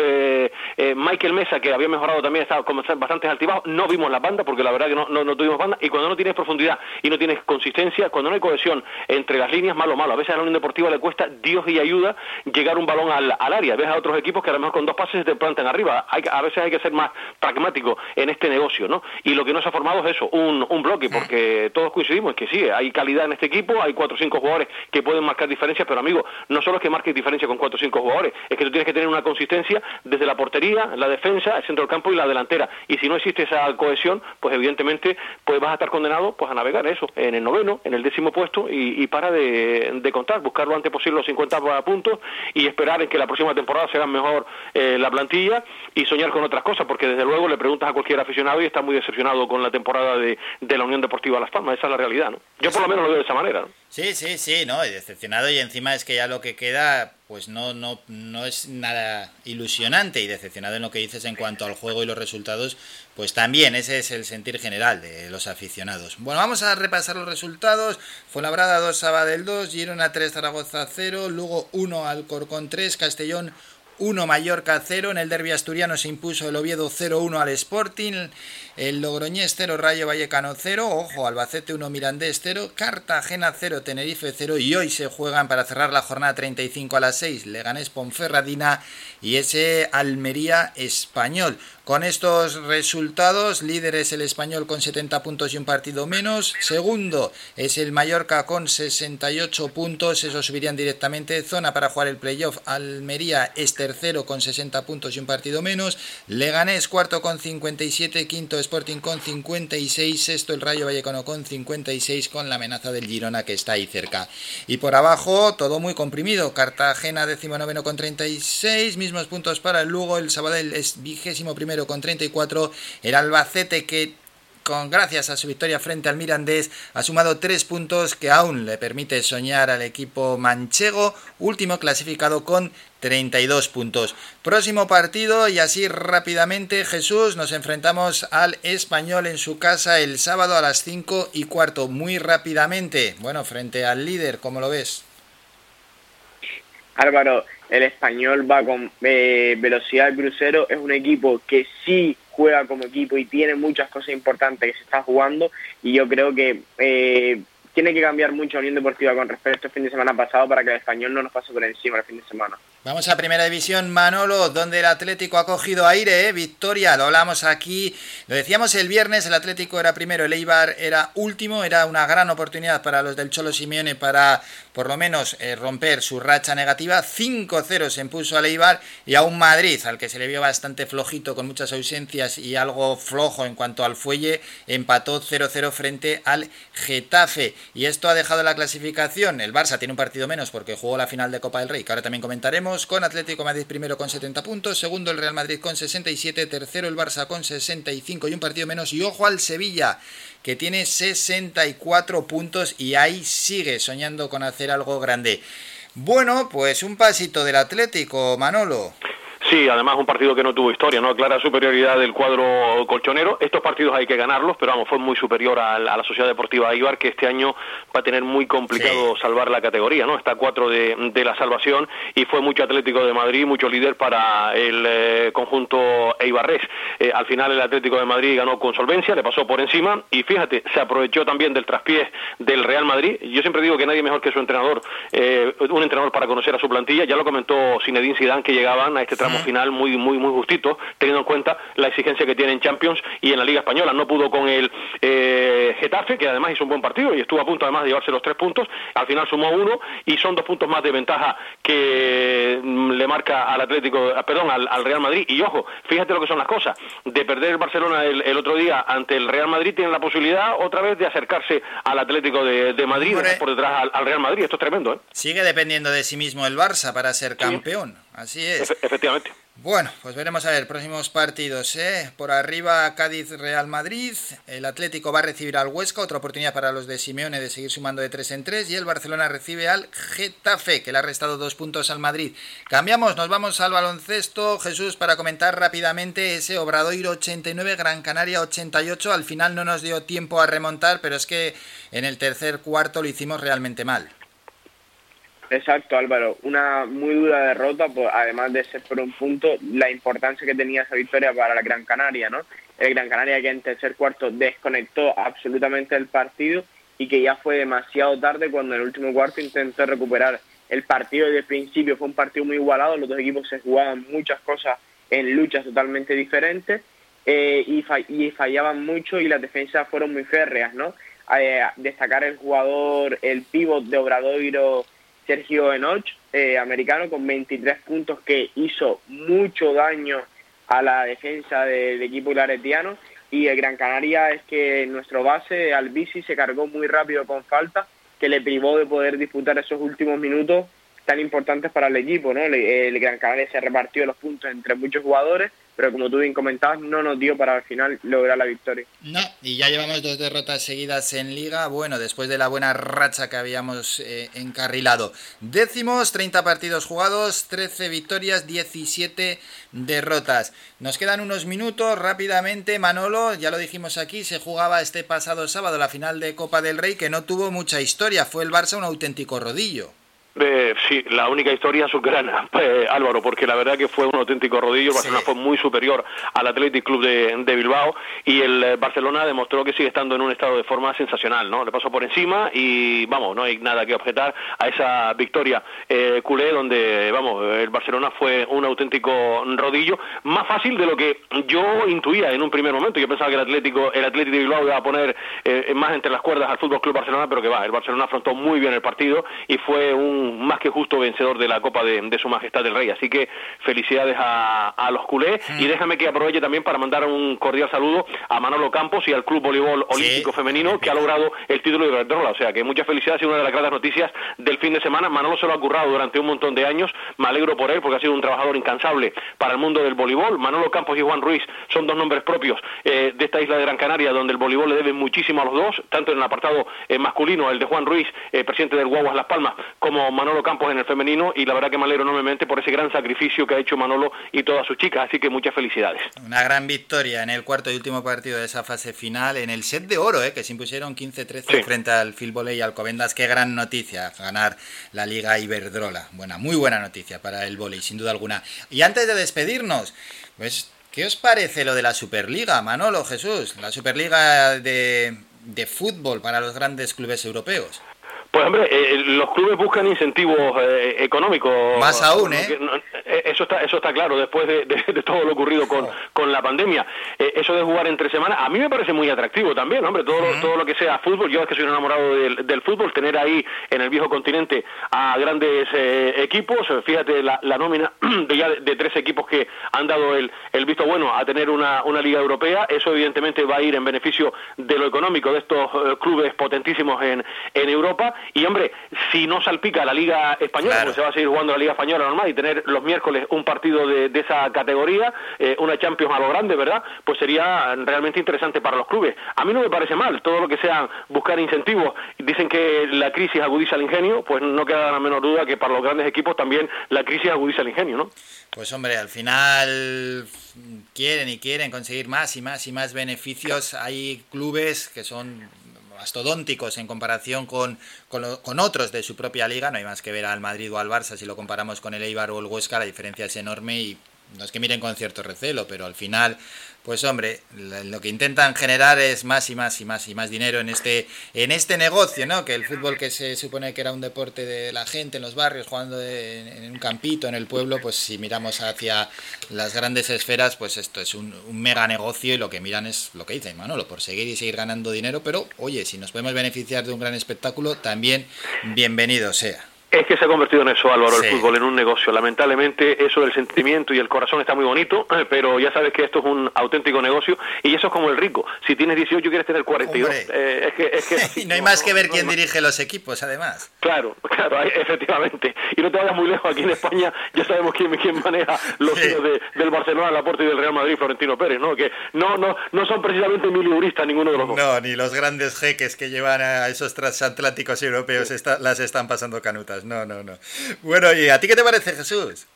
Michael Mesa, que había mejorado también, estaba con bastantes altibajos, no vimos la banda, porque la verdad que no, no, no tuvimos banda, y cuando no tienes profundidad y no tienes consistencia, cuando no hay cohesión entre las líneas, malo, malo. A veces a la Unión Deportiva le cuesta Dios y ayuda llegar un balón al, al área. Ves a otros equipos que a lo mejor con dos pases se te plantan arriba. Hay, a veces hay que ser más pragmático en este negocio, ¿no? Y lo que no se ha formado es eso, un, un bloque, porque todos coincidimos que sí, hay calidad en este equipo, hay cuatro o cinco jugadores que pueden marcar diferencias, pero amigo, no solo es que marques diferencia con cuatro o cinco jugadores, es que tú tienes que tener una consistencia desde la portería, la defensa, el centro del campo y la delantera. Y si no existe esa cohesión, pues evidentemente pues vas a estar condenado pues a navegar eso, en el noveno, en el décimo puesto y, y para de, contar, buscar lo antes posible los 50 puntos y esperar en que la próxima temporada se haga mejor eh, la plantilla y soñar con otras cosas, porque desde luego le preguntas a cualquier aficionado y está muy decepcionado con la temporada de, de la Unión Deportiva Las Palmas, esa es la realidad, ¿no? Yo por lo menos lo veo de esa manera. Sí, sí, sí, no, decepcionado y encima es que ya lo que queda pues no no no es nada ilusionante y decepcionado en lo que dices en cuanto al juego y los resultados, pues también ese es el sentir general de los aficionados. Bueno, vamos a repasar los resultados. Fuenlabrada 2, Sabadell 2, Girona 3, Zaragoza 0, Lugo 1, Alcorcón 3, Castellón 1 Mallorca 0, en el derbi asturiano se impuso el Oviedo 0-1 al Sporting, el Logroñés 0 Rayo Vallecano 0, ojo, Albacete 1 Mirandés 0, Cartagena 0 Tenerife 0 y hoy se juegan para cerrar la jornada 35 a las 6 Leganés Ponferradina y ese Almería Español. Con estos resultados, líder es el Español con 70 puntos y un partido menos. Segundo es el Mallorca con 68 puntos. Eso subirían directamente. Zona para jugar el playoff Almería, este tercero con 60 puntos y un partido menos. Leganés cuarto con 57, quinto Sporting con 56, sexto el Rayo Vallecano con 56 con la amenaza del Girona que está ahí cerca. Y por abajo todo muy comprimido. Cartagena décimo noveno con 36, mismos puntos para el Lugo, el Sabadell es vigésimo primero con 34, el Albacete que con gracias a su victoria frente al Mirandés, ha sumado tres puntos que aún le permite soñar al equipo manchego, último clasificado con 32 puntos. Próximo partido y así rápidamente Jesús nos enfrentamos al español en su casa el sábado a las 5 y cuarto, muy rápidamente. Bueno, frente al líder, ¿cómo lo ves? Álvaro, el español va con eh, velocidad crucero, es un equipo que sí juega como equipo y tiene muchas cosas importantes que se está jugando y yo creo que eh, tiene que cambiar mucho la Unión Deportiva con respecto al fin de semana pasado para que el español no nos pase por encima el fin de semana. Vamos a Primera División, Manolo, donde el Atlético ha cogido aire, ¿eh? victoria, lo hablamos aquí, lo decíamos el viernes, el Atlético era primero, el Eibar era último, era una gran oportunidad para los del Cholo Simeone para por lo menos eh, romper su racha negativa, 5-0 se impuso al Eibar y a un Madrid al que se le vio bastante flojito con muchas ausencias y algo flojo en cuanto al fuelle, empató 0-0 frente al Getafe. Y esto ha dejado la clasificación, el Barça tiene un partido menos porque jugó la final de Copa del Rey, que ahora también comentaremos, con Atlético Madrid primero con 70 puntos, segundo el Real Madrid con 67, tercero el Barça con 65 y un partido menos. Y ojo al Sevilla, que tiene 64 puntos y ahí sigue soñando con hacer algo grande. Bueno, pues un pasito del Atlético, Manolo. Sí, además un partido que no tuvo historia, ¿no? Clara superioridad del cuadro colchonero. Estos partidos hay que ganarlos, pero vamos, fue muy superior a, la, a la Sociedad Deportiva Ibar, que este año va a tener muy complicado salvar la categoría, ¿no? Está a cuatro de, de, la salvación y fue mucho Atlético de Madrid, mucho líder para el eh, conjunto Eibarres. Eh, al final el Atlético de Madrid ganó con solvencia, le pasó por encima y fíjate, se aprovechó también del traspiés del Real Madrid. Yo siempre digo que nadie mejor que su entrenador, eh, un entrenador para conocer a su plantilla. Ya lo comentó Zinedine Zidane que llegaban a este tramo final muy muy muy justito, teniendo en cuenta la exigencia que tiene en Champions y en la Liga Española. No pudo con el eh, Getafe, que además hizo un buen partido y estuvo a punto además de llevarse los tres puntos. Al final sumó uno y son dos puntos más de ventaja que mm, le marca al Atlético, perdón, al, al, Real Madrid. Y ojo, fíjate lo que son las cosas. De perder el Barcelona el, el otro día ante el Real Madrid, tienen la posibilidad otra vez de acercarse al Atlético de, de Madrid, por detrás al, al, Real Madrid. Esto es tremendo, ¿eh? Sigue dependiendo de sí mismo el Barça para ser campeón. Sí. Así es. Efe efectivamente. Bueno, pues veremos a ver, próximos partidos. ¿eh? Por arriba, Cádiz-Real Madrid. El Atlético va a recibir al Huesca, otra oportunidad para los de Simeone de seguir sumando de 3 en 3. Y el Barcelona recibe al Getafe, que le ha restado dos puntos al Madrid. Cambiamos, nos vamos al baloncesto, Jesús, para comentar rápidamente ese Obradoiro 89, Gran Canaria 88. Al final no nos dio tiempo a remontar, pero es que en el tercer cuarto lo hicimos realmente mal. Exacto, Álvaro. Una muy dura derrota, pues, además de ser por un punto, la importancia que tenía esa victoria para la Gran Canaria, ¿no? El Gran Canaria que en tercer cuarto desconectó absolutamente el partido y que ya fue demasiado tarde cuando en el último cuarto intentó recuperar el partido desde el principio. Fue un partido muy igualado, los dos equipos se jugaban muchas cosas en luchas totalmente diferentes eh, y, fa y, fallaban mucho y las defensas fueron muy férreas, ¿no? Eh, destacar el jugador, el pívot de Obradoiro, Sergio Enoch, eh, americano, con 23 puntos que hizo mucho daño a la defensa del equipo laretiano. Y el Gran Canaria es que nuestro base, Albisi, se cargó muy rápido con falta, que le privó de poder disputar esos últimos minutos tan importantes para el equipo. ¿no? El Gran Canaria se repartió los puntos entre muchos jugadores pero como tú bien comentabas, no nos dio para al final lograr la victoria. No, y ya llevamos dos derrotas seguidas en liga, bueno, después de la buena racha que habíamos eh, encarrilado. Décimos, 30 partidos jugados, 13 victorias, 17 derrotas. Nos quedan unos minutos rápidamente, Manolo, ya lo dijimos aquí, se jugaba este pasado sábado la final de Copa del Rey, que no tuvo mucha historia, fue el Barça un auténtico rodillo. Eh, sí, la única historia subgrana, eh, Álvaro, porque la verdad que fue un auténtico rodillo. El Barcelona sí. fue muy superior al Athletic Club de, de, Bilbao y el eh, Barcelona demostró que sigue estando en un estado de forma sensacional, ¿no? Le pasó por encima y vamos, no hay nada que objetar a esa victoria eh, culé, donde vamos, el Barcelona fue un auténtico rodillo, más fácil de lo que yo intuía en un primer momento. Yo pensaba que el Atlético, el Atlético de Bilbao iba a poner eh, más entre las cuerdas al Fútbol Club Barcelona, pero que va, el Barcelona afrontó muy bien el partido y fue un un más que justo vencedor de la Copa de, de Su Majestad el Rey. Así que felicidades a, a los culés y déjame que aproveche también para mandar un cordial saludo a Manolo Campos y al Club Voleibol Olímpico Femenino que ha logrado el título de Iberdrola. O sea que muchas felicidades y una de las grandes noticias del fin de semana. Manolo se lo ha currado durante un montón de años. Me alegro por él porque ha sido un trabajador incansable para el mundo del voleibol. Manolo Campos y Juan Ruiz son dos nombres propios eh, de esta isla de Gran Canaria donde el voleibol le debe muchísimo a los dos, tanto en el apartado eh, masculino, el de Juan Ruiz, eh, presidente del Guaguas Las Palmas, como Manolo Campos en el femenino. Y la verdad que me alegro enormemente por ese gran sacrificio que ha hecho Manolo y todas sus chicas. Así que muchas felicidades. Una gran victoria en el cuarto y último partido de esa fase final, en el set de oro, ¿eh? que se impusieron 15-13 frente al Filbole y al Covendas. Qué gran noticia ganar la Liga Iberdrola. Buena, muy buena noticia para el volei, sin duda alguna. Y antes de despedirnos, pues, ¿qué os parece lo de la Superliga, Manolo, Jesús? La Superliga de, de fútbol para los grandes clubes europeos. Pues hombre, eh, los clubes buscan incentivos eh, económicos. Más aún, ¿eh? Eh, Eso está, eso está claro, después de, de- de todo lo ocurrido con, con la pandemia. Eh, eso de jugar entre semanas, a mí me parece muy atractivo también, hombre, todo, lo, todo lo que sea fútbol. Yo es que soy enamorado del, del fútbol, tener ahí en el viejo continente a grandes eh, equipos. Eh, Fíjate la, la nómina de ya de, de tres equipos que han dado el, el visto bueno a tener una, una liga europea. Eso evidentemente va a ir en beneficio de lo económico de estos eh, clubes potentísimos en, en Europa. Y hombre, si no salpica la liga española, pues se va a seguir jugando la liga española normal y tener los miércoles un partido de, de esa categoría, eh, una Champions a lo grande, ¿verdad? Pues sería realmente interesante para los clubes. A mí no me parece mal todo lo que sea buscar incentivos. Dicen que la crisis agudiza el ingenio, pues no queda la menor duda que para los grandes equipos también la crisis agudiza el ingenio, ¿no? Pues hombre, al final quieren y quieren conseguir más y más y más beneficios. Hay clubes que son mastodónticos en comparación con, con, con otros de su propia liga. No hay más que ver al Madrid o al Barça si lo comparamos con el Eibar o el Huesca. La diferencia es enorme y no es que miren con cierto recelo, pero al final, pues hombre, lo que intentan generar es más y más y más y más dinero en este en este negocio, ¿no? Que el fútbol que se supone que era un deporte de la gente en los barrios jugando en un campito en el pueblo, pues si miramos hacia las grandes esferas, pues esto es un, un mega negocio y lo que miran es lo que dice Manolo, por seguir y seguir ganando dinero, pero oye, si nos podemos beneficiar de un gran espectáculo, también bienvenido sea. Es que se ha convertido en eso, Álvaro, Sí. el fútbol, en un negocio. Lamentablemente, eso del sentimiento y el corazón está muy bonito, pero ya sabes que esto es un auténtico negocio y eso es como el rico. Si tienes 18, quieres tener 42. Hombre. Eh, es que, es que es así. Y no hay más que ver quién dirige los equipos, además. Claro, claro, efectivamente. Y no te vayas muy lejos, aquí en España ya sabemos quién, quién maneja los hilos de- del Barcelona, Laporte y del Real Madrid, Florentino Pérez, ¿no? Que no, no, no son precisamente mileuristas ninguno de los dos. No, ni los grandes jeques que llevan a esos transatlánticos europeos está- las están pasando canutas. No, no, no. Bueno, ¿y a ti qué te parece, Jesús?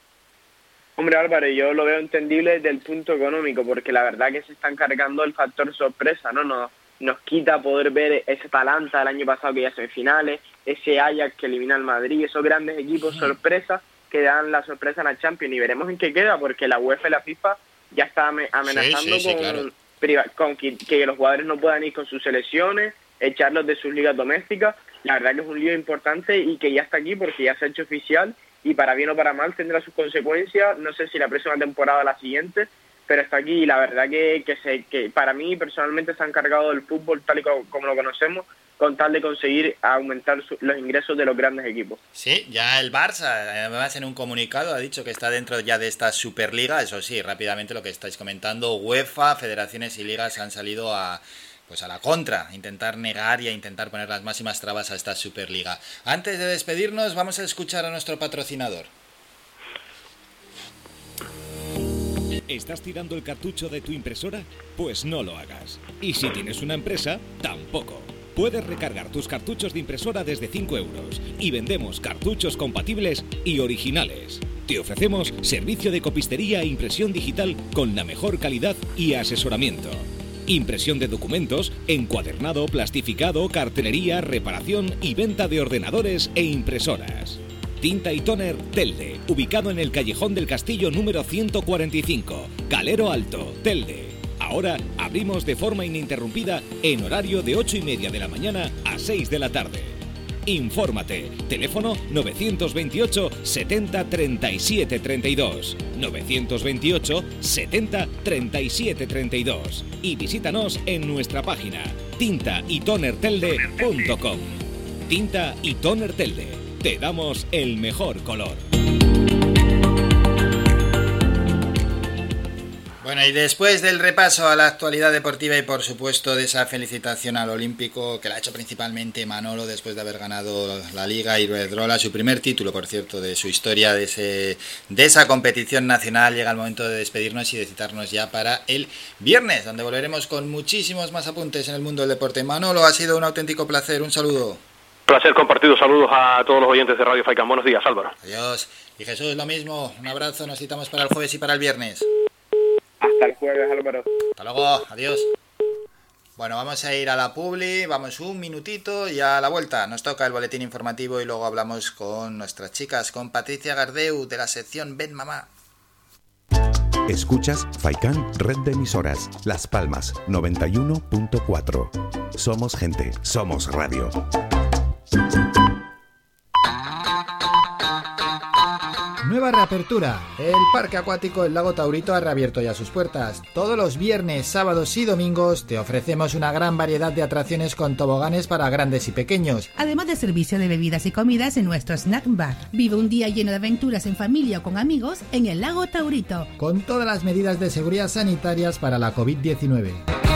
Hombre Álvaro, yo lo veo entendible desde el punto económico, porque la verdad que se están cargando el factor sorpresa, ¿no? Nos, nos quita poder ver ese Atalanta del año pasado que ya semifinales, ese Ajax que elimina al Madrid, esos grandes equipos sorpresa que dan la sorpresa en la Champions y veremos en qué queda, porque la UEFA y la FIFA ya está ame- amenazando sí, sí, con, claro. priva- con que, que los jugadores no puedan ir con sus selecciones, echarlos de sus ligas domésticas. La verdad que es un lío importante y que ya está aquí porque ya se ha hecho oficial y para bien o para mal tendrá sus consecuencias. No sé si la próxima temporada o la siguiente, pero está aquí y la verdad que, que, se, que para mí personalmente se han cargado el fútbol tal y co- como, lo conocemos con tal de conseguir aumentar su- los ingresos de los grandes equipos. Sí, ya el Barça, además en un comunicado ha dicho que está dentro ya de esta Superliga. Eso sí, rápidamente lo que estáis comentando, UEFA, federaciones y ligas han salido a pues a la contra, intentar negar y a intentar poner las máximas trabas a esta Superliga. Antes de despedirnos, vamos a escuchar a nuestro patrocinador. ¿Estás tirando el cartucho de tu impresora? Pues no lo hagas. Y si tienes una empresa, tampoco. Puedes recargar tus cartuchos de impresora desde 5 euros y vendemos cartuchos compatibles y originales. Te ofrecemos servicio de copistería e impresión digital con la mejor calidad y asesoramiento. Impresión de documentos, encuadernado, plastificado, cartelería, reparación y venta de ordenadores e impresoras. Tinta y Toner Telde, ubicado en el Callejón del Castillo número 145, Calero Alto, Telde. Ahora abrimos de forma ininterrumpida en horario de 8 y media de la mañana a 6 de la tarde. Infórmate. Teléfono 928 70 37 32. 928 70 37 32. Y visítanos en nuestra página tinta y tonertelde.com. Tinta y Toner Telde. te damos el mejor color. Bueno, y después del repaso a la actualidad deportiva y por supuesto de esa felicitación al Olímpico que la ha hecho principalmente Manolo después de haber ganado la Liga Iberdrola, su primer título, por cierto, de su historia de, ese, de esa competición nacional, llega el momento de despedirnos y de citarnos ya para el viernes, donde volveremos con muchísimos más apuntes en el mundo del deporte. Manolo, ha sido un auténtico placer, un saludo. Placer compartido, saludos a todos los oyentes de Radio Faikan. Buenos días, Álvaro. Adiós. Y Jesús, lo mismo, un abrazo, nos citamos para el jueves y para el viernes. Hasta el jueves, Álvaro. Hasta luego, adiós. Bueno, vamos a ir a la publi, vamos un minutito y a la vuelta. Nos toca el boletín informativo y luego hablamos con nuestras chicas, con Patricia Gardeu de la sección Ven Mamá. Escuchas Faikan Red de Emisoras, Las Palmas 91.4. Somos gente, somos radio. Nueva reapertura. El Parque Acuático El Lago Taurito ha reabierto ya sus puertas. Todos los viernes, sábados y domingos te ofrecemos una gran variedad de atracciones con toboganes para grandes y pequeños. Además de servicio de bebidas y comidas en nuestro snack bar. Vive un día lleno de aventuras en familia o con amigos en el Lago Taurito. Con todas las medidas de seguridad sanitarias para la COVID-19.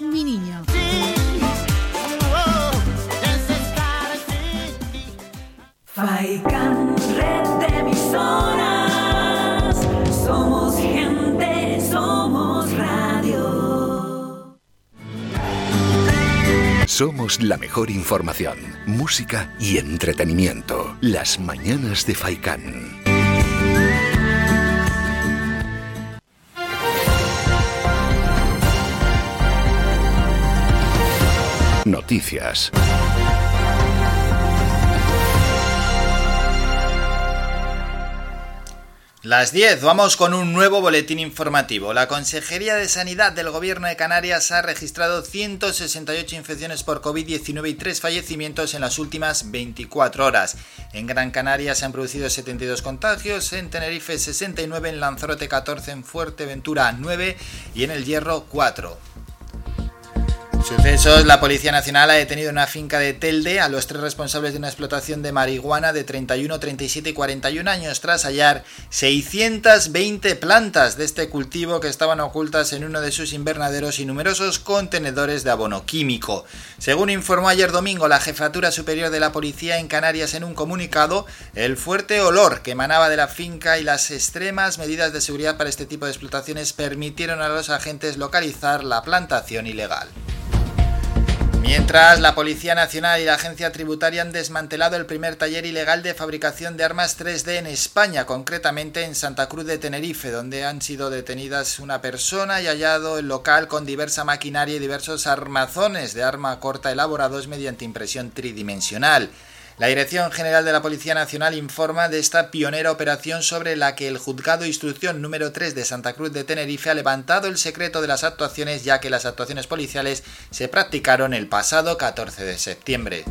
Mi Niño. Faikan, red de emisoras. Somos gente, somos radio. Somos la mejor información, música y entretenimiento. Las mañanas de Faikán. Noticias. Las 10, vamos con un nuevo boletín informativo. La Consejería de Sanidad del Gobierno de Canarias ha registrado 168 infecciones por COVID-19 y 3 fallecimientos en las últimas 24 horas. En Gran Canaria se han producido 72 contagios, en Tenerife 69, en Lanzarote 14, en Fuerteventura 9 y en El Hierro 4. Sucesos, la Policía Nacional ha detenido en una finca de Telde a los tres responsables de una explotación de marihuana de 31, 37 y 41 años tras hallar 620 plantas de este cultivo que estaban ocultas en uno de sus invernaderos y numerosos contenedores de abono químico. Según informó ayer domingo la Jefatura Superior de la Policía en Canarias en un comunicado, el fuerte olor que emanaba de la finca y las extremas medidas de seguridad para este tipo de explotaciones permitieron a los agentes localizar la plantación ilegal. Mientras, la Policía Nacional y la Agencia Tributaria han desmantelado el primer taller ilegal de fabricación de armas 3D en España, concretamente en Santa Cruz de Tenerife, donde han sido detenidas una persona y hallado el local con diversa maquinaria y diversos armazones de arma corta elaborados mediante impresión tridimensional. La Dirección General de la Policía Nacional informa de esta pionera operación sobre la que el Juzgado de Instrucción número 3 de Santa Cruz de Tenerife ha levantado el secreto de las actuaciones ya que las actuaciones policiales se practicaron el pasado 14 de septiembre.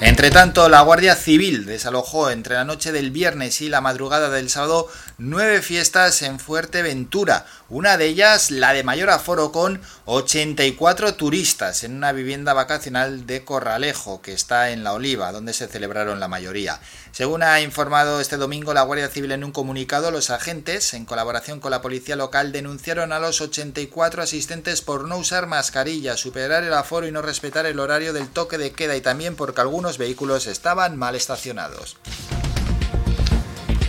Entre tanto, la Guardia Civil desalojó entre la noche del viernes y la madrugada del sábado nueve fiestas en Fuerteventura, una de ellas la de mayor aforo con 84 turistas en una vivienda vacacional de Corralejo, que está en La Oliva, donde se celebraron la mayoría. Según ha informado este domingo la Guardia Civil en un comunicado, los agentes, en colaboración con la policía local, denunciaron a los 84 asistentes por no usar mascarilla, superar el aforo y no respetar el horario del toque de queda y también porque algunos vehículos estaban mal estacionados.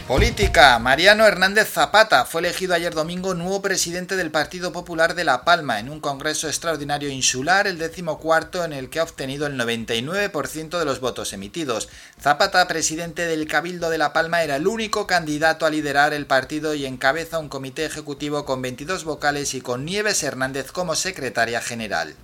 Política. Mariano Hernández Zapata fue elegido ayer domingo nuevo presidente del Partido Popular de La Palma en un congreso extraordinario insular, el decimocuarto, en el que ha obtenido el 99% de los votos emitidos. Zapata, presidente del Cabildo de La Palma, era el único candidato a liderar el partido y encabeza un comité ejecutivo con 22 vocales y con Nieves Hernández como secretaria general.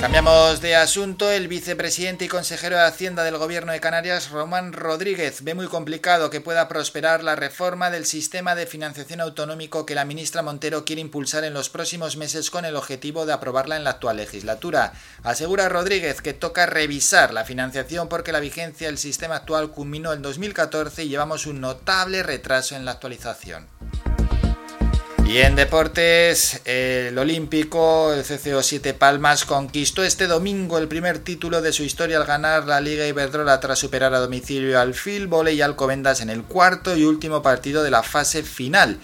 Cambiamos de asunto. El vicepresidente y consejero de Hacienda del Gobierno de Canarias, Román Rodríguez, ve muy complicado que pueda prosperar la reforma del sistema de financiación autonómico que la ministra Montero quiere impulsar en los próximos meses con el objetivo de aprobarla en la actual legislatura. Asegura Rodríguez que toca revisar la financiación porque la vigencia del sistema actual culminó en 2014 y llevamos un notable retraso en la actualización. Y en deportes, el Olímpico, el CCO 7 Palmas, conquistó este domingo el primer título de su historia al ganar la Liga Iberdrola tras superar a domicilio al Phil Volley y Alcobendas en el cuarto y último partido de la fase final.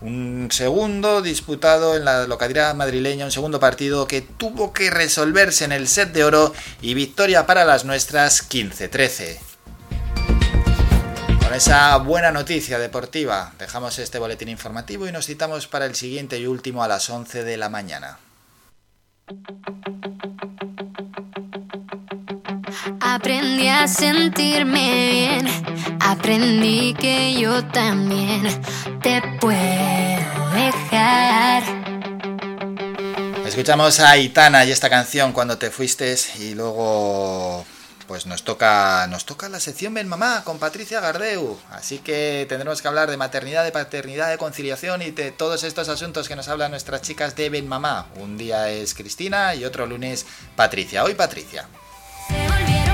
Un segundo disputado en la localidad madrileña, un segundo partido que tuvo que resolverse en el set de oro y victoria para las nuestras 15-13. Con esa buena noticia deportiva dejamos este boletín informativo y nos citamos para el siguiente y último a las 11 de la mañana. Aprendí a sentirme bien, aprendí que yo también te puedo dejar. Escuchamos a Aitana y esta canción cuando te fuiste y luego pues nos toca nos toca la sección Ven Mamá con Patricia Gardeu. Así que tendremos que hablar de maternidad, de paternidad, de conciliación y de todos estos asuntos que nos hablan nuestras chicas de Ven Mamá. Un día es Cristina y otro lunes Patricia. Hoy Patricia. Pero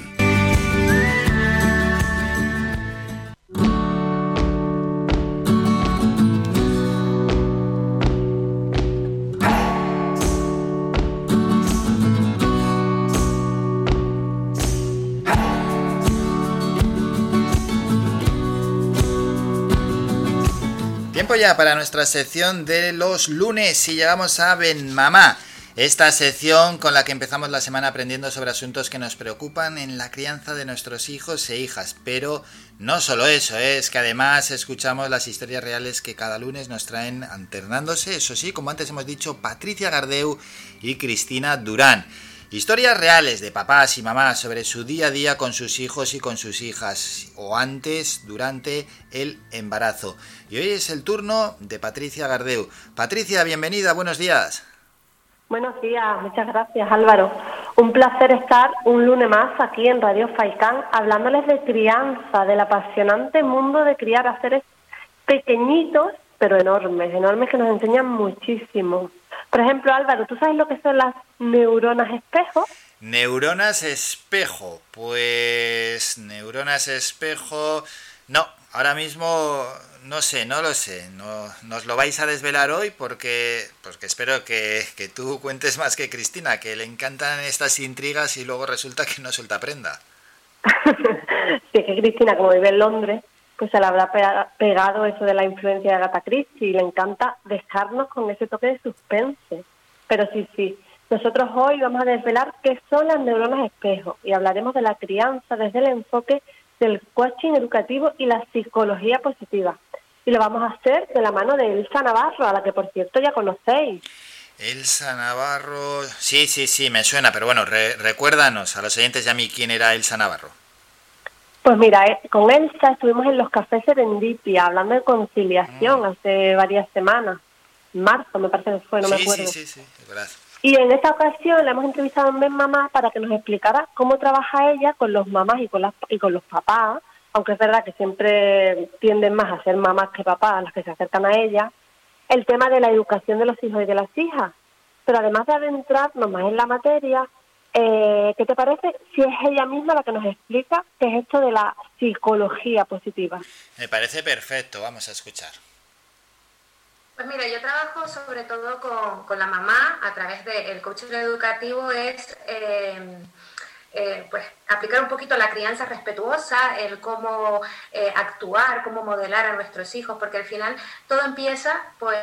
Para nuestra sección de los lunes y llegamos a Ben Mamá. Esta sección con la que empezamos la semana aprendiendo sobre asuntos que nos preocupan en la crianza de nuestros hijos e hijas. Pero no solo eso, ¿eh? es que además escuchamos las historias reales que cada lunes nos traen alternándose, eso sí, como antes hemos dicho, Patricia Gardeu y Cristina Durán. Historias reales de papás y mamás sobre su día a día con sus hijos y con sus hijas, o antes, durante el embarazo. Y hoy es el turno de Patricia Gardeu. Patricia, bienvenida, buenos días. Buenos días, muchas gracias Álvaro. Un placer estar un lunes más aquí en Radio Faicán hablándoles de crianza, del apasionante mundo de criar a seres pequeñitos pero enormes, enormes que nos enseñan muchísimo. Por ejemplo, Álvaro, ¿tú sabes lo que son las neuronas espejo? Neuronas espejo, pues neuronas espejo, no, ahora mismo no sé, no lo sé, no, nos lo vais a desvelar hoy porque, porque espero que, que tú cuentes más que Cristina, que le encantan estas intrigas y luego resulta que no suelta prenda. sí, que Cristina, como vive en Londres, pues se le habrá pega- pegado eso de la influencia de Agatha Christie y le encanta dejarnos con ese toque de suspense. Pero sí, sí, nosotros hoy vamos a desvelar qué son las neuronas espejo y hablaremos de la crianza desde el enfoque del coaching educativo y la psicología positiva. Y lo vamos a hacer de la mano de Elsa Navarro, a la que por cierto ya conocéis. Elsa Navarro, sí, sí, sí, me suena, pero bueno, re- recuérdanos a los oyentes y a mí quién era Elsa Navarro. Pues mira, eh, con Elsa estuvimos en los cafés Serendipia hablando de conciliación hace varias semanas. Marzo me parece que fue, no me sí, acuerdo. sí, sí, sí, verdad. Y en esta ocasión la hemos entrevistado en Ven Mamá para que nos explicara cómo trabaja ella con los mamás y con, las, y con los papás, aunque es verdad que siempre tienden más a ser mamás que papás las que se acercan a ella, el tema de la educación de los hijos y de las hijas. Pero además de adentrarnos más en la materia, eh, ¿qué te parece si es ella misma la que nos explica qué es esto de la psicología positiva? Me parece perfecto, vamos a escuchar. Pues mira, yo trabajo sobre todo con, con la mamá a través del coaching educativo, es eh, eh, pues aplicar un poquito la crianza respetuosa, el cómo eh, actuar, cómo modelar a nuestros hijos, porque al final todo empieza pues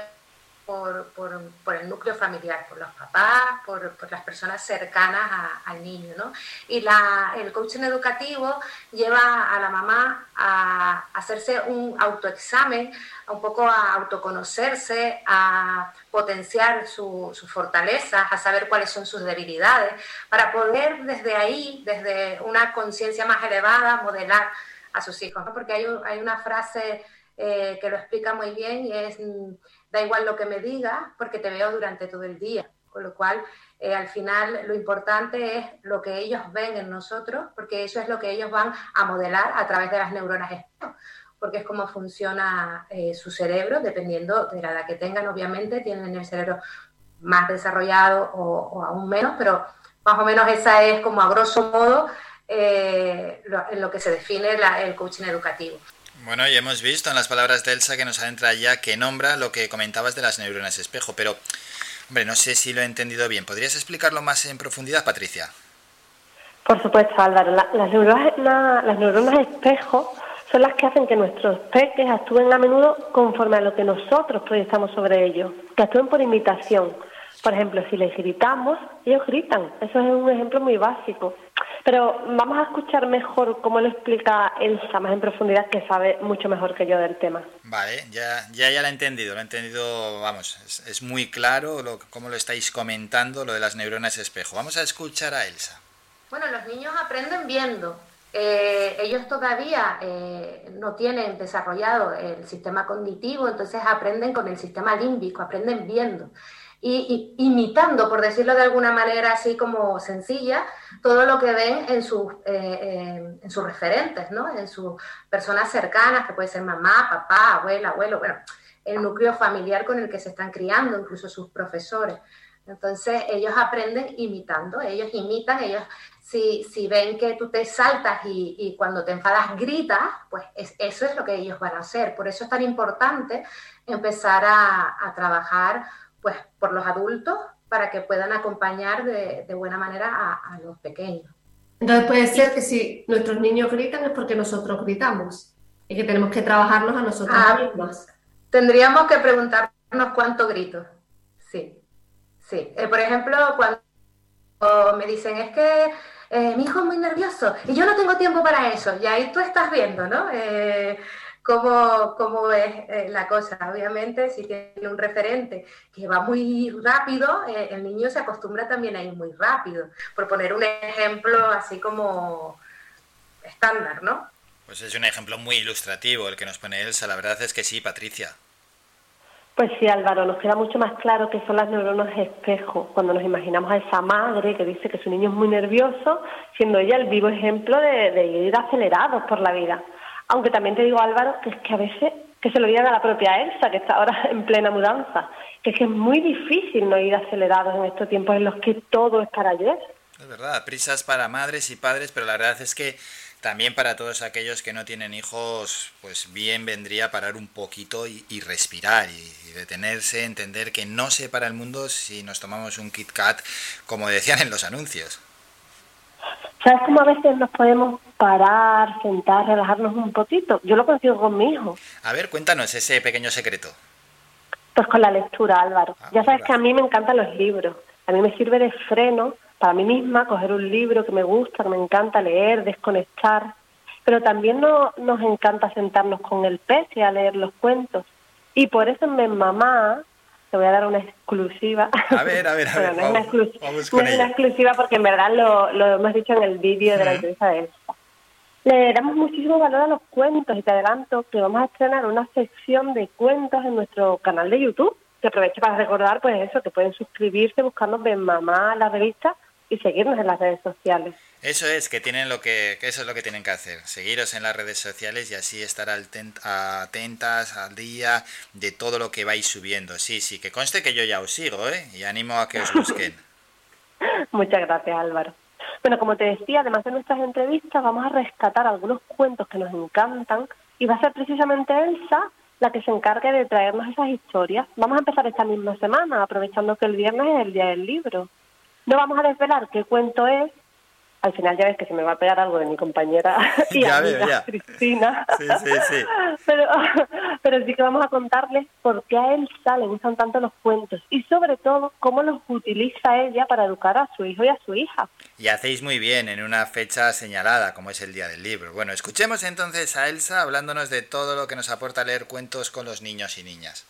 por, por, por el núcleo familiar, por los papás, por, por las personas cercanas a- al niño, ¿no? Y la, el coaching educativo lleva a la mamá a hacerse un autoexamen, un poco a autoconocerse, a potenciar su- sus fortalezas, a saber cuáles son sus debilidades, para poder desde ahí, desde una conciencia más elevada, modelar a sus hijos, ¿no? Porque hay, hay una frase eh, que lo explica muy bien y es, da igual lo que me digas porque te veo durante todo el día. Con lo cual, eh, al final, lo importante es lo que ellos ven en nosotros, porque eso es lo que ellos van a modelar a través de las neuronas porque es como funciona eh, su cerebro, dependiendo de la edad que tengan, obviamente, tienen el cerebro más desarrollado o, aún menos, pero más o menos esa es como a grosso modo eh, lo- en lo que se define el coaching educativo. Bueno, y hemos visto en las palabras de Elsa que nos adentra ya que nombra lo que comentabas de las neuronas espejo, pero, hombre, no sé si lo he entendido bien. ¿Podrías explicarlo más en profundidad, Patricia? Por supuesto, Álvaro. La- las, neuronas, la- las neuronas espejo son las que hacen que nuestros peques actúen a menudo conforme a lo que nosotros proyectamos sobre ellos, que actúen por imitación. Por ejemplo, si les gritamos, ellos gritan. Eso es un ejemplo muy básico. Pero vamos a escuchar mejor cómo lo explica Elsa más en profundidad, que sabe mucho mejor que yo del tema. Vale, ya, ya, ya lo he entendido, lo he entendido, vamos, es, es muy claro lo, cómo lo estáis comentando, lo de las neuronas espejo. Vamos a escuchar a Elsa. Bueno, los niños aprenden viendo. Eh, ellos todavía eh, no tienen desarrollado el sistema cognitivo, entonces aprenden con el sistema límbico, aprenden viendo. Y, y imitando, por decirlo de alguna manera así como sencilla, todo lo que ven en sus, eh, en sus referentes, ¿no? En sus personas cercanas, que puede ser mamá, papá, abuela, abuelo, bueno, el núcleo familiar con el que se están criando, incluso sus profesores. Entonces ellos aprenden imitando, ellos imitan, ellos si, si ven que tú te saltas y, y cuando te enfadas gritas, pues es- eso es lo que ellos van a hacer. Por eso es tan importante empezar a, a trabajar pues por los adultos para que puedan acompañar de, de buena manera a, a los pequeños. Entonces puede ser que si nuestros niños gritan es porque nosotros gritamos y que tenemos que trabajarnos a nosotros Ah. mismos. Tendríamos que preguntarnos cuánto grito. Sí, Sí, Eh, por ejemplo, cuando me dicen es que eh, mi hijo es muy nervioso y yo no tengo tiempo para eso, y ahí tú estás viendo, ¿no? Eh, cómo, cómo es eh, la cosa. Obviamente, si tiene un referente que va muy rápido, eh, el niño se acostumbra también a ir muy rápido. Por poner un ejemplo así como estándar, ¿no? Pues es un ejemplo muy ilustrativo el que nos pone Elsa. La verdad es que sí, Patricia. Pues sí, Álvaro, nos queda mucho más claro que son las neuronas espejo, cuando nos imaginamos a esa madre que dice que su niño es muy nervioso, siendo ella el vivo ejemplo de, de ir acelerados por la vida. Aunque también te digo, Álvaro, que es que a veces que se lo digan a la propia Elsa, que está ahora en plena mudanza, que es que es muy difícil no ir acelerados en estos tiempos en los que todo es para ayer. Es verdad, prisas para madres y padres, pero la verdad es que también para todos aquellos que no tienen hijos, pues bien vendría parar un poquito y, y respirar y, y detenerse, entender que no se para el mundo si nos tomamos un Kit Kat, como decían en los anuncios. ¿Sabes cómo a veces nos podemos parar, sentar, relajarnos un poquito? Yo lo consigo con mi hijo. A ver, cuéntanos ese pequeño secreto. Pues con la lectura, Álvaro. ya sabes que a mí me encantan los libros. A mí me sirve de freno para mí misma coger un libro que me gusta, que me encanta leer, desconectar. Pero también no, nos encanta sentarnos con el pez y a leer los cuentos. Y por eso en mi mamá, te voy a dar una exclusiva. A ver, a ver, a ver. Bueno, no es una, vamos, no es una ella. exclusiva porque en verdad lo, lo hemos dicho en el vídeo de la entrevista de Elsa. Le damos muchísimo valor a los cuentos y te adelanto que vamos a estrenar una sección de cuentos en nuestro canal de YouTube. Que aprovecho para recordar, pues eso, que pueden suscribirse buscando Ben Mamá, la revista, y seguirnos en las redes sociales. Eso es, que tienen lo que, que eso es lo que tienen que hacer, seguiros en las redes sociales y así estar atentas al día de todo lo que vais subiendo. Sí, sí, que conste que yo ya os sigo, ¿eh? Y animo a que os busquen. Muchas gracias, Álvaro. Bueno, como te decía, además de nuestras entrevistas, vamos a rescatar algunos cuentos que nos encantan y va a ser precisamente Elsa la que se encargue de traernos esas historias. Vamos a empezar esta misma semana, aprovechando que el viernes es el día del libro. No vamos a desvelar qué cuento es. Al final ya ves que se me va a pegar algo de mi compañera y Ya amiga, veo, ya. Cristina. Sí, sí, sí. Pero, pero sí que vamos a contarles por qué a Elsa le gustan tanto los cuentos y sobre todo cómo los utiliza ella para educar a su hijo y a su hija. Y hacéis muy bien en una fecha señalada, como es el día del libro. Bueno, escuchemos entonces a Elsa hablándonos de todo lo que nos aporta leer cuentos con los niños y niñas.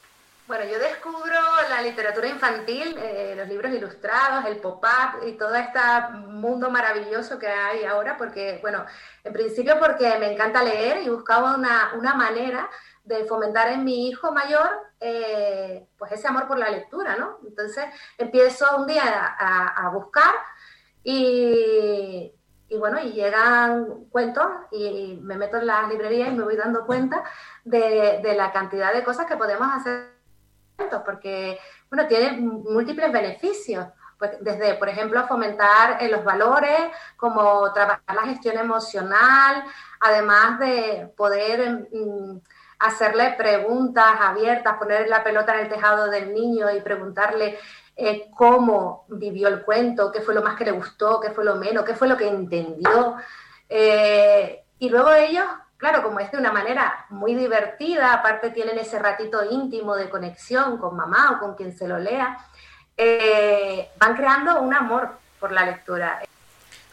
Bueno, yo descubro la literatura infantil, eh, los libros ilustrados, el pop-up y todo este mundo maravilloso que hay ahora, porque, bueno, en principio porque me encanta leer y buscaba una, una manera de fomentar en mi hijo mayor eh, pues ese amor por la lectura, ¿no? Entonces empiezo un día a, buscar y, y bueno, y llegan cuentos y me meto en las librerías y me voy dando cuenta de, de la cantidad de cosas que podemos hacer porque bueno, tiene múltiples beneficios. Pues desde, por ejemplo, fomentar eh, los valores, como trabajar la gestión emocional, además de poder mm, hacerle preguntas abiertas, poner la pelota en el tejado del niño y preguntarle eh, cómo vivió el cuento, qué fue lo más que le gustó, qué fue lo menos, qué fue lo que entendió. Eh, y luego ellos, claro, como es de una manera muy divertida, aparte tienen ese ratito íntimo de conexión con mamá o con quien se lo lea, eh, van creando un amor por la lectura.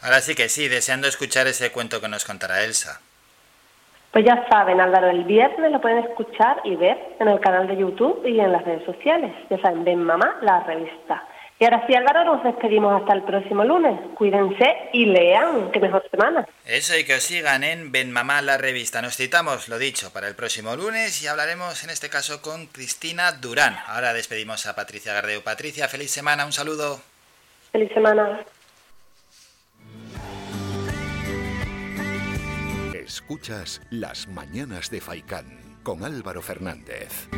Ahora sí que sí, deseando escuchar ese cuento que nos contará Elsa. Pues ya saben, Álvaro, el viernes lo pueden escuchar y ver en el canal de YouTube y en las redes sociales. Ya saben, ven mamá, la revista. Y ahora sí, Álvaro, nos despedimos hasta el próximo lunes. Cuídense y lean. ¡Qué mejor semana! Eso y que os sigan en Ben Mamá la revista. Nos citamos, lo dicho, para el próximo lunes y hablaremos en este caso con Cristina Durán. Ahora despedimos a Patricia Gardeu. Patricia, feliz semana, un saludo. ¡Feliz semana! Escuchas Las Mañanas de Faicán con Álvaro Fernández.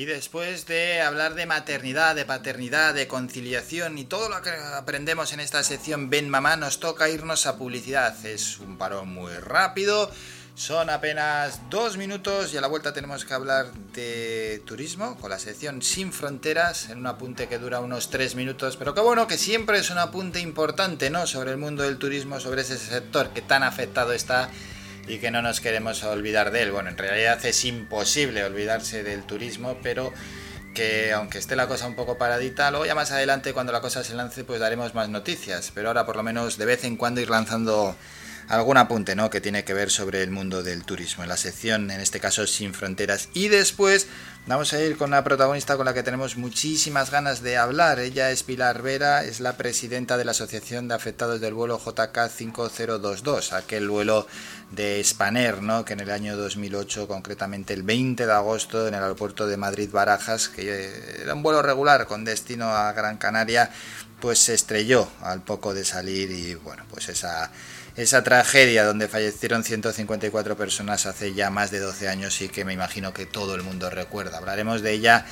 Y después de hablar de maternidad, de paternidad, de conciliación y todo lo que aprendemos en esta sección Ven Mamá, nos toca irnos a publicidad. Es un parón muy rápido. Son apenas dos minutos y a la vuelta tenemos que hablar de turismo con la sección Sin Fronteras en un apunte que dura unos tres minutos, pero que bueno, que siempre es un apunte importante, ¿no? Sobre el mundo del turismo, sobre ese sector que tan afectado está y que no nos queremos olvidar de él. Bueno, en realidad es imposible olvidarse del turismo, pero que aunque esté la cosa un poco paradita, luego ya más adelante cuando la cosa se lance pues daremos más noticias, pero ahora por lo menos de vez en cuando ir lanzando algún apunte ¿no? que tiene que ver sobre el mundo del turismo, en la sección, en este caso, Sin Fronteras. Y después vamos a ir con una protagonista con la que tenemos muchísimas ganas de hablar. Ella es Pilar Vera, es la presidenta de la Asociación de Afectados del vuelo JK 5022, aquel vuelo de Spanair, ¿no? que en el año 2008, concretamente el 20 de agosto, en el aeropuerto de Madrid-Barajas, que era un vuelo regular con destino a Gran Canaria, pues se estrelló al poco de salir y bueno, pues esa esa tragedia donde fallecieron 154 personas hace ya más de 12 años y que me imagino que todo el mundo recuerda. Hablaremos de ella,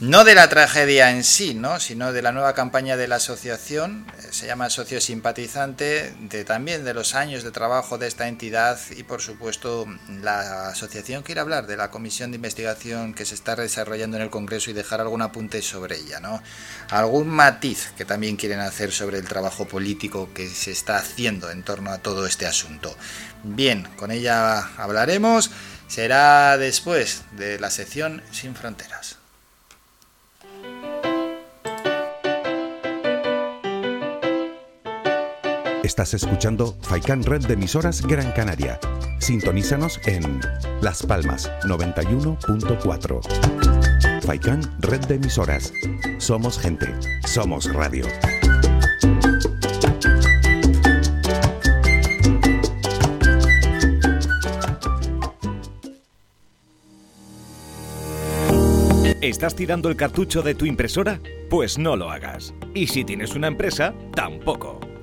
no de la tragedia en sí, ¿no? sino de la nueva campaña de la asociación, eh, se llama Socio Simpatizante, de también de los años de trabajo de esta entidad y por supuesto la asociación quiere hablar de la comisión de investigación que se está desarrollando en el Congreso y dejar algún apunte sobre ella, ¿no? Algún matiz que también quieren hacer sobre el trabajo político que se está haciendo en torno a todo este asunto. Bien, con ella hablaremos. Será después de la sección Sin Fronteras. Estás escuchando Faikan Red de emisoras Gran Canaria. Sintonízanos en Las Palmas 91.4. Faikan Red de emisoras. Somos gente. Somos radio. ¿Estás tirando el cartucho de tu impresora? Pues no lo hagas. Y si tienes una empresa, tampoco.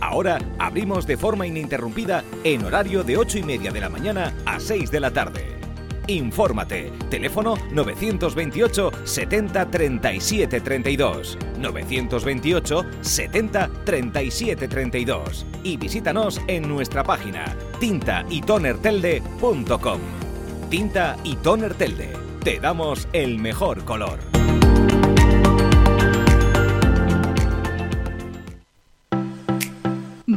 Ahora abrimos de forma ininterrumpida en horario de 8 y media de la mañana a 6 de la tarde. Infórmate. Teléfono 928 70 37 32. 928 70 37 32. Y visítanos en nuestra página tintaytonertelde.com. Tinta y Toner Telde. Te damos el mejor color.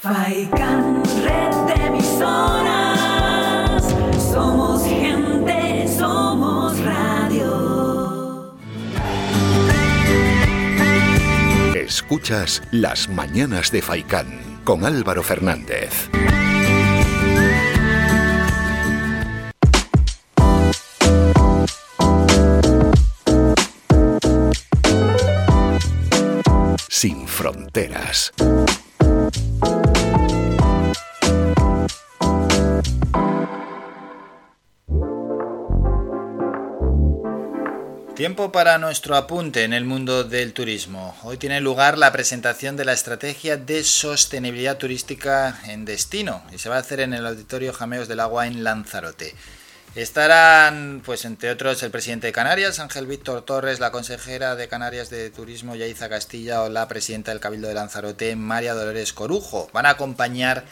Faikan, red de emisoras. Somos gente, somos radio. Escuchas Las Mañanas de Faicán con Álvaro Fernández. Sin fronteras. Tiempo para nuestro apunte en el mundo del turismo. Hoy tiene lugar la presentación de la estrategia de sostenibilidad turística en destino y se va a hacer en el Auditorio Jameos del Agua en Lanzarote. Estarán, pues entre otros, el presidente de Canarias, Ángel Víctor Torres, la consejera de Canarias de Turismo, Yaiza Castilla, o la presidenta del Cabildo de Lanzarote, María Dolores Corujo. Van a acompañar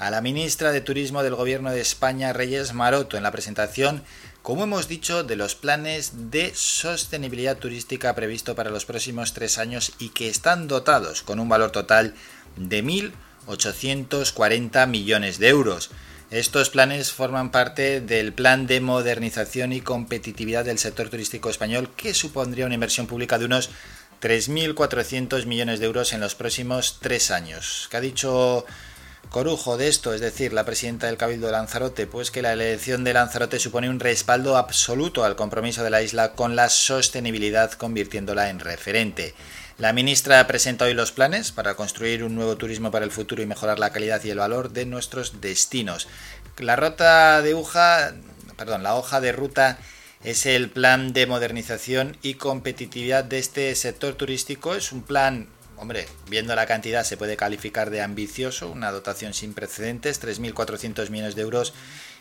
a la ministra de Turismo del Gobierno de España, Reyes Maroto, en la presentación como hemos dicho, de los planes de sostenibilidad turística previsto para los próximos tres años y que están dotados con un valor total de 1.840 millones de euros. Estos planes forman parte del Plan de Modernización y Competitividad del Sector Turístico Español, que supondría una inversión pública de unos 3.400 millones de euros en los próximos tres años. ¿Qué ha dicho Corujo de esto, es decir, la presidenta del Cabildo de Lanzarote? Pues que la elección de Lanzarote supone un respaldo absoluto al compromiso de la isla con la sostenibilidad, convirtiéndola en referente. La ministra presenta hoy los planes para construir un nuevo turismo para el futuro y mejorar la calidad y el valor de nuestros destinos. La rota de hoja, perdón, la hoja de ruta es el plan de modernización y competitividad de este sector turístico. Es un plan, hombre, viendo la cantidad se puede calificar de ambicioso, una dotación sin precedentes, 3.400 millones de euros,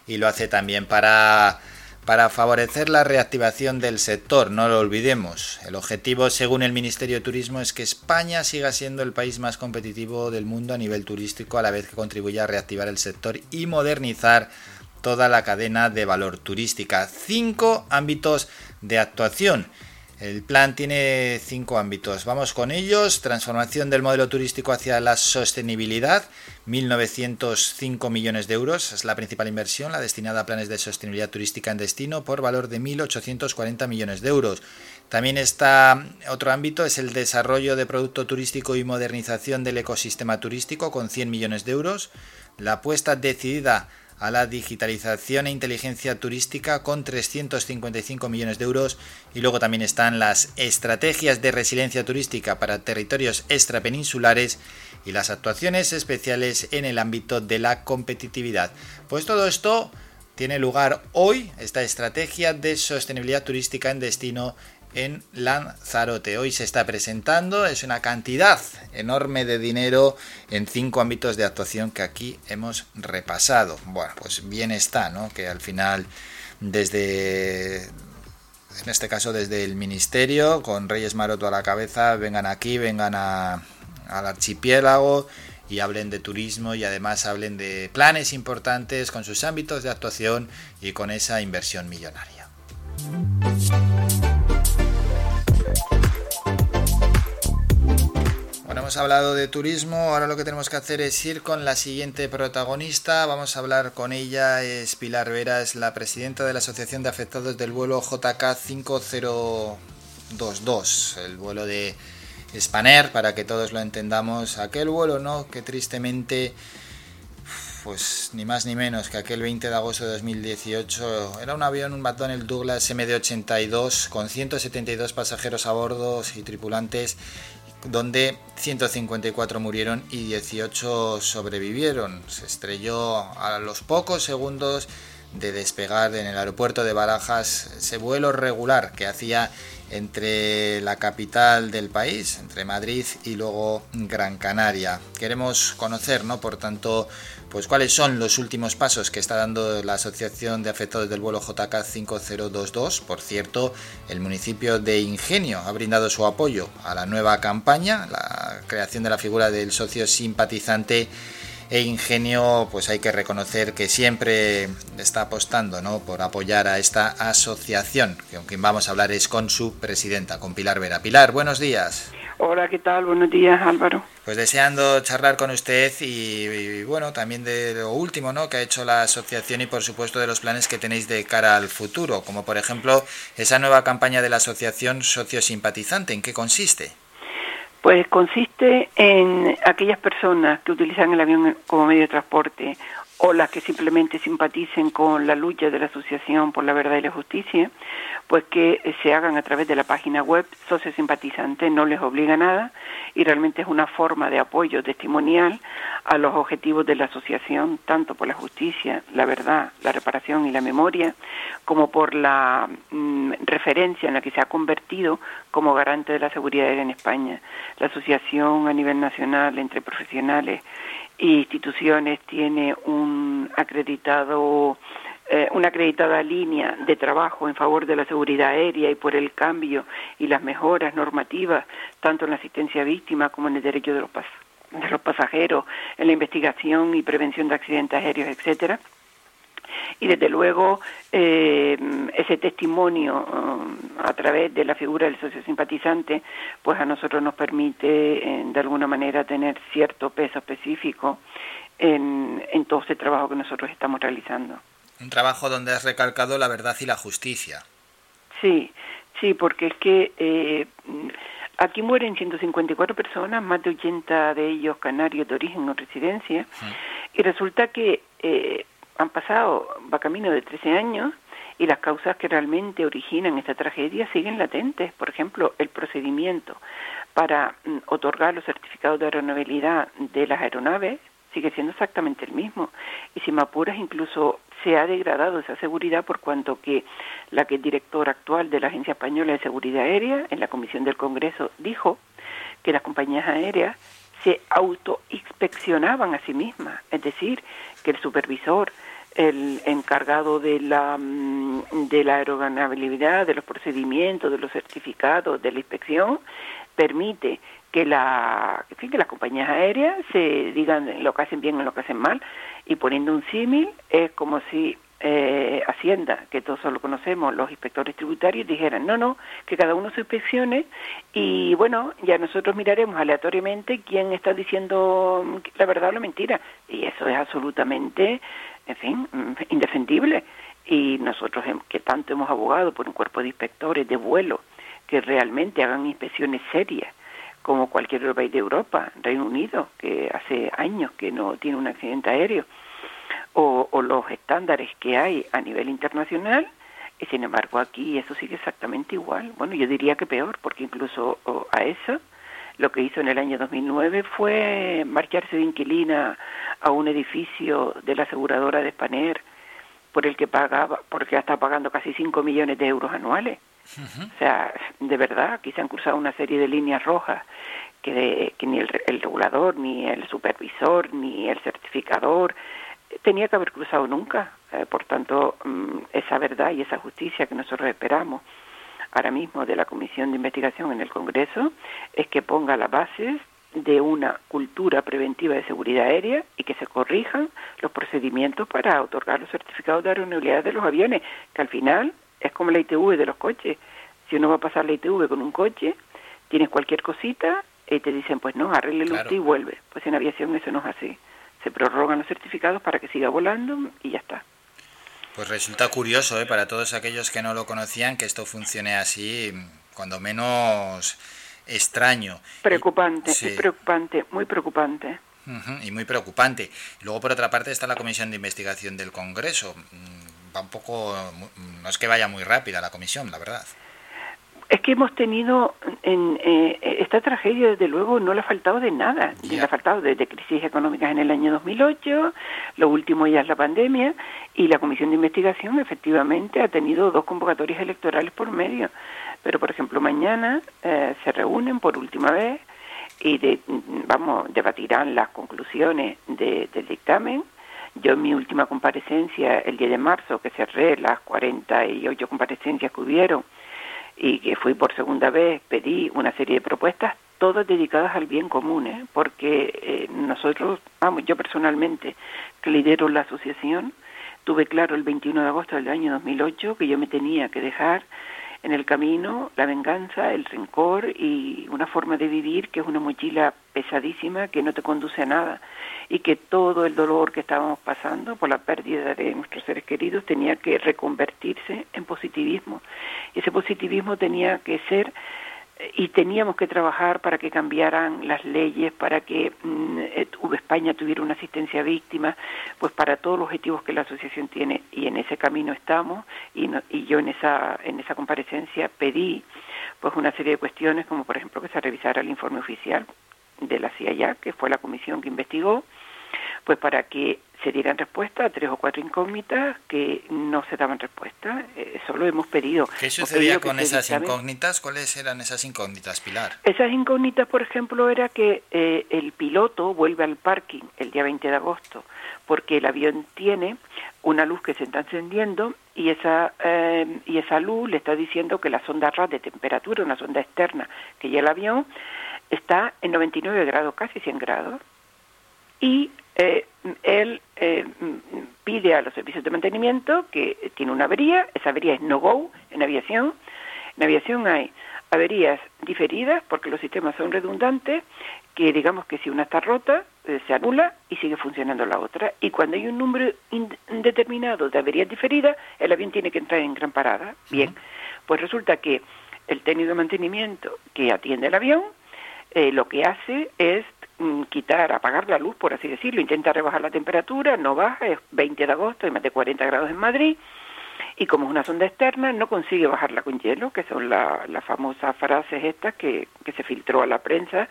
y lo hace también para para favorecer la reactivación del sector, no lo olvidemos. El objetivo, según el Ministerio de Turismo, es que España siga siendo el país más competitivo del mundo a nivel turístico, a la vez que contribuya a reactivar el sector y modernizar toda la cadena de valor turística. Cinco ámbitos de actuación. El plan tiene cinco ámbitos. Vamos con ellos. Transformación del modelo turístico hacia la sostenibilidad. 1.905 millones de euros es la principal inversión, la destinada a planes de sostenibilidad turística en destino por valor de 1.840 millones de euros. También está otro ámbito, es el desarrollo de producto turístico y modernización del ecosistema turístico con 100 millones de euros. La apuesta decidida a la digitalización e inteligencia turística con 355 millones de euros y luego también están las estrategias de resiliencia turística para territorios extrapeninsulares y las actuaciones especiales en el ámbito de la competitividad. Pues todo esto tiene lugar hoy, esta estrategia de sostenibilidad turística en destino en Lanzarote. Hoy se está presentando, es una cantidad enorme de dinero en cinco ámbitos de actuación que aquí hemos repasado. Bueno, pues bien está, ¿no? Que al final desde en este caso desde el ministerio, con Reyes Maroto a la cabeza, vengan aquí, vengan al archipiélago y hablen de turismo y además hablen de planes importantes con sus ámbitos de actuación y con esa inversión millonaria. Hemos hablado de turismo, ahora lo que tenemos que hacer es ir con la siguiente protagonista, vamos a hablar con ella, es Pilar Vera, es la presidenta de la Asociación de Afectados del vuelo JK 5022, el vuelo de Spanair, para que todos lo entendamos, aquel vuelo, ¿no? Que tristemente, pues ni más ni menos que aquel 20 de agosto de 2018, era un avión, un McDonnell Douglas MD-82 con 172 pasajeros a bordo y tripulantes, donde 154 murieron y 18 sobrevivieron. Se estrelló a los pocos segundos de despegar en el aeropuerto de Barajas ese vuelo regular que hacía entre la capital del país, entre Madrid y luego Gran Canaria. Queremos conocer, ¿no? Por tanto, pues cuáles son los últimos pasos que está dando la Asociación de Afectados del vuelo JK 5022. Por cierto, el municipio de Ingenio ha brindado su apoyo a la nueva campaña, la creación de la figura del socio simpatizante e Ingenio, pues hay que reconocer que siempre está apostando ¿no? por apoyar a esta asociación, que con quien vamos a hablar es con su presidenta, con Pilar Vera. Pilar, buenos días. Hola, ¿qué tal? Buenos días, Álvaro. Pues deseando charlar con usted y, y, bueno, también de lo último ¿no? que ha hecho la asociación y por supuesto de los planes que tenéis de cara al futuro, como por ejemplo esa nueva campaña de la asociación Socio Simpatizante. ¿En qué consiste? Pues consiste en aquellas personas que utilizan el avión como medio de transporte o las que simplemente simpaticen con la lucha de la Asociación por la Verdad y la Justicia, pues que se hagan a través de la página web Socio Simpatizante, no les obliga a nada y realmente es una forma de apoyo testimonial a los objetivos de la asociación, tanto por la justicia, la verdad, la reparación y la memoria, como por la mm, referencia en la que se ha convertido como garante de la seguridad en España. La asociación a nivel nacional entre profesionales e instituciones tiene un acreditado eh, una acreditada línea de trabajo en favor de la seguridad aérea y por el cambio y las mejoras normativas, tanto en la asistencia a víctimas como en el derecho de los, de los pasajeros, en la investigación y prevención de accidentes aéreos, etcétera. Y desde luego eh, ese testimonio um, a través de la figura del socio simpatizante, pues a nosotros nos permite eh, de alguna manera tener cierto peso específico en, en todo este trabajo que nosotros estamos realizando. Un trabajo donde has recalcado la verdad y la justicia. Sí, sí, porque es que eh, Aquí mueren 154 personas, más de 80 de ellos canarios de origen o residencia, y resulta que eh, han pasado, va camino de 13 años, y las causas que realmente originan esta tragedia siguen latentes. Por ejemplo, el procedimiento para mm, otorgar los certificados de aeronavegabilidad de las aeronaves sigue siendo exactamente el mismo. Y si me apuras, incluso se ha degradado esa seguridad por cuanto que la que es directora actual de la Agencia Española de Seguridad Aérea en la Comisión del Congreso dijo que las compañías aéreas se autoinspeccionaban a sí mismas, es decir, que el supervisor, el encargado de la mm, de la de los procedimientos, de los certificados, de la inspección, permite que la en fin, que las compañías aéreas se digan lo que hacen bien o lo que hacen mal y poniendo un símil es como si eh, Hacienda, que todos lo conocemos, los inspectores tributarios dijeran, no, no, que cada uno se inspeccione y bueno, ya nosotros miraremos aleatoriamente quién está diciendo la verdad o la mentira. Y eso es absolutamente, en fin, mm, indefendible. Y nosotros que tanto hemos abogado por un cuerpo de inspectores de vuelo que realmente hagan inspecciones serias, como cualquier otro país de Europa, Reino Unido, que hace años que no tiene un accidente aéreo, o, los estándares que hay a nivel internacional, y sin embargo aquí eso sigue exactamente igual. Bueno, yo diría que peor, porque incluso a eso lo que hizo en el año 2009 fue marcharse de inquilina a un edificio de la aseguradora de Spanair por el que pagaba, porque está pagando casi 5 millones de euros anuales. O sea, de verdad, aquí se han cruzado una serie de líneas rojas que, que ni el, el regulador, ni el supervisor, ni el certificador tenía que haber cruzado nunca. Eh, por tanto, mm, esa verdad y esa justicia que nosotros esperamos ahora mismo de la Comisión de Investigación en el Congreso es que ponga las bases de una cultura preventiva de seguridad aérea y que se corrijan los procedimientos para otorgar los certificados de aeronavegabilidad de los aviones, que al final es como la ITV de los coches. Si uno va a pasar la ITV con un coche, tienes cualquier cosita y te dicen, pues no, arregle Claro. usted y vuelve. Pues en aviación eso no es así. Se prorrogan los certificados para que siga volando y ya está. Pues resulta curioso, ¿eh? para todos aquellos que no lo conocían, que esto funcione así, cuando menos extraño. Preocupante, Sí. es preocupante, muy preocupante. Y muy preocupante. Luego, por otra parte, está la Comisión de Investigación del Congreso. Va un poco, mm, no es que vaya muy rápida la comisión, la verdad. Es que hemos tenido en eh, esta tragedia, desde luego, no le ha faltado de nada. Le ha faltado desde crisis económicas en el año 2008, lo último ya es la pandemia, y la Comisión de Investigación efectivamente ha tenido dos convocatorias electorales por medio. Pero, por ejemplo, mañana eh, se reúnen por última vez y de- vamos debatirán las conclusiones de- del dictamen. Yo en mi última comparecencia, el 10 de marzo, que cerré las 48 comparecencias que hubieron, y que fui por segunda vez, pedí una serie de propuestas, todas dedicadas al bien común, ¿eh? porque eh, nosotros, vamos, yo personalmente, que lidero la asociación, tuve claro el 21 de agosto del año 2008 que yo me tenía que dejar en el camino la venganza, el rencor y una forma de vivir que es una mochila pesadísima que no te conduce a nada y que todo el dolor que estábamos pasando por la pérdida de nuestros seres queridos tenía que reconvertirse en positivismo. Ese positivismo tenía que ser eh, y teníamos que trabajar para que cambiaran las leyes, para que mm, eh, tu- España tuviera una asistencia a víctimas, pues para todos los objetivos que la asociación tiene y en ese camino estamos y, no- y yo en esa en esa comparecencia pedí pues una serie de cuestiones como por ejemplo que se revisara el informe oficial de la CIA, que fue la comisión que investigó, pues para que se dieran respuesta a tres o cuatro incógnitas que no se daban respuesta. Eh, Eso lo hemos pedido. ¿Qué sucedía con esas incógnitas? ¿Cuáles eran esas incógnitas, Pilar? esas incógnitas, por ejemplo, era que eh, el piloto vuelve al parking el día 20 de agosto porque el avión tiene una luz que se está encendiendo y esa eh, y esa luz le está diciendo que la sonda RAD de temperatura, una sonda externa que lleva el avión, está en 99 grados, casi 100 grados. Y eh, él eh, pide a los servicios de mantenimiento que tiene una avería, esa avería es no-go en aviación. En aviación hay averías diferidas porque los sistemas son redundantes, que digamos que si una está rota, eh, se anula y sigue funcionando la otra. Y cuando hay un número ind- indeterminado de averías diferidas, el avión tiene que entrar en gran parada. Bien, pues resulta que el técnico de mantenimiento que atiende el avión eh, lo que hace es quitar, apagar la luz, por así decirlo, intenta rebajar la temperatura, no baja, es 20 de agosto, hay más de 40 grados en Madrid, y como es una sonda externa, no consigue bajarla con hielo, que son las la famosas frases estas que, que se filtró a la prensa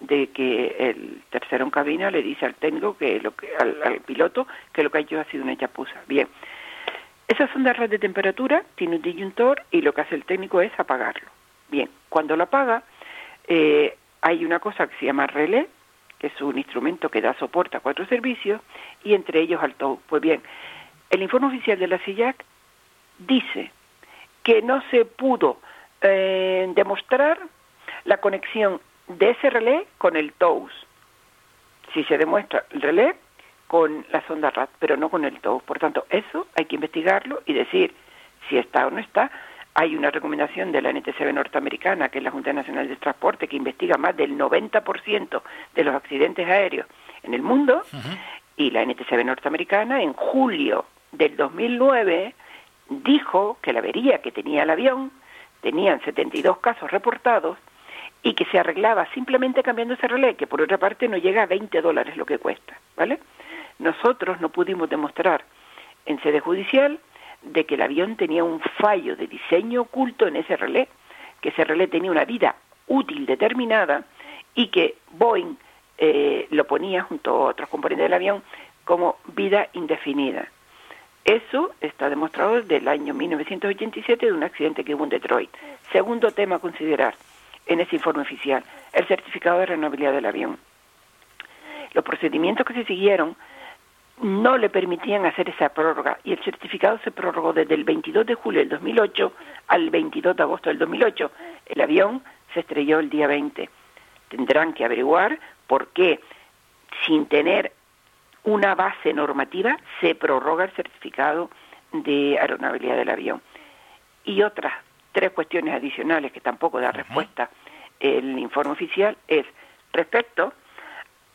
de que el tercero en cabina le dice al técnico que lo que al, al piloto que lo que ha hecho ha sido una chapuza. Bien, esa sonda red de temperatura tiene un disyuntor y lo que hace el técnico es apagarlo. Bien, cuando lo apaga, eh, hay una cosa que se llama relé, que es un instrumento que da soporte a cuatro servicios, y entre ellos al TOW. Pues bien, el informe oficial de la CIAC dice que no se pudo eh, demostrar la conexión de ese relé con el TOWS. Si se demuestra el relé con la sonda RAT, pero no con el TOWS. Por tanto, eso hay que investigarlo y decir si está o no está. Hay una recomendación de la NTCB norteamericana, que es la Junta Nacional de Transporte, que investiga más del 90% de los accidentes aéreos en el mundo, y la NTCB norteamericana en julio del 2009 dijo que la avería que tenía el avión tenían 72 casos reportados y que se arreglaba simplemente cambiando ese relé, que por otra parte no llega a 20 dólares lo que cuesta, ¿vale? Nosotros no pudimos demostrar en sede judicial de que el avión tenía un fallo de diseño oculto en ese relé, que ese relé tenía una vida útil determinada y que Boeing eh, lo ponía junto a otros componentes del avión como vida indefinida. Eso está demostrado desde el año 1987 de un accidente que hubo en Detroit. Segundo tema a considerar en ese informe oficial, el certificado de renovabilidad del avión. Los procedimientos que se siguieron no le permitían hacer esa prórroga y el certificado se prorrogó desde el 22 de julio del 2008 al 22 de agosto del 2008. El avión se estrelló el día 20. Tendrán que averiguar por qué, sin tener una base normativa, se prorroga el certificado de aeronabilidad del avión. Y otras tres cuestiones adicionales que tampoco da respuesta el informe oficial es respecto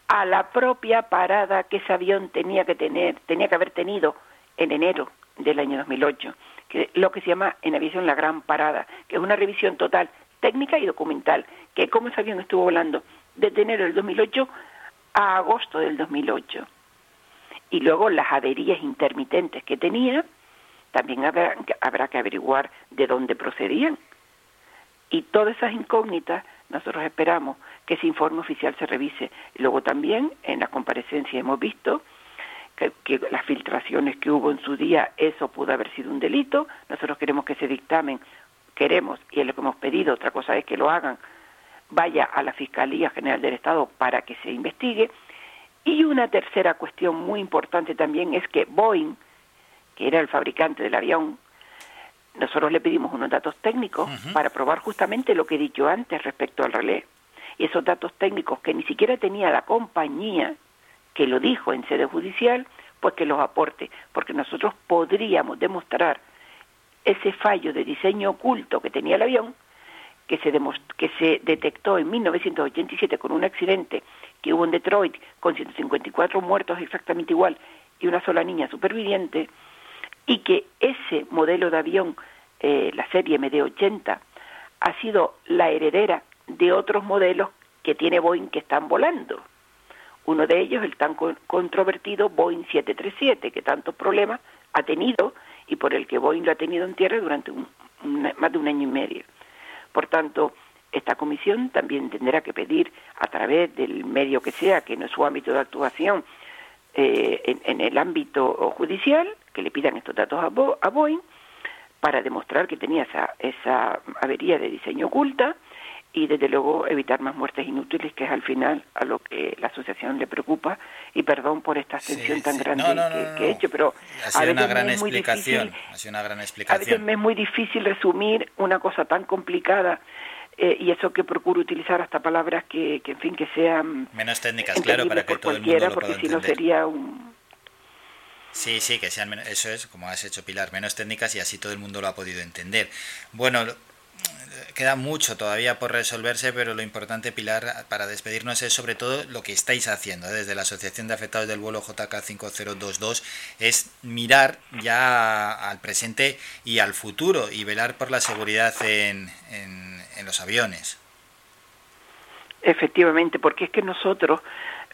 a la propia parada que ese avión tenía que tener, tenía que haber tenido en enero del año 2008, que lo que se llama en aviación la gran parada, que es una revisión total técnica y documental, que como ese avión estuvo volando desde enero del 2008 a agosto del 2008. Y luego las averías intermitentes que tenía, también habrá, habrá que averiguar de dónde procedían. Y todas esas incógnitas nosotros esperamos que ese informe oficial se revise. Luego también en la comparecencia hemos visto que, que, las filtraciones que hubo en su día, eso pudo haber sido un delito. Nosotros queremos que ese dictamen, queremos, y es lo que hemos pedido, otra cosa es que lo hagan, vaya a la Fiscalía General del Estado para que se investigue. Y una tercera cuestión muy importante también es que Boeing, que era el fabricante del avión, nosotros le pedimos unos datos técnicos uh -huh. para probar justamente lo que he dicho antes respecto al relé. Esos datos técnicos que ni siquiera tenía la compañía, que lo dijo en sede judicial, pues que los aporte, porque nosotros podríamos demostrar ese fallo de diseño oculto que tenía el avión, que se, que se detectó en 1987 con un accidente que hubo en Detroit con 154 muertos exactamente igual y una sola niña superviviente, y que ese modelo de avión, eh, la serie MD-80, ha sido la heredera de otros modelos que tiene Boeing que están volando. Uno de ellos, el tan controvertido Boeing 737, que tantos problemas ha tenido y por el que Boeing lo ha tenido en tierra durante un, más de un año y medio. Por tanto, esta comisión también tendrá que pedir a través del medio que sea, que no es su ámbito de actuación, eh, en, en, el ámbito judicial, que le pidan estos datos a, Bo, a Boeing para demostrar que tenía esa, esa avería de diseño oculta y desde luego evitar más muertes inútiles, que es al final a lo que la asociación le preocupa. Y perdón por esta extensión sí, tan sí. grande no, no, no, que, que, he hecho, pero ha sido una gran explicación. Difícil, ha sido una gran explicación. A veces me es muy difícil resumir una cosa tan complicada. Eh, y eso que procuro utilizar hasta palabras que, que en fin, que sean menos técnicas, claro, para que todo el mundo lo porque pueda si no sería un Sí, sí, que sean eso es, como has hecho Pilar, menos técnicas y así todo el mundo lo ha podido entender. Bueno, queda mucho todavía por resolverse, pero lo importante, Pilar, para despedirnos es sobre todo lo que estáis haciendo ¿eh? desde la Asociación de Afectados del Vuelo JK5022, es mirar ya al presente y al futuro y velar por la seguridad en, en, en los aviones. Efectivamente, porque es que nosotros,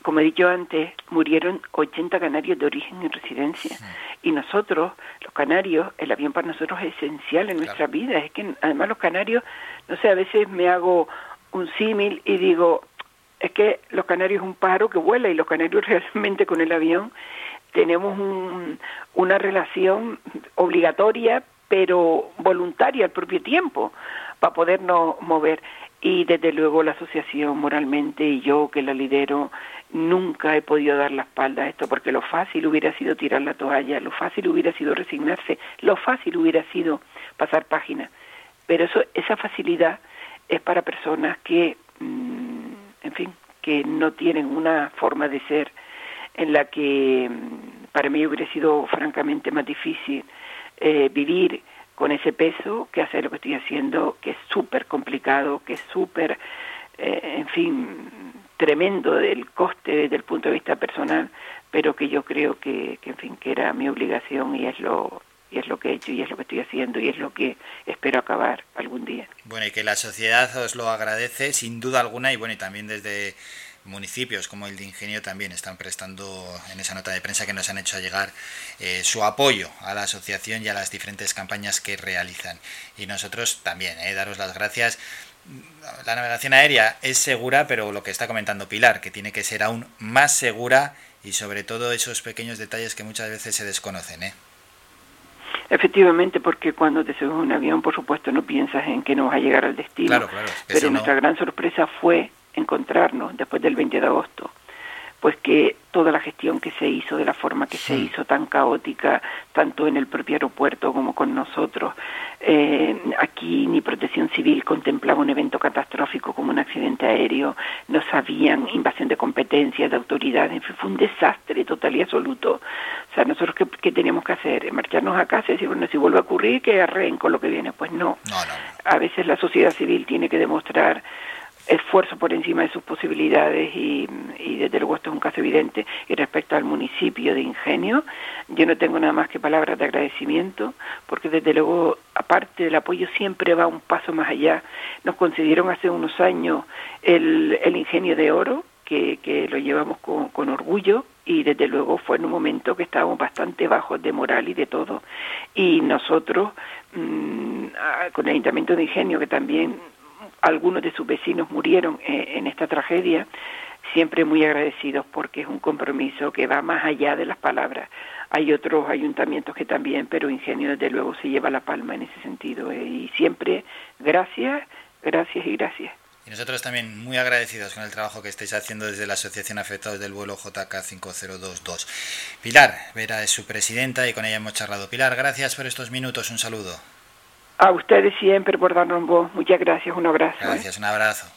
como he dicho antes, murieron 80 canarios de origen en residencia. Y nosotros, los canarios, el avión para nosotros es esencial en nuestra vida. Es que además los canarios, no sé, a veces me hago un símil y digo, es que los canarios es un pájaro que vuela y los canarios realmente con el avión tenemos un, una relación obligatoria pero voluntaria al propio tiempo para podernos mover y desde luego la asociación moralmente y yo que la lidero nunca he podido dar la espalda a esto porque lo fácil hubiera sido tirar la toalla, lo fácil hubiera sido resignarse, lo fácil hubiera sido pasar página. Pero eso esa facilidad es para personas que mm, en fin, que no tienen una forma de ser en la que mm, para mí hubiera sido francamente más difícil eh, vivir con ese peso que hacer lo que estoy haciendo, que es súper complicado, que es súper, eh, en fin, tremendo del coste desde el punto de vista personal, pero que yo creo que, en fin, que era mi obligación y es lo y es lo que he hecho y es lo que estoy haciendo y es lo que espero acabar algún día. Bueno, y que la sociedad os lo agradece sin duda alguna y bueno, y también desde municipios como el de Ingenio también están prestando en esa nota de prensa que nos han hecho llegar eh, su apoyo a la asociación y a las diferentes campañas que realizan. Y nosotros también, eh, daros las gracias. La navegación aérea es segura, pero lo que está comentando Pilar, que tiene que ser aún más segura y sobre todo esos pequeños detalles que muchas veces se desconocen. ¿eh? Efectivamente, porque cuando te subes a un avión, por supuesto, no piensas en que no vas a llegar al destino. Claro, claro, pero no- nuestra gran sorpresa fue encontrarnos después del 20 de agosto, pues que toda la gestión que se hizo de la forma que se hizo tan caótica, tanto en el propio aeropuerto como con nosotros, eh, aquí ni Protección Civil contemplaba un evento catastrófico como un accidente aéreo, no sabían invasión de competencias, de autoridades, fue un desastre total y absoluto. O sea, nosotros qué, qué teníamos que hacer, marcharnos a casa y decir, bueno, si vuelve a ocurrir, que arreen con lo que viene. Pues no. A veces la sociedad civil tiene que demostrar esfuerzo por encima de sus posibilidades y, desde luego esto es un caso evidente y respecto al municipio de Ingenio yo no tengo nada más que palabras de agradecimiento porque desde luego aparte del apoyo siempre va un paso más allá. Nos concedieron hace unos años el, el ingenio de oro que, que lo llevamos con, con orgullo y desde luego fue en un momento que estábamos bastante bajos de moral y de todo. Y nosotros mm, ah, con el ayuntamiento de Ingenio que también algunos de sus vecinos murieron eh, en esta tragedia, siempre muy agradecidos porque es un compromiso que va más allá de las palabras. Hay otros ayuntamientos que también, pero Ingenio desde luego se lleva la palma en ese sentido. eh, y siempre gracias, gracias y gracias. Y nosotros también muy agradecidos con el trabajo que estáis haciendo desde la Asociación Afectados del Vuelo JK5022. Pilar Vera es su presidenta y con ella hemos charlado. Pilar, gracias por estos minutos. Un saludo. A ustedes siempre por darnos voz. Muchas gracias, un abrazo. ¿eh? Gracias, un abrazo.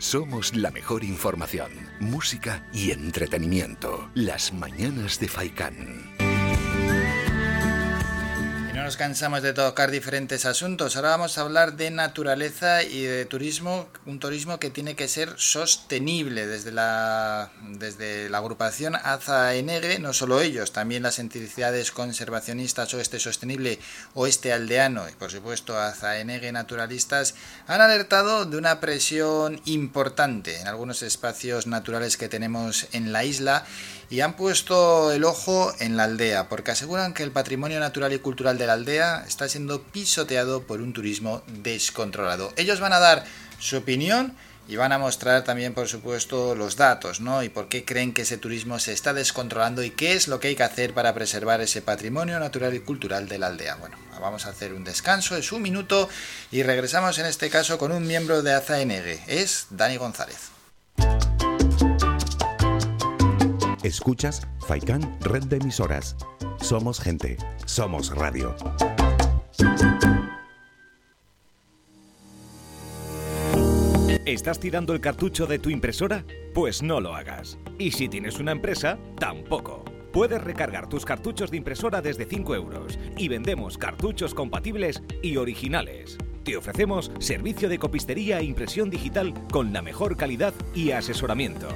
Somos la mejor información, música y entretenimiento. Las mañanas de Faikán. Nos cansamos de tocar diferentes asuntos. Ahora vamos a hablar de naturaleza y de turismo, un turismo que tiene que ser sostenible desde la, desde la agrupación AZAENEGE, no solo ellos, también las entidades conservacionistas Oeste Sostenible, Oeste Aldeano y por supuesto AZAENEGE Naturalistas han alertado de una presión importante en algunos espacios naturales que tenemos en la isla y han puesto el ojo en la aldea porque aseguran que el patrimonio natural y cultural de la aldea está siendo pisoteado por un turismo descontrolado. Ellos van a dar su opinión y van a mostrar también, por supuesto, los datos, ¿no? Y por qué creen que ese turismo se está descontrolando y qué es lo que hay que hacer para preservar ese patrimonio natural y cultural de la aldea. Bueno, vamos a hacer un descanso, es un minuto y regresamos en este caso con un miembro de AZAENEGE, es Dani González. Escuchas Faikán Red de Emisoras. Somos gente, somos radio. ¿Estás tirando el cartucho de tu impresora? Pues no lo hagas. Y si tienes una empresa, tampoco. Puedes recargar tus cartuchos de impresora desde 5 euros y vendemos cartuchos compatibles y originales. Te ofrecemos servicio de copistería e impresión digital con la mejor calidad y asesoramiento.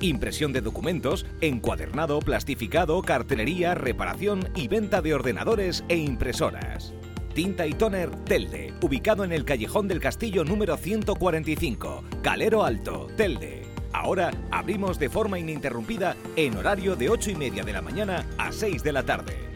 Impresión de documentos, encuadernado, plastificado, cartelería, reparación y venta de ordenadores e impresoras. Tinta y Toner Telde, ubicado en el Callejón del Castillo número 145, Calero Alto, Telde. Ahora abrimos de forma ininterrumpida en horario de 8 y media de la mañana a 6 de la tarde.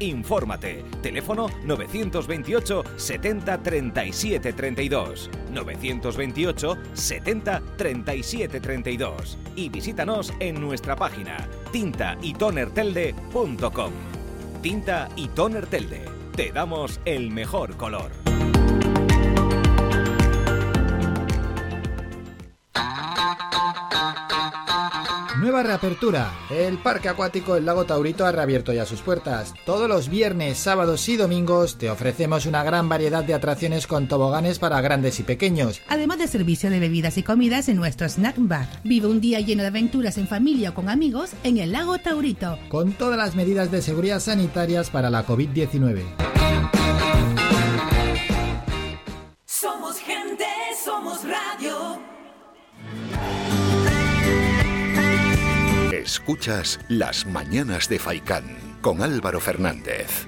Infórmate. Teléfono 928 70 37 32. 928 70 37 32. Y visítanos en nuestra página tintaytonertelde.com. Tinta y Toner Telde. Te damos el mejor color. Nueva reapertura. El Parque Acuático El Lago Taurito ha reabierto ya sus puertas. Todos los viernes, sábados y domingos te ofrecemos una gran variedad de atracciones con toboganes para grandes y pequeños. Además de servicio de bebidas y comidas en nuestro snack bar. Vive un día lleno de aventuras en familia o con amigos en el lago Taurito. Con todas las medidas de seguridad sanitarias para la COVID-19. Somos gente, somos radio. Escuchas Las Mañanas de Faicán con Álvaro Fernández.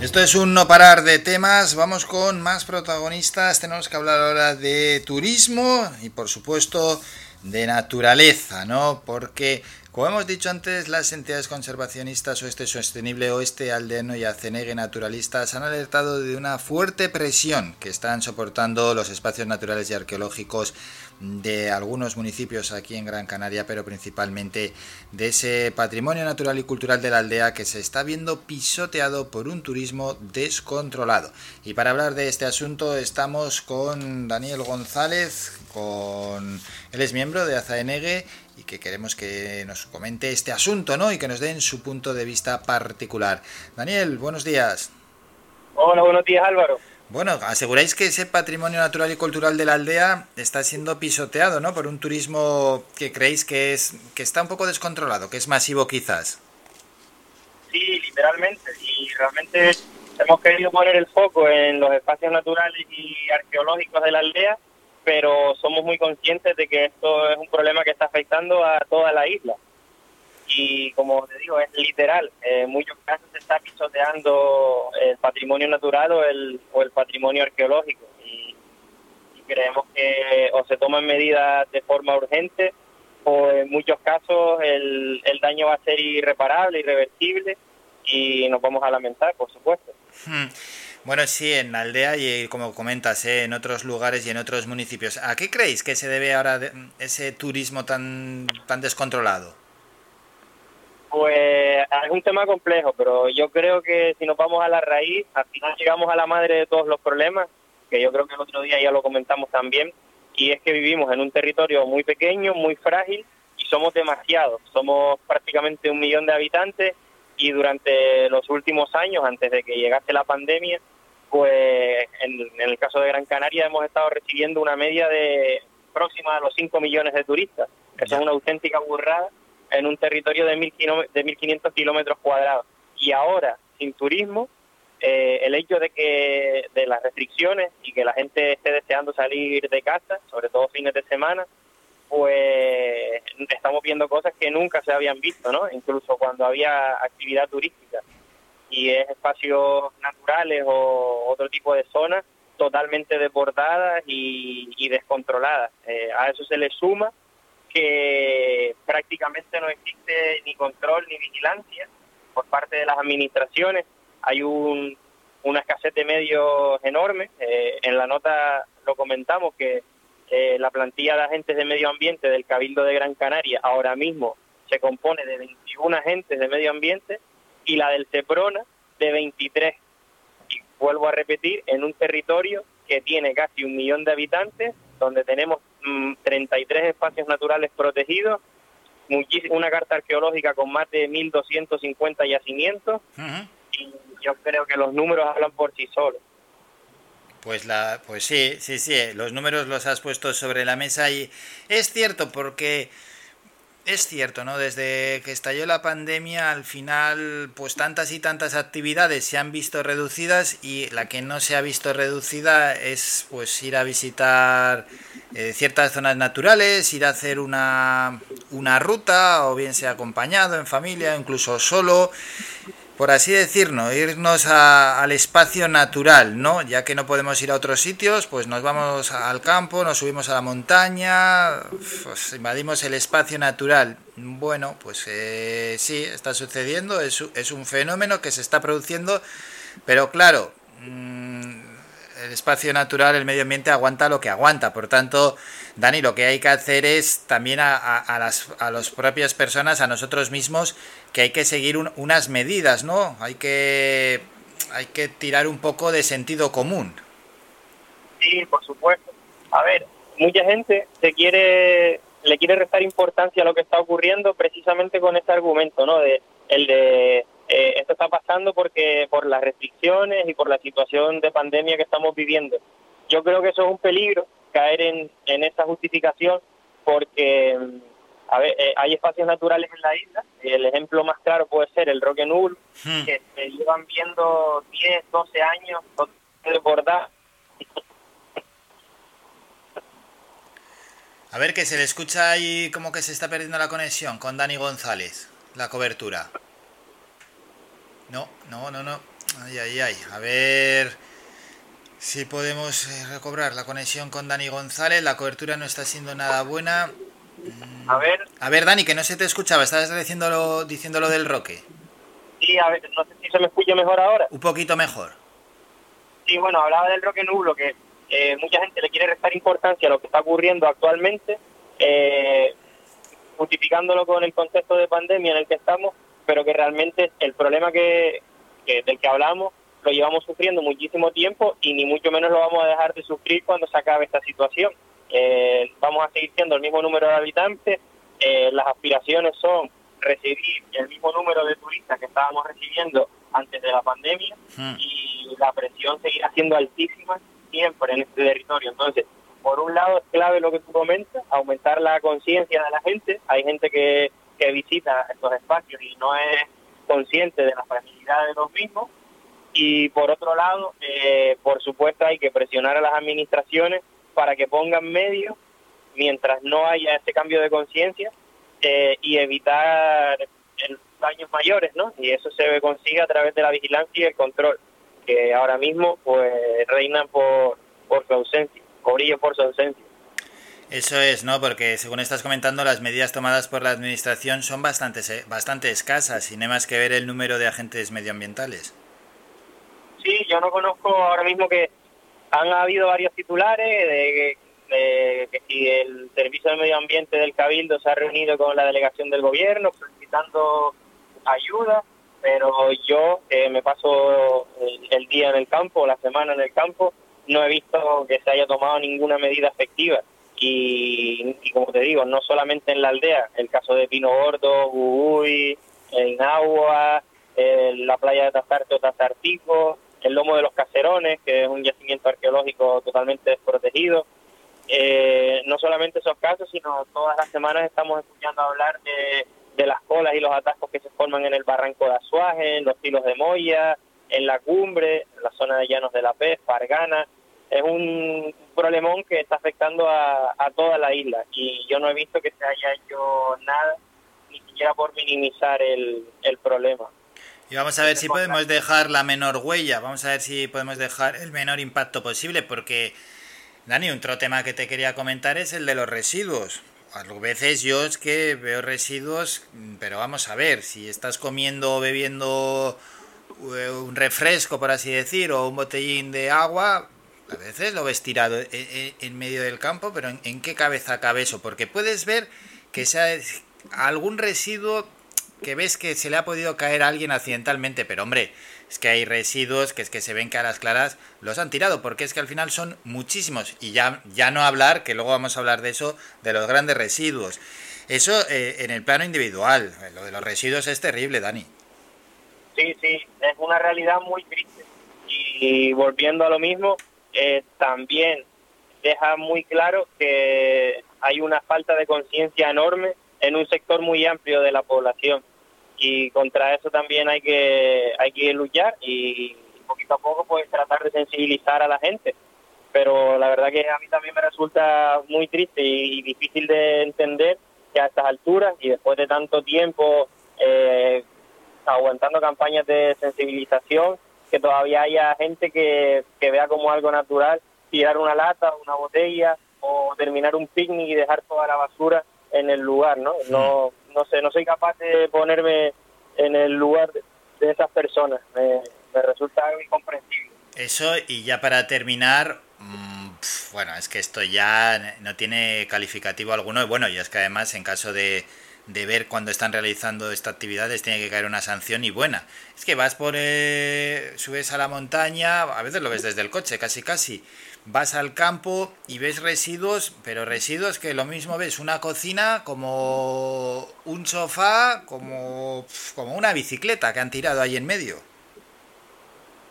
Esto es un no parar de temas, vamos con más protagonistas, tenemos que hablar ahora de turismo y por supuesto de naturaleza, ¿no? Porque como hemos dicho antes, las entidades conservacionistas Oeste Sostenible, Oeste Aldeano y Acenegue Naturalistas han alertado de una fuerte presión que están soportando los espacios naturales y arqueológicos de algunos municipios aquí en Gran Canaria, pero principalmente de ese patrimonio natural y cultural de la aldea que se está viendo pisoteado por un turismo descontrolado. Y para hablar de este asunto estamos con Daniel González, con él es miembro de Azaenegue y que queremos que nos comente este asunto, ¿no? Y que nos den su punto de vista particular. Daniel, buenos días. Hola, buenos días Álvaro. Bueno, aseguráis que ese patrimonio natural y cultural de la aldea está siendo pisoteado, ¿no? Por un turismo que creéis que es que está un poco descontrolado, que es masivo quizás. Sí, literalmente. Y realmente hemos querido poner el foco en los espacios naturales y arqueológicos de la aldea, pero somos muy conscientes de que esto es un problema que está afectando a toda la isla. Y como te digo, es literal. En muchos casos se está pisoteando el patrimonio natural o el, o el patrimonio arqueológico. Y, y creemos que o se toman medidas de forma urgente o en muchos casos el, el daño va a ser irreparable, irreversible y nos vamos a lamentar, por supuesto. Hmm. Bueno, sí, en la aldea y como comentas, ¿eh? en otros lugares y en otros municipios. ¿A qué creéis que se debe ahora ese turismo tan, tan descontrolado? Pues es un tema complejo, pero yo creo que si nos vamos a la raíz, al final llegamos a la madre de todos los problemas, que yo creo que el otro día ya lo comentamos también, y es que vivimos en un territorio muy pequeño, muy frágil, y somos demasiados. Somos prácticamente un millón de habitantes, y durante los últimos años, antes de que llegase la pandemia, pues en, en el caso de Gran Canaria hemos estado recibiendo una media de próxima a los 5 millones de turistas. Eso es una auténtica burrada en un territorio de, mil kilóme- de 1.500 kilómetros cuadrados. Y ahora, sin turismo, eh, el hecho de que de las restricciones y que la gente esté deseando salir de casa, sobre todo fines de semana, pues estamos viendo cosas que nunca se habían visto, ¿no? Incluso cuando había actividad turística y es espacios naturales o otro tipo de zonas totalmente desbordadas y, y descontroladas. Eh, a eso se le suma que prácticamente no existe ni control ni vigilancia por parte de las administraciones. Hay un, una escasez de medios enorme. Eh, en la nota lo comentamos que eh, la plantilla de agentes de medio ambiente del Cabildo de Gran Canaria ahora mismo se compone de 21 agentes de medio ambiente y la del CEPRONA de 23. Y vuelvo a repetir, en un territorio que tiene casi un millón de habitantes, donde tenemos mm, 33 espacios naturales protegidos, una carta arqueológica con más de 1.250 yacimientos, y yo creo que los números hablan por sí solos. Pues la, pues sí, sí, sí, los números los has puesto sobre la mesa y es cierto porque es cierto, ¿no? Desde que estalló la pandemia, al final, pues tantas y tantas actividades se han visto reducidas y la que no se ha visto reducida es pues ir a visitar eh, ciertas zonas naturales, ir a hacer una, una ruta, o bien sea acompañado, en familia, incluso solo por así decirlo, irnos al espacio natural, ¿no? Ya que no podemos ir a otros sitios, pues nos vamos al campo, nos subimos a la montaña, pues invadimos el espacio natural. Bueno, pues eh, sí, está sucediendo, es, es un fenómeno que se está produciendo, pero claro, mm, el espacio natural, el medio ambiente aguanta lo que aguanta. Por tanto, Dani, lo que hay que hacer es también a, a, a las a las propias personas, a nosotros mismos, que hay que seguir un- unas medidas, ¿no? Hay que hay que tirar un poco de sentido común. Sí, por supuesto. A ver, mucha gente se quiere le quiere restar importancia a lo que está ocurriendo precisamente con este argumento, ¿no? De el de eh, esto está pasando porque por las restricciones y por la situación de pandemia que estamos viviendo. Yo creo que eso es un peligro caer en, en esa justificación porque mm, a ver, eh, hay espacios naturales en la isla. El ejemplo más claro puede ser el Roque Null, que se llevan viendo 10, 12 años desbordar A ver, que se le escucha ahí como que se está perdiendo la conexión con Dani González, la cobertura. No, no, no, no. Ay, ay, ay. A ver si podemos eh, recobrar la conexión con Dani González. La cobertura no está siendo nada buena. A ver, A ver, Dani, que no se te escuchaba. Estabas diciéndolo, diciéndolo del Roque. sí, a ver, no sé si se me escucha mejor ahora. Un poquito mejor. Sí, bueno, hablaba del roque nulo, que eh, mucha gente le quiere restar importancia a lo que está ocurriendo actualmente, eh, justificándolo con el contexto de pandemia en el que estamos, pero que realmente el problema que, que- del que hablamos lo llevamos sufriendo muchísimo tiempo y ni mucho menos lo vamos a dejar de sufrir cuando se acabe esta situación. Eh, vamos a seguir siendo el mismo número de habitantes, eh, las aspiraciones son recibir el mismo número de turistas que estábamos recibiendo antes de la pandemia y la presión seguirá siendo altísima siempre en este territorio. Entonces, por un lado es clave lo que tú comentas, aumentar la conciencia de la gente. Hay gente que, que visita estos espacios y no es consciente de la fragilidad de los mismos. Y por otro lado, eh, por supuesto, hay que presionar a las administraciones para que pongan medios mientras no haya este cambio de conciencia eh, y evitar daños mayores, ¿no? Y eso se consigue a través de la vigilancia y el control, que ahora mismo pues reinan por, por su ausencia, o brillan por su ausencia. Eso es, ¿no? Porque según estás comentando, las medidas tomadas por la administración son bastante, bastante escasas y no hay más que ver el número de agentes medioambientales. Sí, yo no conozco ahora mismo que han habido varios titulares de, que si el Servicio de Medio Ambiente del Cabildo se ha reunido con la delegación del gobierno solicitando ayuda, pero yo me paso el, el día en el campo, la semana en el campo, no he visto que se haya tomado ninguna medida efectiva. Y, como te digo, no solamente en la aldea, el caso de Pino Gordo, Guguy, en Agua, la playa de Tazarte o Tazartico, el lomo de los Caserones, que es un yacimiento arqueológico totalmente desprotegido. Eh, no solamente esos casos, sino todas las semanas estamos escuchando hablar de, de las colas y los atascos que se forman en el barranco de Azuaje, en los tilos de Moya, en la cumbre, en la zona de Llanos de la Pez, Pargana. Es un problemón que está afectando a, a toda la isla y yo no he visto que se haya hecho nada, ni siquiera por minimizar el, el problema. Y vamos a ver si podemos dejar la menor huella, vamos a ver si podemos dejar el menor impacto posible, porque, Dani, otro tema que te quería comentar es el de los residuos. A veces yo es que veo residuos, pero vamos a ver, si estás comiendo o bebiendo eh, un refresco, por así decir, o un botellín de agua, a veces lo ves tirado en, en- en medio del campo, pero ¿en, qué cabeza cabe eso? Porque puedes ver que sea algún residuo que ves que se le ha podido caer a alguien accidentalmente, pero hombre, es que hay residuos que es que se ven que a las claras los han tirado, porque es que al final son muchísimos, y ya, ya no hablar, que luego vamos a hablar de eso, de los grandes residuos. Eso eh, en el plano individual, eh, lo de los residuos es terrible, Dani. Sí, sí, es una realidad muy triste. Y volviendo a lo mismo, eh, también deja muy claro que hay una falta de conciencia enorme en un sector muy amplio de la población. Y contra eso también hay que hay que luchar y poquito a poco pues tratar de sensibilizar a la gente. Pero la verdad que a mí también me resulta muy triste y, difícil de entender que a estas alturas y después de tanto tiempo eh, aguantando campañas de sensibilización que todavía haya gente que, que vea como algo natural tirar una lata, una botella o terminar un picnic y dejar toda la basura en el lugar, ¿no? No, no sé, no soy capaz de ponerme en el lugar de, esas personas. Me, me resulta algo incomprensible. Eso, y ya para terminar, mm, pf, bueno, es que esto ya no tiene calificativo alguno. Y bueno, y es que además, en caso de, de ver cuando están realizando esta actividad, les tiene que caer una sanción y buena. Es que vas por. eh, subes a la montaña, a veces lo ves desde el coche, casi casi. Vas al campo y ves residuos, pero residuos que lo mismo ves una cocina como un sofá, como, como una bicicleta que han tirado ahí en medio.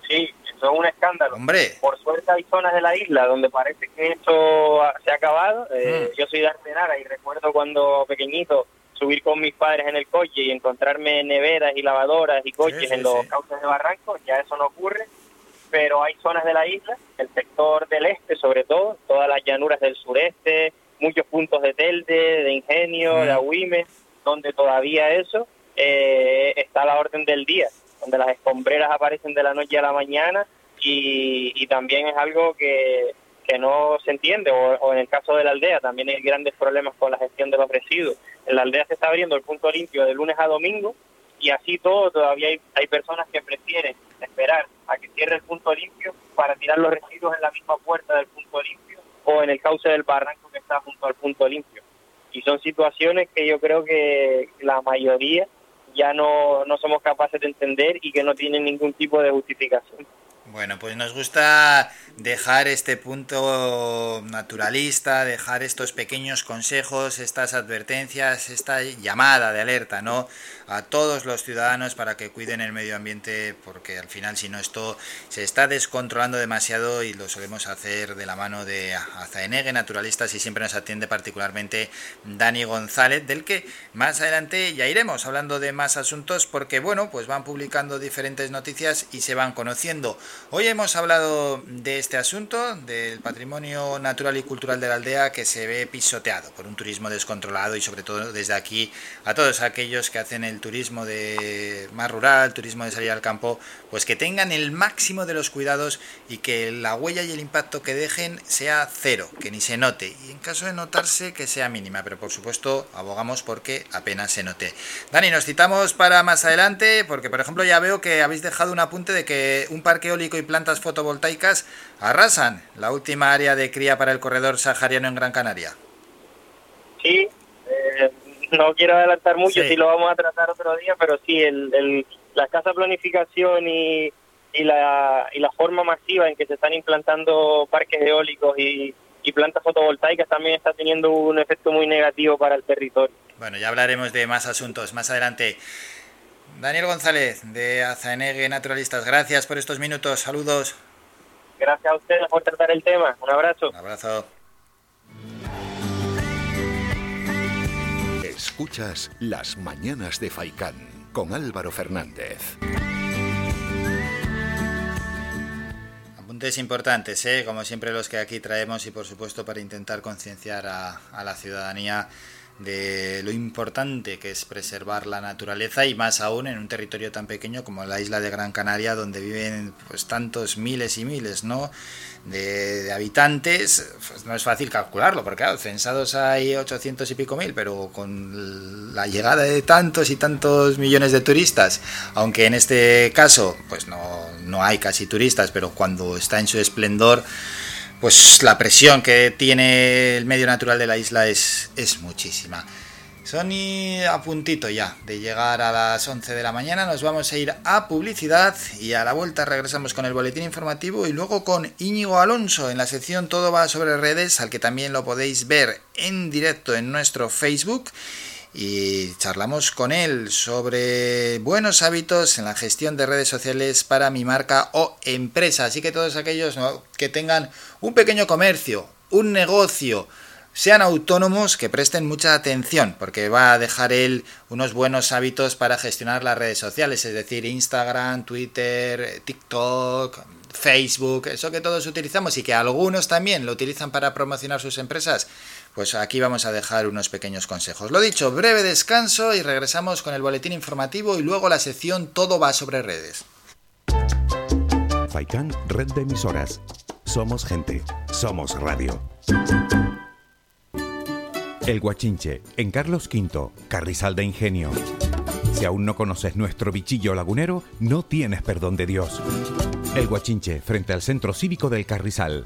Sí, eso es un escándalo. Hombre. Por suerte hay zonas de la isla donde parece que esto se ha acabado. Eh, Yo soy de Artenara y recuerdo cuando pequeñito subir con mis padres en el coche y encontrarme neveras y lavadoras y coches Sí, sí, en los sí. cauces de barranco, ya eso no ocurre. Pero hay zonas de la isla, el sector del este sobre todo, todas las llanuras del sureste, muchos puntos de Telde, de Ingenio, Mm. de Agüime, donde todavía eso eh, está a la orden del día, donde las escombreras aparecen de la noche a la mañana y, y también es algo que, que no se entiende, o, o en el caso de la aldea también hay grandes problemas con la gestión de los residuos. En la aldea se está abriendo el punto limpio de lunes a domingo y así todo todavía hay, hay personas que prefieren esperar a que cierre el punto limpio para tirar los residuos en la misma puerta del punto limpio o en el cauce del barranco que está junto al punto limpio. Y son situaciones que yo creo que la mayoría ya no, no somos capaces de entender y que no tienen ningún tipo de justificación. Bueno, pues nos gusta dejar este punto naturalista, dejar estos pequeños consejos, estas advertencias, esta llamada de alerta, ¿no? A todos los ciudadanos para que cuiden el medio ambiente, porque al final, si no, esto se está descontrolando demasiado y lo solemos hacer de la mano de Azaenegue Naturalistas y siempre nos atiende particularmente Dani González, del que más adelante ya iremos hablando de más asuntos, porque bueno, pues van publicando diferentes noticias y se van conociendo. Hoy hemos hablado de este asunto, del patrimonio natural y cultural de la aldea que se ve pisoteado por un turismo descontrolado y sobre todo desde aquí a todos aquellos que hacen el turismo de más rural, turismo de salir al campo, pues que tengan el máximo de los cuidados y que la huella y el impacto que dejen sea cero, que ni se note y en caso de notarse que sea mínima, pero por supuesto abogamos porque apenas se note. Dani, nos citamos para más adelante porque por ejemplo ya veo que habéis dejado un apunte de que un parque eólico y plantas fotovoltaicas arrasan la última área de cría para el corredor sahariano en Gran Canaria. Sí, eh, no quiero adelantar mucho, Sí. si lo vamos a tratar otro día, pero sí, el, el- la escasa planificación y, y, la, y la forma masiva en que se están implantando parques eólicos y, y plantas fotovoltaicas también está teniendo un efecto muy negativo para el territorio. Bueno, ya hablaremos de más asuntos más adelante. Daniel González, de Azaenegue Naturalistas, gracias por estos minutos. Saludos. Gracias a ustedes por tratar el tema. Un abrazo. Un abrazo. Escuchas Las Mañanas de Faicán con Álvaro Fernández. Apuntes importantes, ¿eh? como siempre los que aquí traemos y por supuesto para intentar concienciar a, a la ciudadanía de lo importante que es preservar la naturaleza y más aún en un territorio tan pequeño como la isla de Gran Canaria donde viven pues tantos miles y miles ¿no? de, habitantes pues no es fácil calcularlo porque claro, censados hay 800 y pico mil pero con la llegada de tantos y tantos millones de turistas aunque en este caso pues no, no hay casi turistas pero cuando está en su esplendor pues la presión que tiene el medio natural de la isla es, es muchísima. Son y a puntito ya de llegar a las 11 de la mañana, nos vamos a ir a publicidad y a la vuelta regresamos con el boletín informativo y luego con Íñigo Alonso en la sección Todo va sobre redes, al que también lo podéis ver en directo en nuestro Facebook y charlamos con él sobre buenos hábitos en la gestión de redes sociales para mi marca o empresa. Así que todos aquellos que tengan un pequeño comercio, un negocio, sean autónomos, que presten mucha atención, porque va a dejar él unos buenos hábitos para gestionar las redes sociales, es decir, Instagram, Twitter, TikTok, Facebook, eso que todos utilizamos y que algunos también lo utilizan para promocionar sus empresas, pues aquí vamos a dejar unos pequeños consejos. Lo dicho, breve descanso y regresamos con el boletín informativo y luego la sección Todo va sobre redes. Faikan, red de emisoras. Somos gente, somos radio. El Guachinche, en Carlos V, Carrizal de Ingenio. Si aún no conoces nuestro bichillo lagunero, no tienes perdón de Dios. El Guachinche, frente al Centro Cívico del Carrizal.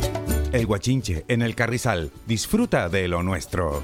El Guachinche, en el Carrizal. Disfruta de lo nuestro.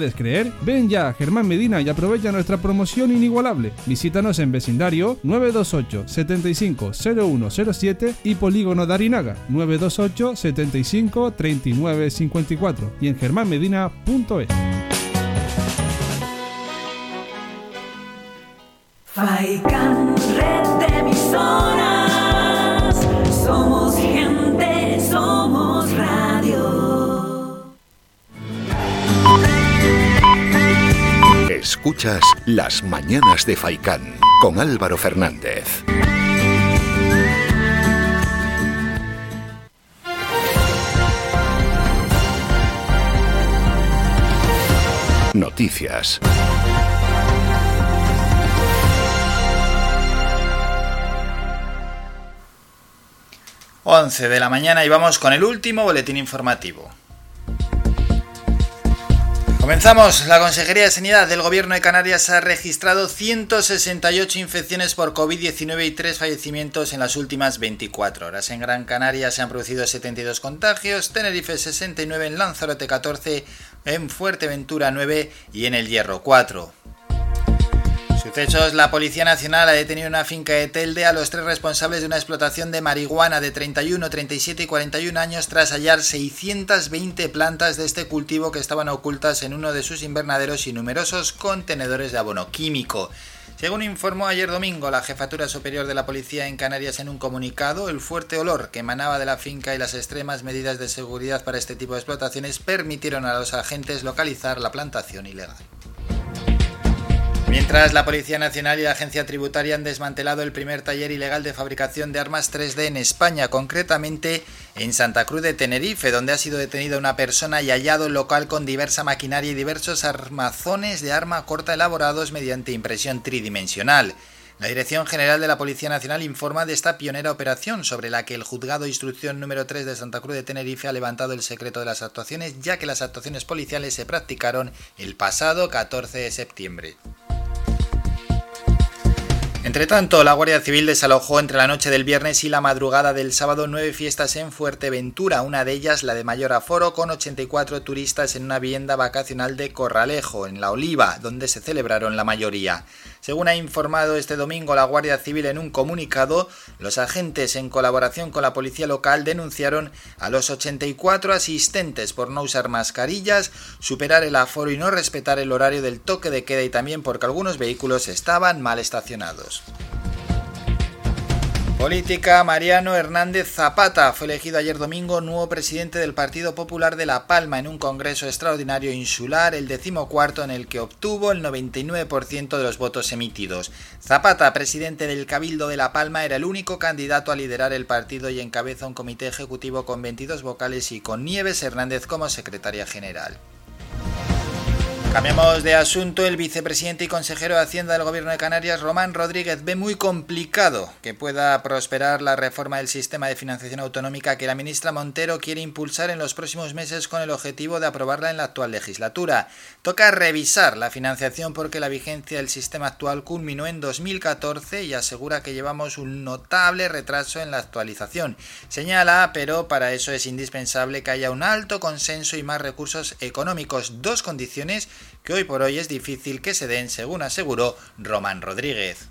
creer? Ven ya a Germán Medina y aprovecha nuestra promoción inigualable. Visítanos en vecindario 928 75 0107 y Polígono de Arinaga 928 75 39 54 y en germánmedina.es. Faikan, red de emisoras. Somos gente, somos radio. Escuchas Las Mañanas de Faicán con Álvaro Fernández. Noticias. 11 de la mañana y vamos con el último boletín informativo. Comenzamos. La Consejería de Sanidad del Gobierno de Canarias ha registrado 168 infecciones por COVID-19 y 3 fallecimientos en las últimas 24 horas. En Gran Canaria se han producido 72 contagios, Tenerife 69, en Lanzarote 14, en Fuerteventura 9 y en El Hierro 4. Sucesos, la Policía Nacional ha detenido en una finca de Telde a los tres responsables de una explotación de marihuana de 31, 37 y 41 años tras hallar 620 plantas de este cultivo que estaban ocultas en uno de sus invernaderos y numerosos contenedores de abono químico. Según informó ayer domingo la Jefatura Superior de la Policía en Canarias en un comunicado, el fuerte olor que emanaba de la finca y las extremas medidas de seguridad para este tipo de explotaciones permitieron a los agentes localizar la plantación ilegal. Mientras la Policía Nacional y la Agencia Tributaria han desmantelado el primer taller ilegal de fabricación de armas 3D en España, concretamente en Santa Cruz de Tenerife, donde ha sido detenida una persona y hallado el local con diversa maquinaria y diversos armazones de arma corta elaborados mediante impresión tridimensional. La Dirección General de la Policía Nacional informa de esta pionera operación sobre la que el Juzgado Instrucción número 3 de Santa Cruz de Tenerife ha levantado el secreto de las actuaciones, ya que las actuaciones policiales se practicaron el pasado 14 de septiembre. Entre tanto, la Guardia Civil desalojó entre la noche del viernes y la madrugada del sábado nueve fiestas en Fuerteventura, una de ellas la de mayor aforo, con 84 turistas en una vivienda vacacional de Corralejo, en La Oliva, donde se celebraron la mayoría. Según ha informado este domingo la Guardia Civil en un comunicado, los agentes en colaboración con la policía local denunciaron a los 84 asistentes por no usar mascarillas, superar el aforo y no respetar el horario del toque de queda y también porque algunos vehículos estaban mal estacionados. Política, Mariano Hernández Zapata fue elegido ayer domingo nuevo presidente del Partido Popular de La Palma en un congreso extraordinario insular, el decimocuarto en el que obtuvo el 99% de los votos emitidos. Zapata, presidente del Cabildo de La Palma, era el único candidato a liderar el partido y encabeza un comité ejecutivo con 22 vocales y con Nieves Hernández como secretaria general. Cambiamos de asunto. El vicepresidente y consejero de Hacienda del Gobierno de Canarias, Román Rodríguez, ve muy complicado que pueda prosperar la reforma del sistema de financiación autonómica que la ministra Montero quiere impulsar en los próximos meses con el objetivo de aprobarla en la actual legislatura. Toca revisar la financiación porque la vigencia del sistema actual culminó en 2014 y asegura que llevamos un notable retraso en la actualización. Señala, pero para eso es indispensable que haya un alto consenso y más recursos económicos, dos condiciones que hoy por hoy es difícil que se den, según aseguró Román Rodríguez.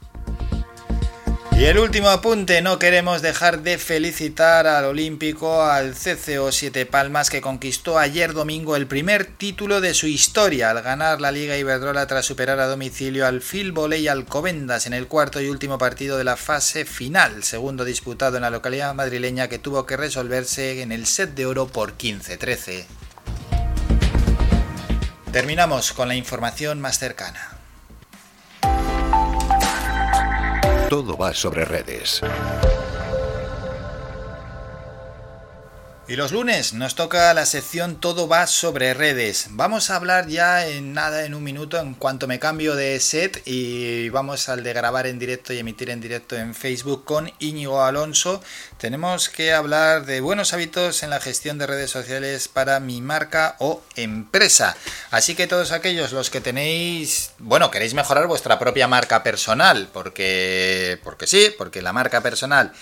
Y el último apunte, no queremos dejar de felicitar al Olímpico, al CCO Siete Palmas, que conquistó ayer domingo el primer título de su historia al ganar la Liga Iberdrola tras superar a domicilio al Phil Voley Alcobendas en el cuarto y último partido de la fase final, segundo disputado en la localidad madrileña que tuvo que resolverse en el set de oro por 15-13. Terminamos con la información más cercana. Todo va sobre redes. Y los lunes nos toca la sección Todo va sobre redes. Vamos a hablar ya en nada, en un minuto, en cuanto me cambio de set y vamos al de grabar en directo y emitir en directo en Facebook con Íñigo Alonso. Tenemos que hablar de buenos hábitos en la gestión de redes sociales para mi marca o empresa. Así que todos aquellos los que tenéis, bueno, queréis mejorar vuestra propia marca personal, porque, porque sí, porque la marca personal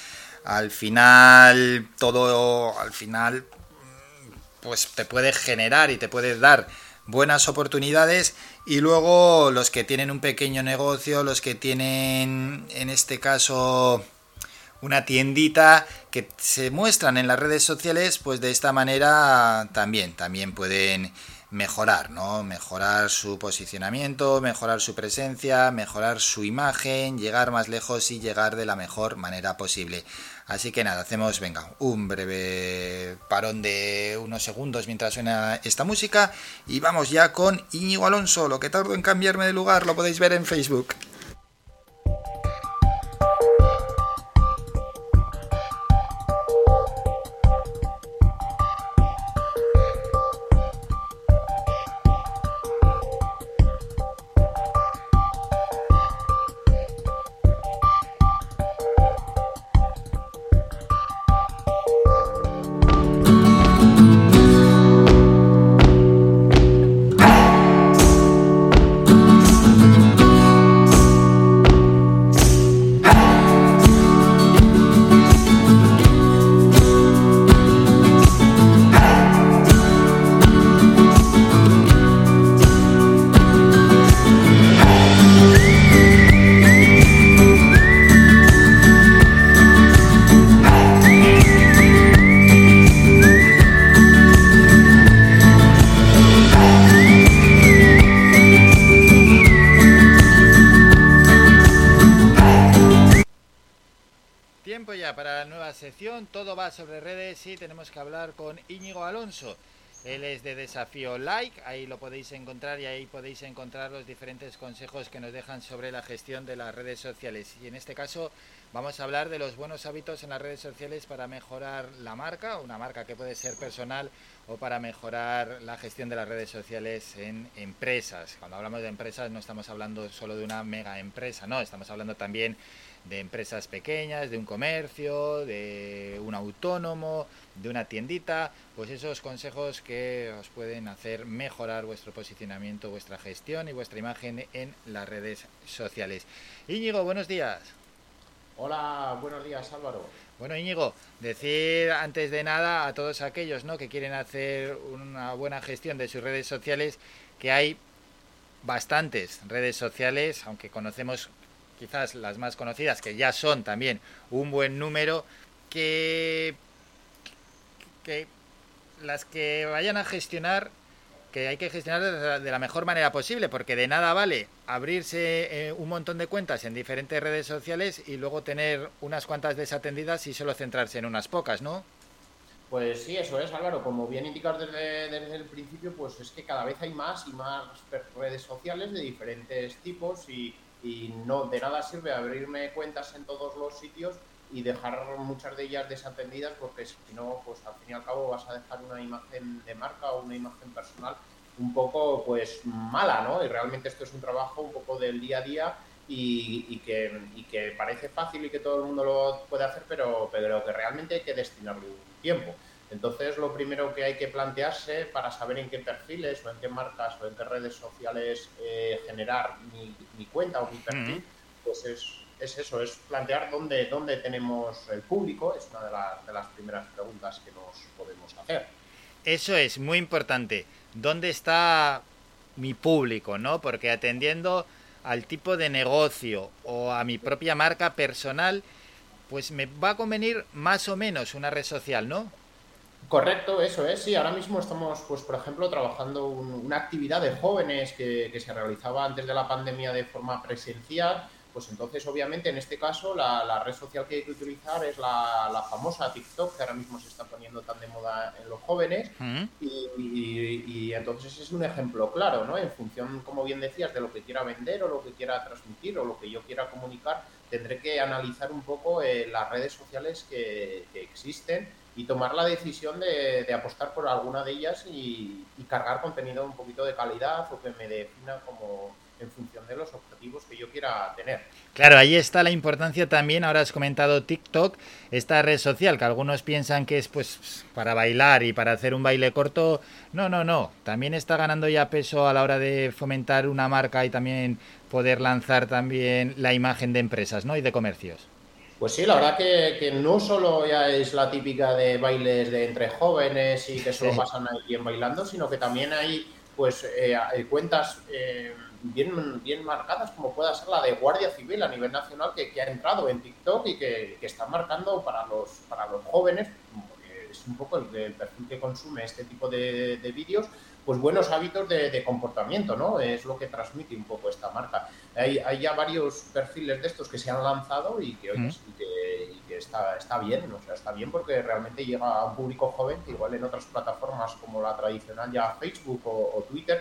al final todo al final pues te puede generar y te puede dar buenas oportunidades. Y luego los que tienen un pequeño negocio, los que tienen en este caso una tiendita que se muestran en las redes sociales, pues de esta manera también también pueden mejorar, ¿no? Mejorar su posicionamiento, mejorar su presencia, mejorar su imagen, llegar más lejos y llegar de la mejor manera posible. Así que nada, hacemos, venga, un breve parón de unos segundos mientras suena esta música y vamos ya con Íñigo Alonso. Lo que tardo en cambiarme de lugar lo podéis ver en Facebook. Sobre redes y tenemos que hablar con Íñigo Alonso. Él es de Desafío Like, ahí lo podéis encontrar y ahí podéis encontrar los diferentes consejos que nos dejan sobre la gestión de las redes sociales. Y en este caso vamos a hablar de los buenos hábitos en las redes sociales para mejorar la marca, una marca que puede ser personal o para mejorar la gestión de las redes sociales en empresas. Cuando hablamos de empresas no estamos hablando solo de una mega empresa, no, estamos hablando también de empresas pequeñas, de un comercio, de un autónomo, de una tiendita, pues esos consejos que os pueden hacer mejorar vuestro posicionamiento, vuestra gestión y vuestra imagen en las redes sociales. Íñigo, buenos días. Hola, buenos días Álvaro. Bueno, Íñigo, decir antes de nada a todos aquellos ¿no? que quieren hacer una buena gestión de sus redes sociales que hay bastantes redes sociales, aunque conocemos quizás las más conocidas, que ya son también un buen número, que, que las que vayan a gestionar que hay que gestionar de la, mejor manera posible, porque de nada vale abrirse eh, un montón de cuentas en diferentes redes sociales y luego tener unas cuantas desatendidas y solo centrarse en unas pocas, ¿no? Pues sí, eso es, Álvaro. Como bien indicas desde, desde el principio, pues es que cada vez hay más y más redes sociales de diferentes tipos y, y no de nada sirve abrirme cuentas en todos los sitios y dejar muchas de ellas desatendidas porque si no, pues al fin y al cabo vas a dejar una imagen de marca o una imagen personal un poco pues mala, ¿no? Y realmente esto es un trabajo un poco del día a día y, que, y que parece fácil y que todo el mundo lo puede hacer, pero, pero que realmente hay que destinarle un tiempo. Entonces, lo primero que hay que plantearse para saber en qué perfiles o en qué marcas o en qué redes sociales eh, generar mi, mi cuenta o mi perfil, pues es, es eso, es plantear dónde, dónde tenemos el público, es una de, las- de las primeras preguntas que nos podemos hacer. Eso es muy importante. ¿Dónde está mi público, no? Porque atendiendo al tipo de negocio o a mi propia marca personal, pues me va a convenir más o menos una red social, ¿no? Correcto, eso es. Sí, ahora mismo estamos, pues, por ejemplo, trabajando un- una actividad de jóvenes que, que se realizaba antes de la pandemia de forma presencial. Pues entonces, obviamente, en este caso, la, la red social que hay que utilizar es la, la famosa TikTok, que ahora mismo se está poniendo tan de moda en los jóvenes. Y, y- y entonces es un ejemplo claro, ¿no? En función, como bien decías, de lo que quiera vender o lo que quiera transmitir o lo que yo quiera comunicar, tendré que analizar un poco eh, las redes sociales que, que existen y tomar la decisión de, apostar por alguna de ellas y, y cargar contenido un poquito de calidad o que me defina como en función de los objetivos que yo quiera tener. Claro, ahí está la importancia también, ahora has comentado TikTok, esta red social que algunos piensan que es pues para bailar y para hacer un baile corto. No, no, no, también está ganando ya peso a la hora de fomentar una marca y también poder lanzar también la imagen de empresas, ¿no? y de comercios. Pues sí, la verdad que, que no solo ya es la típica de bailes de entre jóvenes y que solo pasan ahí bien bailando, sino que también hay pues eh, cuentas eh, bien, bien marcadas, como pueda ser la de Guardia Civil a nivel nacional, que, que ha entrado en TikTok y que, que está marcando para los, para los jóvenes, es un poco el, el perfil que consume este tipo de, de vídeos, pues buenos hábitos de, de comportamiento, ¿no? Es lo que transmite un poco esta marca. Hay, hay ya varios perfiles de estos que se han lanzado y que, Mm. y que, y que está, está bien, o sea, está bien porque realmente llega a un público joven que igual en otras plataformas como la tradicional ya Facebook o, o Twitter,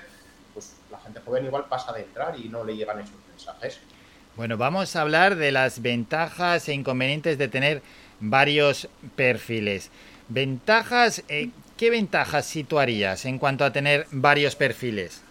pues la gente joven igual pasa de entrar y no le llegan esos mensajes. Bueno, vamos a hablar de las ventajas e inconvenientes de tener varios perfiles. Ventajas, eh, ¿qué ventajas situarías en cuanto a tener varios perfiles?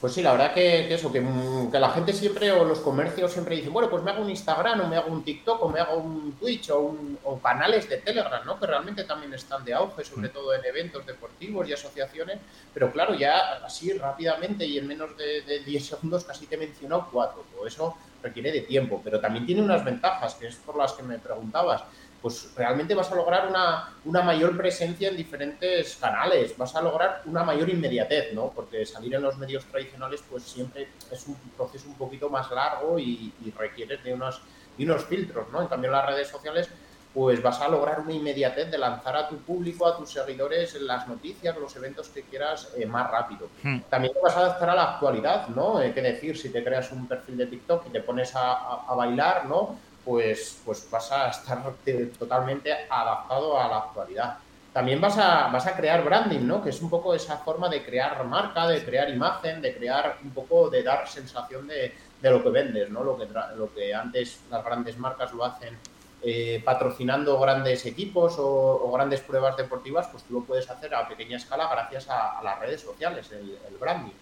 Pues sí, la verdad que, que eso, que, mm, que la gente siempre o los comercios siempre dicen, bueno, pues me hago un Instagram o me hago un TikTok o me hago un Twitch o, un- o canales de Telegram, ¿no? Que realmente también están de auge, sobre todo en eventos deportivos y asociaciones. Pero claro, ya así rápidamente y en menos de, de 10 segundos casi te he mencionado cuatro. Todo eso requiere de tiempo, pero también tiene unas ventajas, que es por las que me preguntabas pues realmente vas a lograr una, una mayor presencia en diferentes canales, vas a lograr una mayor inmediatez, ¿no? Porque salir en los medios tradicionales pues siempre es un proceso un poquito más largo y, y requiere de unos, de unos filtros, ¿no? En cambio en las redes sociales pues vas a lograr una inmediatez de lanzar a tu público, a tus seguidores las noticias, los eventos que quieras eh, más rápido. También te vas a adaptar a la actualidad, ¿no? Eh, ¿Qué decir? Si te creas un perfil de TikTok y te pones a, a- a bailar, ¿no? Pues, pues vas a estar te- totalmente adaptado a la actualidad. También vas a, vas a crear branding, ¿no? Que es un poco esa forma de crear marca, de crear imagen, de crear un poco, de dar sensación de, de lo que vendes, ¿no? Lo que, lo que antes las grandes marcas lo hacen eh, patrocinando grandes equipos o, o grandes pruebas deportivas, pues tú lo puedes hacer a pequeña escala gracias a, a las redes sociales, el, el branding.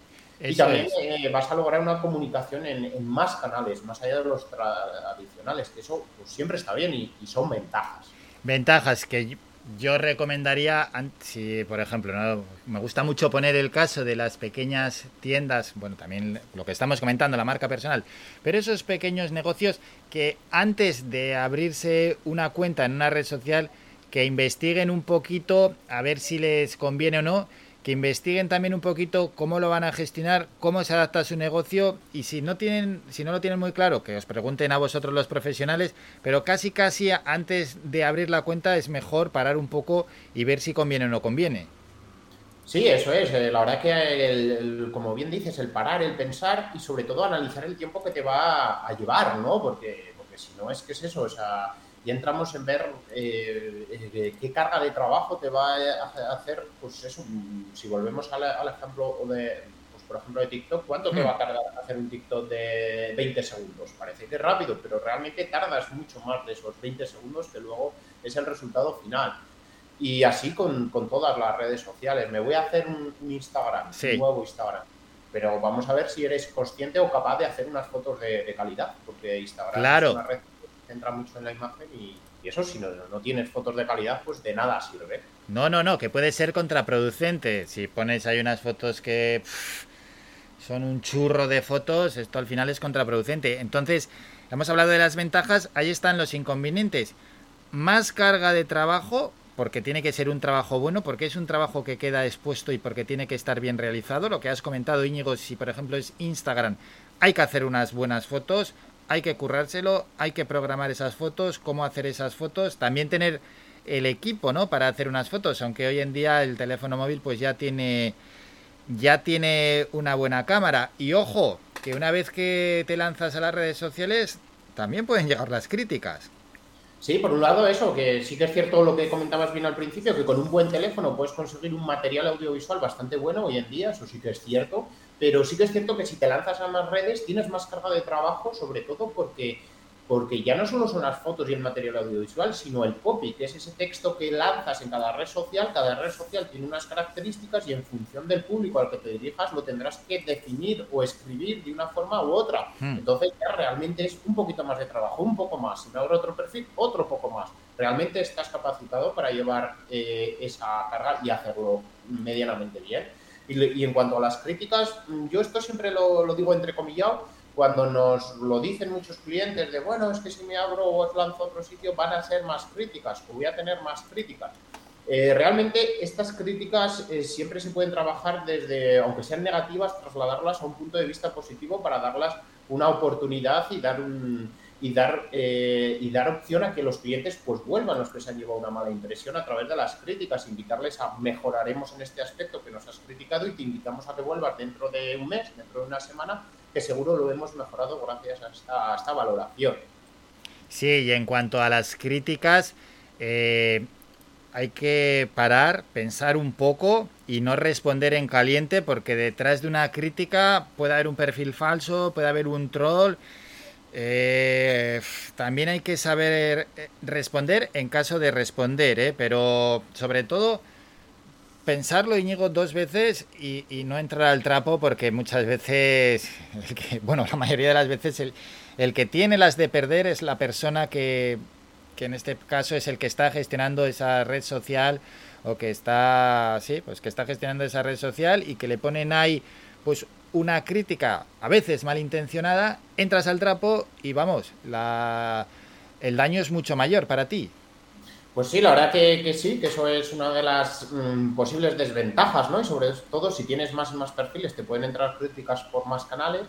Y también eh, vas a lograr una comunicación en, en más canales, más allá de los tradicionales, que eso pues, siempre está bien y, y son ventajas. Ventajas que yo- recomendaría, si por ejemplo, ¿no? me gusta mucho poner el caso de las pequeñas tiendas, bueno, también lo que estamos comentando, la marca personal, pero esos pequeños negocios que antes de abrirse una cuenta en una red social, que investiguen un poquito a ver si les conviene o no, que investiguen también un poquito cómo lo van a gestionar, cómo se adapta a su negocio y si no tienen, si no lo tienen muy claro, que os pregunten a vosotros los profesionales, pero casi casi antes de abrir la cuenta es mejor parar un poco y ver si conviene o no conviene. Sí, eso es. eh, La verdad que, el- el- como bien dices, el parar, el pensar y sobre todo analizar el tiempo que te va a llevar, ¿no? Porque, porque si no es que es eso, o sea, ya entramos en ver eh, eh, qué carga de trabajo te va a hacer, pues eso, mm, si volvemos al, al ejemplo de, pues por ejemplo, de TikTok, ¿cuánto te Hmm. va a tardar hacer un TikTok de 20 segundos? Parece que es rápido, pero realmente tardas mucho más de esos 20 segundos que luego es el resultado final. Y así con, con todas las redes sociales. Me voy a hacer un, un Instagram, Sí. un nuevo Instagram. Pero vamos a ver si eres consciente o capaz de hacer unas fotos de, de calidad, porque Instagram Claro. es una red centra mucho en la imagen y, y eso, si no, no tienes fotos de calidad, pues de nada sirve. No, no, no, que puede ser contraproducente. Si pones ahí unas fotos que son un churro de fotos, esto al final es contraproducente. Entonces, hemos hablado de las ventajas, ahí están los inconvenientes. Más carga de trabajo, porque tiene que ser un trabajo bueno, porque es un trabajo que queda expuesto y porque tiene que estar bien realizado. Lo que has comentado, Íñigo, si por ejemplo es Instagram, hay que hacer unas buenas fotos, hay que currárselo, hay que programar esas fotos, cómo hacer esas fotos, también tener el equipo, ¿no? Para hacer unas fotos, aunque hoy en día el teléfono móvil pues ya tiene ya tiene una buena cámara y ojo, que una vez que te lanzas a las redes sociales también pueden llegar las críticas. Sí, por un lado eso, que sí que es cierto lo que comentabas bien al principio, que con un buen teléfono puedes conseguir un material audiovisual bastante bueno hoy en día, eso sí que es cierto, pero sí que es cierto que si te lanzas a más redes tienes más carga de trabajo, sobre todo porque, porque ya no solo son las fotos y el material audiovisual, sino el copy, que es ese texto que lanzas en cada red social, cada red social tiene unas características y en función del público al que te dirijas lo tendrás que definir o escribir de una forma u otra. Hmm. Entonces ya realmente es un poquito más de trabajo, un poco más. Si me abro otro perfil, otro poco más. Realmente estás capacitado para llevar eh, esa carga y hacerlo medianamente bien. Y, y en cuanto a las críticas, mm, yo esto siempre lo, lo digo entrecomillado, cuando nos lo dicen muchos clientes de, bueno, es que si me abro o lanzo a otro sitio van a ser más críticas o voy a tener más críticas. Eh, realmente estas críticas eh, siempre se pueden trabajar desde, aunque sean negativas, trasladarlas a un punto de vista positivo para darlas una oportunidad y dar un, y dar eh, y dar opción a que los clientes pues vuelvan los que se han llevado una mala impresión a través de las críticas, invitarles a mejoraremos en este aspecto que nos has criticado y te invitamos a que vuelvas dentro de un mes, dentro de una semana, que seguro lo hemos mejorado gracias a esta, valoración. Sí, y en cuanto a las críticas, eh, hay que parar, pensar un poco y no responder en caliente porque detrás de una crítica puede haber un perfil falso, puede haber un troll. Eh, también hay que saber eh, responder en caso de responder, ¿eh? pero sobre todo pensarlo, Íñigo, dos veces y, no entrar al trapo porque muchas veces, bueno, la mayoría de las veces el, el que tiene las de perder es la persona que, que en este caso es el que está gestionando esa red social o que está, sí, pues que está gestionando esa red social y que le ponen ahí, pues una crítica a veces malintencionada, entras al trapo y vamos, la, el daño es mucho mayor para ti. Pues sí, la verdad que, que sí, que eso es una de las mm, posibles desventajas, ¿no? Y sobre todo, si tienes más y más perfiles, te pueden entrar críticas por más canales.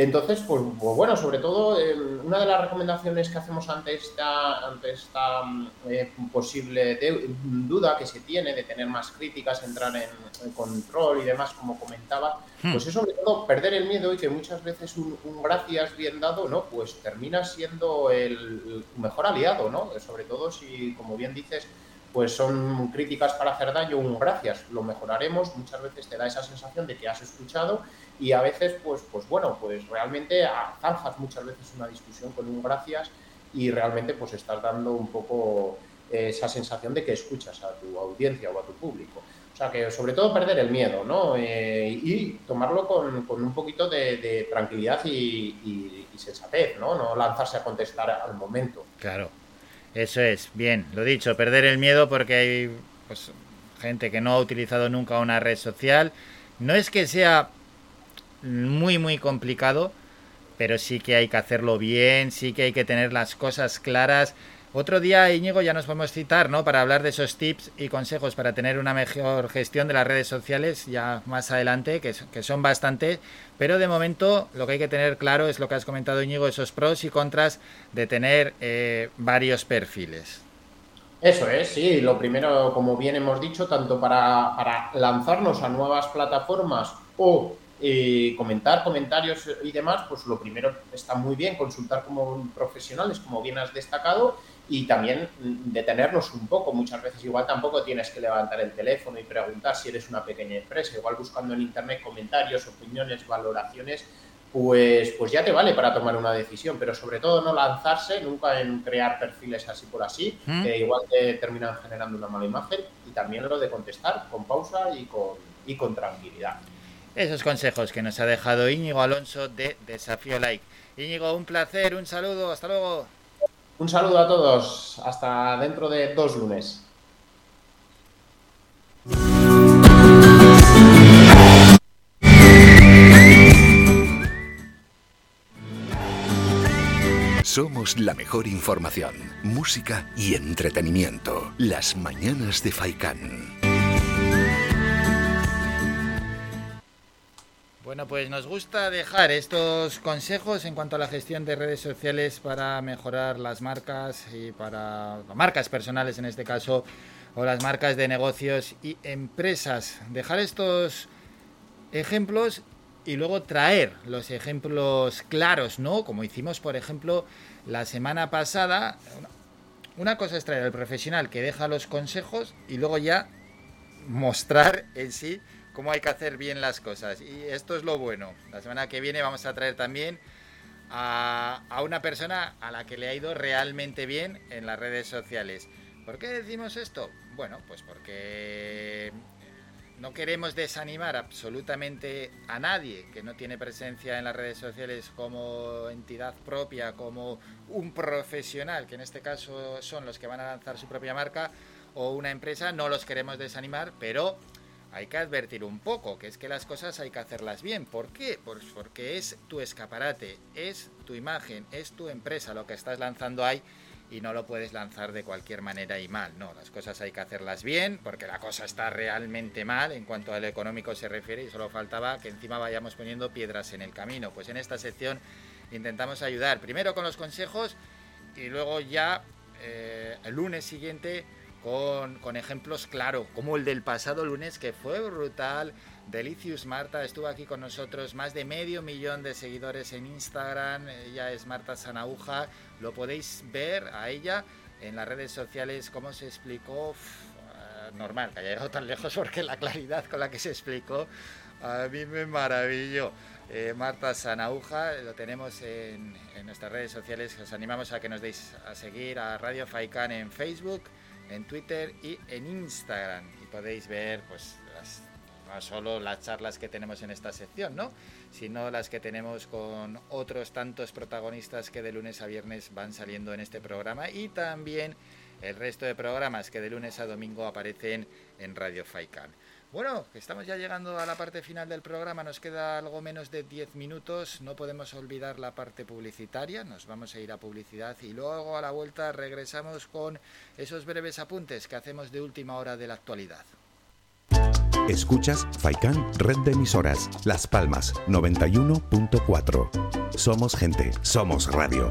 Entonces, pues, pues bueno, sobre todo, eh, una de las recomendaciones que hacemos ante esta, ante esta mm, eh, posible de- duda que se tiene de tener más críticas, entrar en, en control y demás, como comentaba, Hmm. pues es sobre todo perder el miedo y que muchas veces un, un gracias bien dado, ¿no? Pues termina siendo el, mejor aliado, ¿no? Sobre todo si, como bien dices, pues son críticas para hacer daño, un gracias, lo mejoraremos, muchas veces te da esa sensación de que has escuchado y a veces, pues, pues bueno, pues realmente zanjas muchas veces una discusión con un gracias y realmente pues estás dando un poco eh, esa sensación de que escuchas a tu audiencia o a tu público. O sea que sobre todo perder el miedo, ¿no? Eh, y tomarlo con, con un poquito de, de tranquilidad y, y- y sensatez, ¿no? No lanzarse a contestar al momento. Claro, eso es, bien, lo dicho, perder el miedo porque hay pues, gente que no ha utilizado nunca una red social. No es que sea muy, muy complicado, pero sí que hay que hacerlo bien, sí que hay que tener las cosas claras. Otro día, Íñigo, ya nos podemos citar, ¿no? Para hablar de esos tips y consejos para tener una mejor gestión de las redes sociales, ya más adelante, que, son bastante. Pero de momento, lo que hay que tener claro es lo que has comentado, Íñigo, esos pros y contras de tener eh, varios perfiles. Eso es, sí. Lo primero, como bien hemos dicho, tanto para, para lanzarnos a nuevas plataformas o eh, comentar comentarios y demás, pues lo primero está muy bien consultar como profesionales, como bien has destacado, y también detenernos un poco. Muchas veces igual tampoco tienes que levantar el teléfono y preguntar si eres una pequeña empresa. Igual buscando en internet comentarios, opiniones, valoraciones, pues, pues ya te vale para tomar una decisión, pero sobre todo no lanzarse nunca en crear perfiles así por así, ¿Mm? que igual te terminan generando una mala imagen, y también lo de contestar con pausa y con, y con tranquilidad. Esos consejos que nos ha dejado Íñigo Alonso de Desafío Like. Íñigo, un placer, un saludo, hasta luego. Un saludo a todos, hasta dentro de dos lunes. Somos la mejor información, música y entretenimiento. Las mañanas de Faikán. Bueno, pues nos gusta dejar estos consejos en cuanto a la gestión de redes sociales para mejorar las marcas y para marcas personales en este caso o las marcas de negocios y empresas. Dejar estos ejemplos y luego traer los ejemplos claros, ¿no? Como hicimos, por ejemplo, la semana pasada. Una cosa es traer al profesional que deja los consejos y luego ya mostrar en sí cómo hay que hacer bien las cosas. Y esto es lo bueno. La semana que viene vamos a traer también a, a una persona a la que le ha ido realmente bien en las redes sociales. ¿Por qué decimos esto? Bueno, pues porque no queremos desanimar absolutamente a nadie que no tiene presencia en las redes sociales como entidad propia, como un profesional, que en este caso son los que van a lanzar su propia marca, o una empresa, no los queremos desanimar, pero hay que advertir un poco, que es que las cosas hay que hacerlas bien. ¿Por qué? Pues porque es tu escaparate, es tu imagen, es tu empresa lo que estás lanzando ahí y no lo puedes lanzar de cualquier manera y mal. No, las cosas hay que hacerlas bien porque la cosa está realmente mal en cuanto al económico se refiere y solo faltaba que encima vayamos poniendo piedras en el camino. Pues en esta sección intentamos ayudar primero con los consejos y luego ya eh, el lunes siguiente con, con ejemplos, claro, como el del pasado lunes que fue brutal. Delicious Marta estuvo aquí con nosotros, más de medio millón de seguidores en Instagram. Ella es Marta Sanauja. Lo podéis ver a ella en las redes sociales, cómo se explicó. Uf, eh, normal que haya llegado tan lejos porque la claridad con la que se explicó a mí me maravilló. Eh, Marta Sanauja, lo tenemos en, en nuestras redes sociales. Os animamos a que nos deis a seguir a Radio Faikan en Facebook, en Twitter y en Instagram. Y podéis ver pues no solo las charlas que tenemos en esta sección, ¿no? Sino las que tenemos con otros tantos protagonistas que de lunes a viernes van saliendo en este programa y también el resto de programas que de lunes a domingo aparecen en Radio Faikan. Bueno, estamos ya llegando a la parte final del programa, nos queda algo menos de 10 minutos, no podemos olvidar la parte publicitaria, nos vamos a ir a publicidad y luego a la vuelta regresamos con esos breves apuntes que hacemos de última hora de la actualidad. Escuchas Faikan Red de Emisoras, Las Palmas 91.4. Somos gente, somos radio.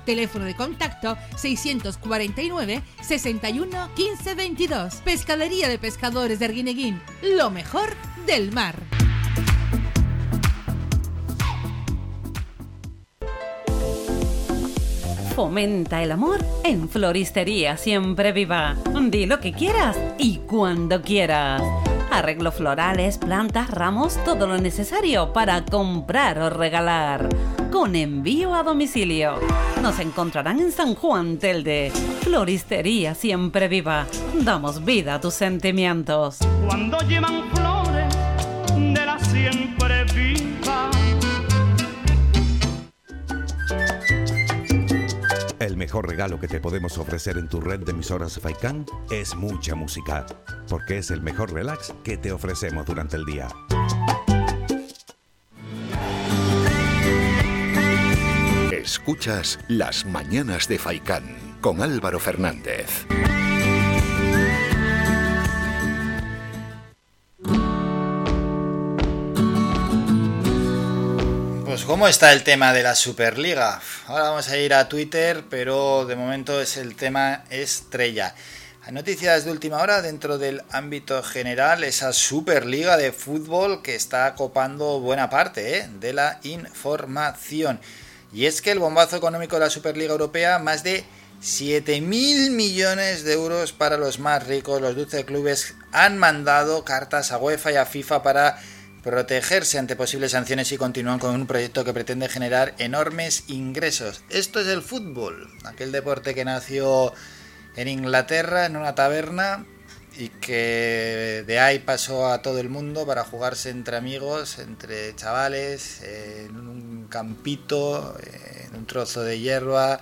Teléfono de contacto 649 61 15 22. Pescadería de Pescadores de Arguineguín. Lo mejor del mar. Fomenta el amor en Floristería Siempre Viva. Di lo que quieras y cuando quieras. Arreglo florales, plantas, ramos, todo lo necesario para comprar o regalar. Con envío a domicilio. Nos encontrarán en San Juan Telde. Floristería Siempre Viva. Damos vida a tus sentimientos. Cuando llevan flores de la siempre viva. El mejor regalo que te podemos ofrecer en tu red de emisoras Faikan es mucha música, porque es el mejor relax que te ofrecemos durante el día. Escuchas Las Mañanas de Faicán con Álvaro Fernández. Pues ¿cómo está el tema de la Superliga? Ahora vamos a ir a Twitter, pero de momento es el tema estrella. Noticias de última hora dentro del ámbito general, esa Superliga de fútbol que está copando buena parte ¿eh? de la información. Y es que el bombazo económico de la Superliga Europea, más de 7.000 millones de euros para los más ricos. Los 12 clubes han mandado cartas a UEFA y a FIFA para protegerse ante posibles sanciones y continúan con un proyecto que pretende generar enormes ingresos. Esto es el fútbol, aquel deporte que nació en Inglaterra en una taberna y que de ahí pasó a todo el mundo para jugarse entre amigos, entre chavales, en un campito, en un trozo de hierba,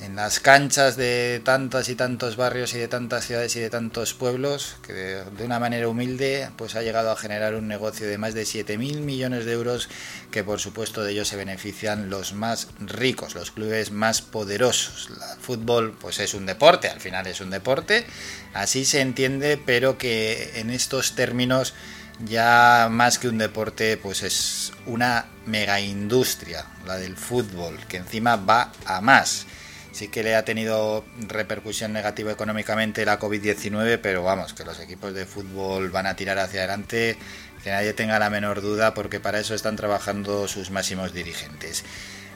en las canchas de tantos y tantos barrios y de tantas ciudades y de tantos pueblos, que de, de una manera humilde pues ha llegado a generar un negocio de más de 7.000 millones de euros, que por supuesto de ellos se benefician los más ricos, los clubes más poderosos. El fútbol pues es un deporte, al final es un deporte, así se entiende, pero que en estos términos ya más que un deporte, pues es una mega industria, la del fútbol, que encima va a más. Sí que le ha tenido repercusión negativa económicamente la COVID-19, pero vamos, que los equipos de fútbol van a tirar hacia adelante, que nadie tenga la menor duda, porque para eso están trabajando sus máximos dirigentes.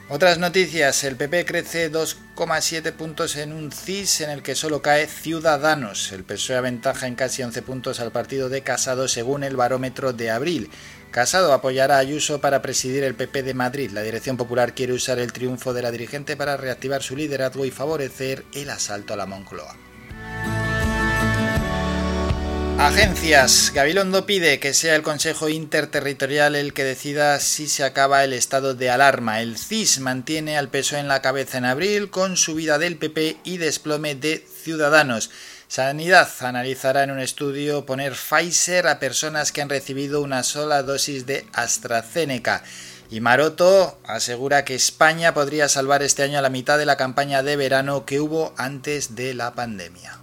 Otras noticias, el PP crece 2,7 puntos en un CIS en el que solo cae Ciudadanos. El PSOE aventaja en casi 11 puntos al partido de Casado según el barómetro de abril. Casado apoyará a Ayuso para presidir el PP de Madrid. La Dirección Popular quiere usar el triunfo de la dirigente para reactivar su liderazgo y favorecer el asalto a la Moncloa. Agencias. Gabilondo pide que sea el Consejo Interterritorial el que decida si se acaba el estado de alarma. El CIS mantiene al PSOE en la cabeza en abril con subida del PP y desplome de Ciudadanos. Sanidad analizará en un estudio poner Pfizer a personas que han recibido una sola dosis de AstraZeneca. Y Maroto asegura que España podría salvar este año la mitad de la campaña de verano que hubo antes de la pandemia.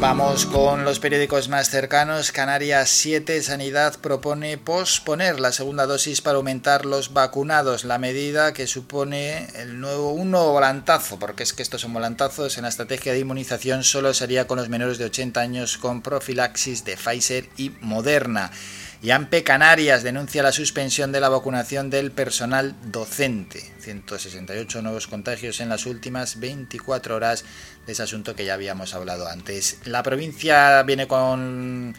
Vamos con los periódicos más cercanos. Canarias 7, Sanidad propone posponer la segunda dosis para aumentar los vacunados. La medida que supone el nuevo, un nuevo volantazo, porque es que estos son volantazos. En la estrategia de inmunización solo sería con los menores de 80 años con profilaxis de Pfizer y Moderna. Y AMPE Canarias denuncia la suspensión de la vacunación del personal docente. 168 nuevos contagios en las últimas 24 horas de ese asunto que ya habíamos hablado antes. La provincia viene con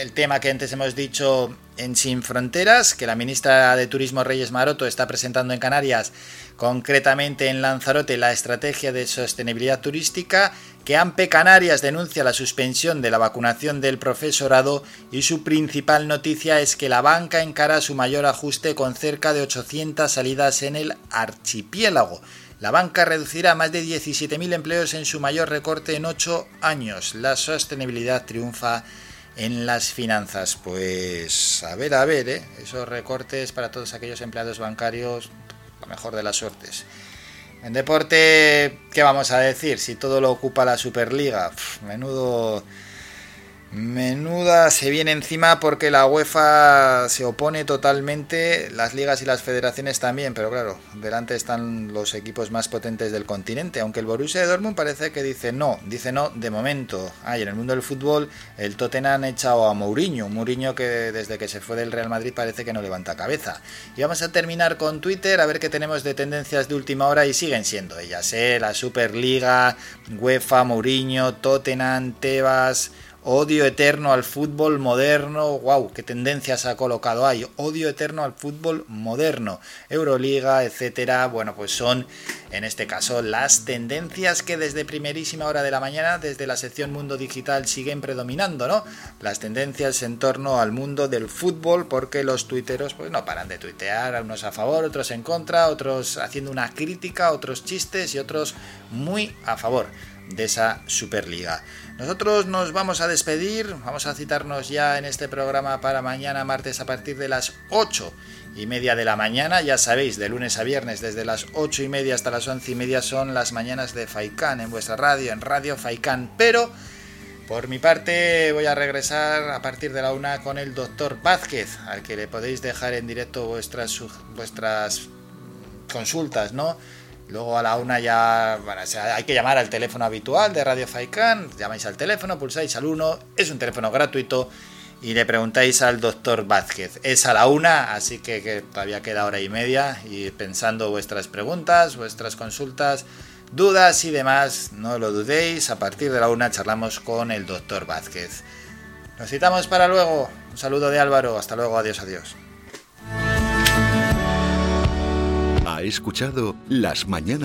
el tema que antes hemos dicho en Sin Fronteras, que la ministra de Turismo Reyes Maroto está presentando en Canarias, concretamente en Lanzarote, la estrategia de sostenibilidad turística, que AMPE Canarias denuncia la suspensión de la vacunación del profesorado y su principal noticia es que la banca encara su mayor ajuste con cerca de 800 salidas en el archipiélago. La banca reducirá más de 17.000 empleos en su mayor recorte en 8 años. La sostenibilidad triunfa en las finanzas. Pues a ver, a ver, ¿eh? esos recortes para todos aquellos empleados bancarios, mejor de las suertes. En deporte, ¿qué vamos a decir? Si todo lo ocupa la Superliga, menudo... Menuda se viene encima porque la UEFA se opone totalmente, las ligas y las federaciones también, pero claro, delante están los equipos más potentes del continente, aunque el Borussia Dortmund parece que dice no, dice no de momento. Ah, y en el mundo del fútbol el Tottenham ha echado a Mourinho, Mourinho que desde que se fue del Real Madrid parece que no levanta cabeza. Y vamos a terminar con Twitter a ver qué tenemos de tendencias de última hora y siguen siendo ellas, ¿eh? la Superliga, UEFA, Mourinho, Tottenham, Tebas Odio eterno al fútbol moderno. ¡Wow! ¡Qué tendencias ha colocado ahí! Odio eterno al fútbol moderno. Euroliga, etcétera. Bueno, pues son, en este caso, las tendencias que desde primerísima hora de la mañana, desde la sección Mundo Digital, siguen predominando, ¿no? Las tendencias en torno al mundo del fútbol, porque los tuiteros, pues no paran de tuitear, unos a favor, otros en contra, otros haciendo una crítica, otros chistes y otros muy a favor de esa Superliga. Nosotros nos vamos a despedir, vamos a citarnos ya en este programa para mañana martes a partir de las 8 y media de la mañana. Ya sabéis, de lunes a viernes, desde las 8 y media hasta las 11 y media son las mañanas de Faikan en vuestra radio, en Radio Faikan. Pero, por mi parte, voy a regresar a partir de la una con el doctor Vázquez, al que le podéis dejar en directo vuestras, vuestras consultas, ¿no? Luego a la una ya hay que llamar al teléfono habitual de Radio Faikan. Llamáis al teléfono, pulsáis al 1, es un teléfono gratuito y le preguntáis al doctor Vázquez. Es a la una, así que, que, todavía queda hora y media y pensando vuestras preguntas, vuestras consultas, dudas y demás, no lo dudéis. A partir de la una charlamos con el doctor Vázquez. Nos citamos para luego. Un saludo de Álvaro. Hasta luego. Adiós, adiós. Escuchado Las Mañanas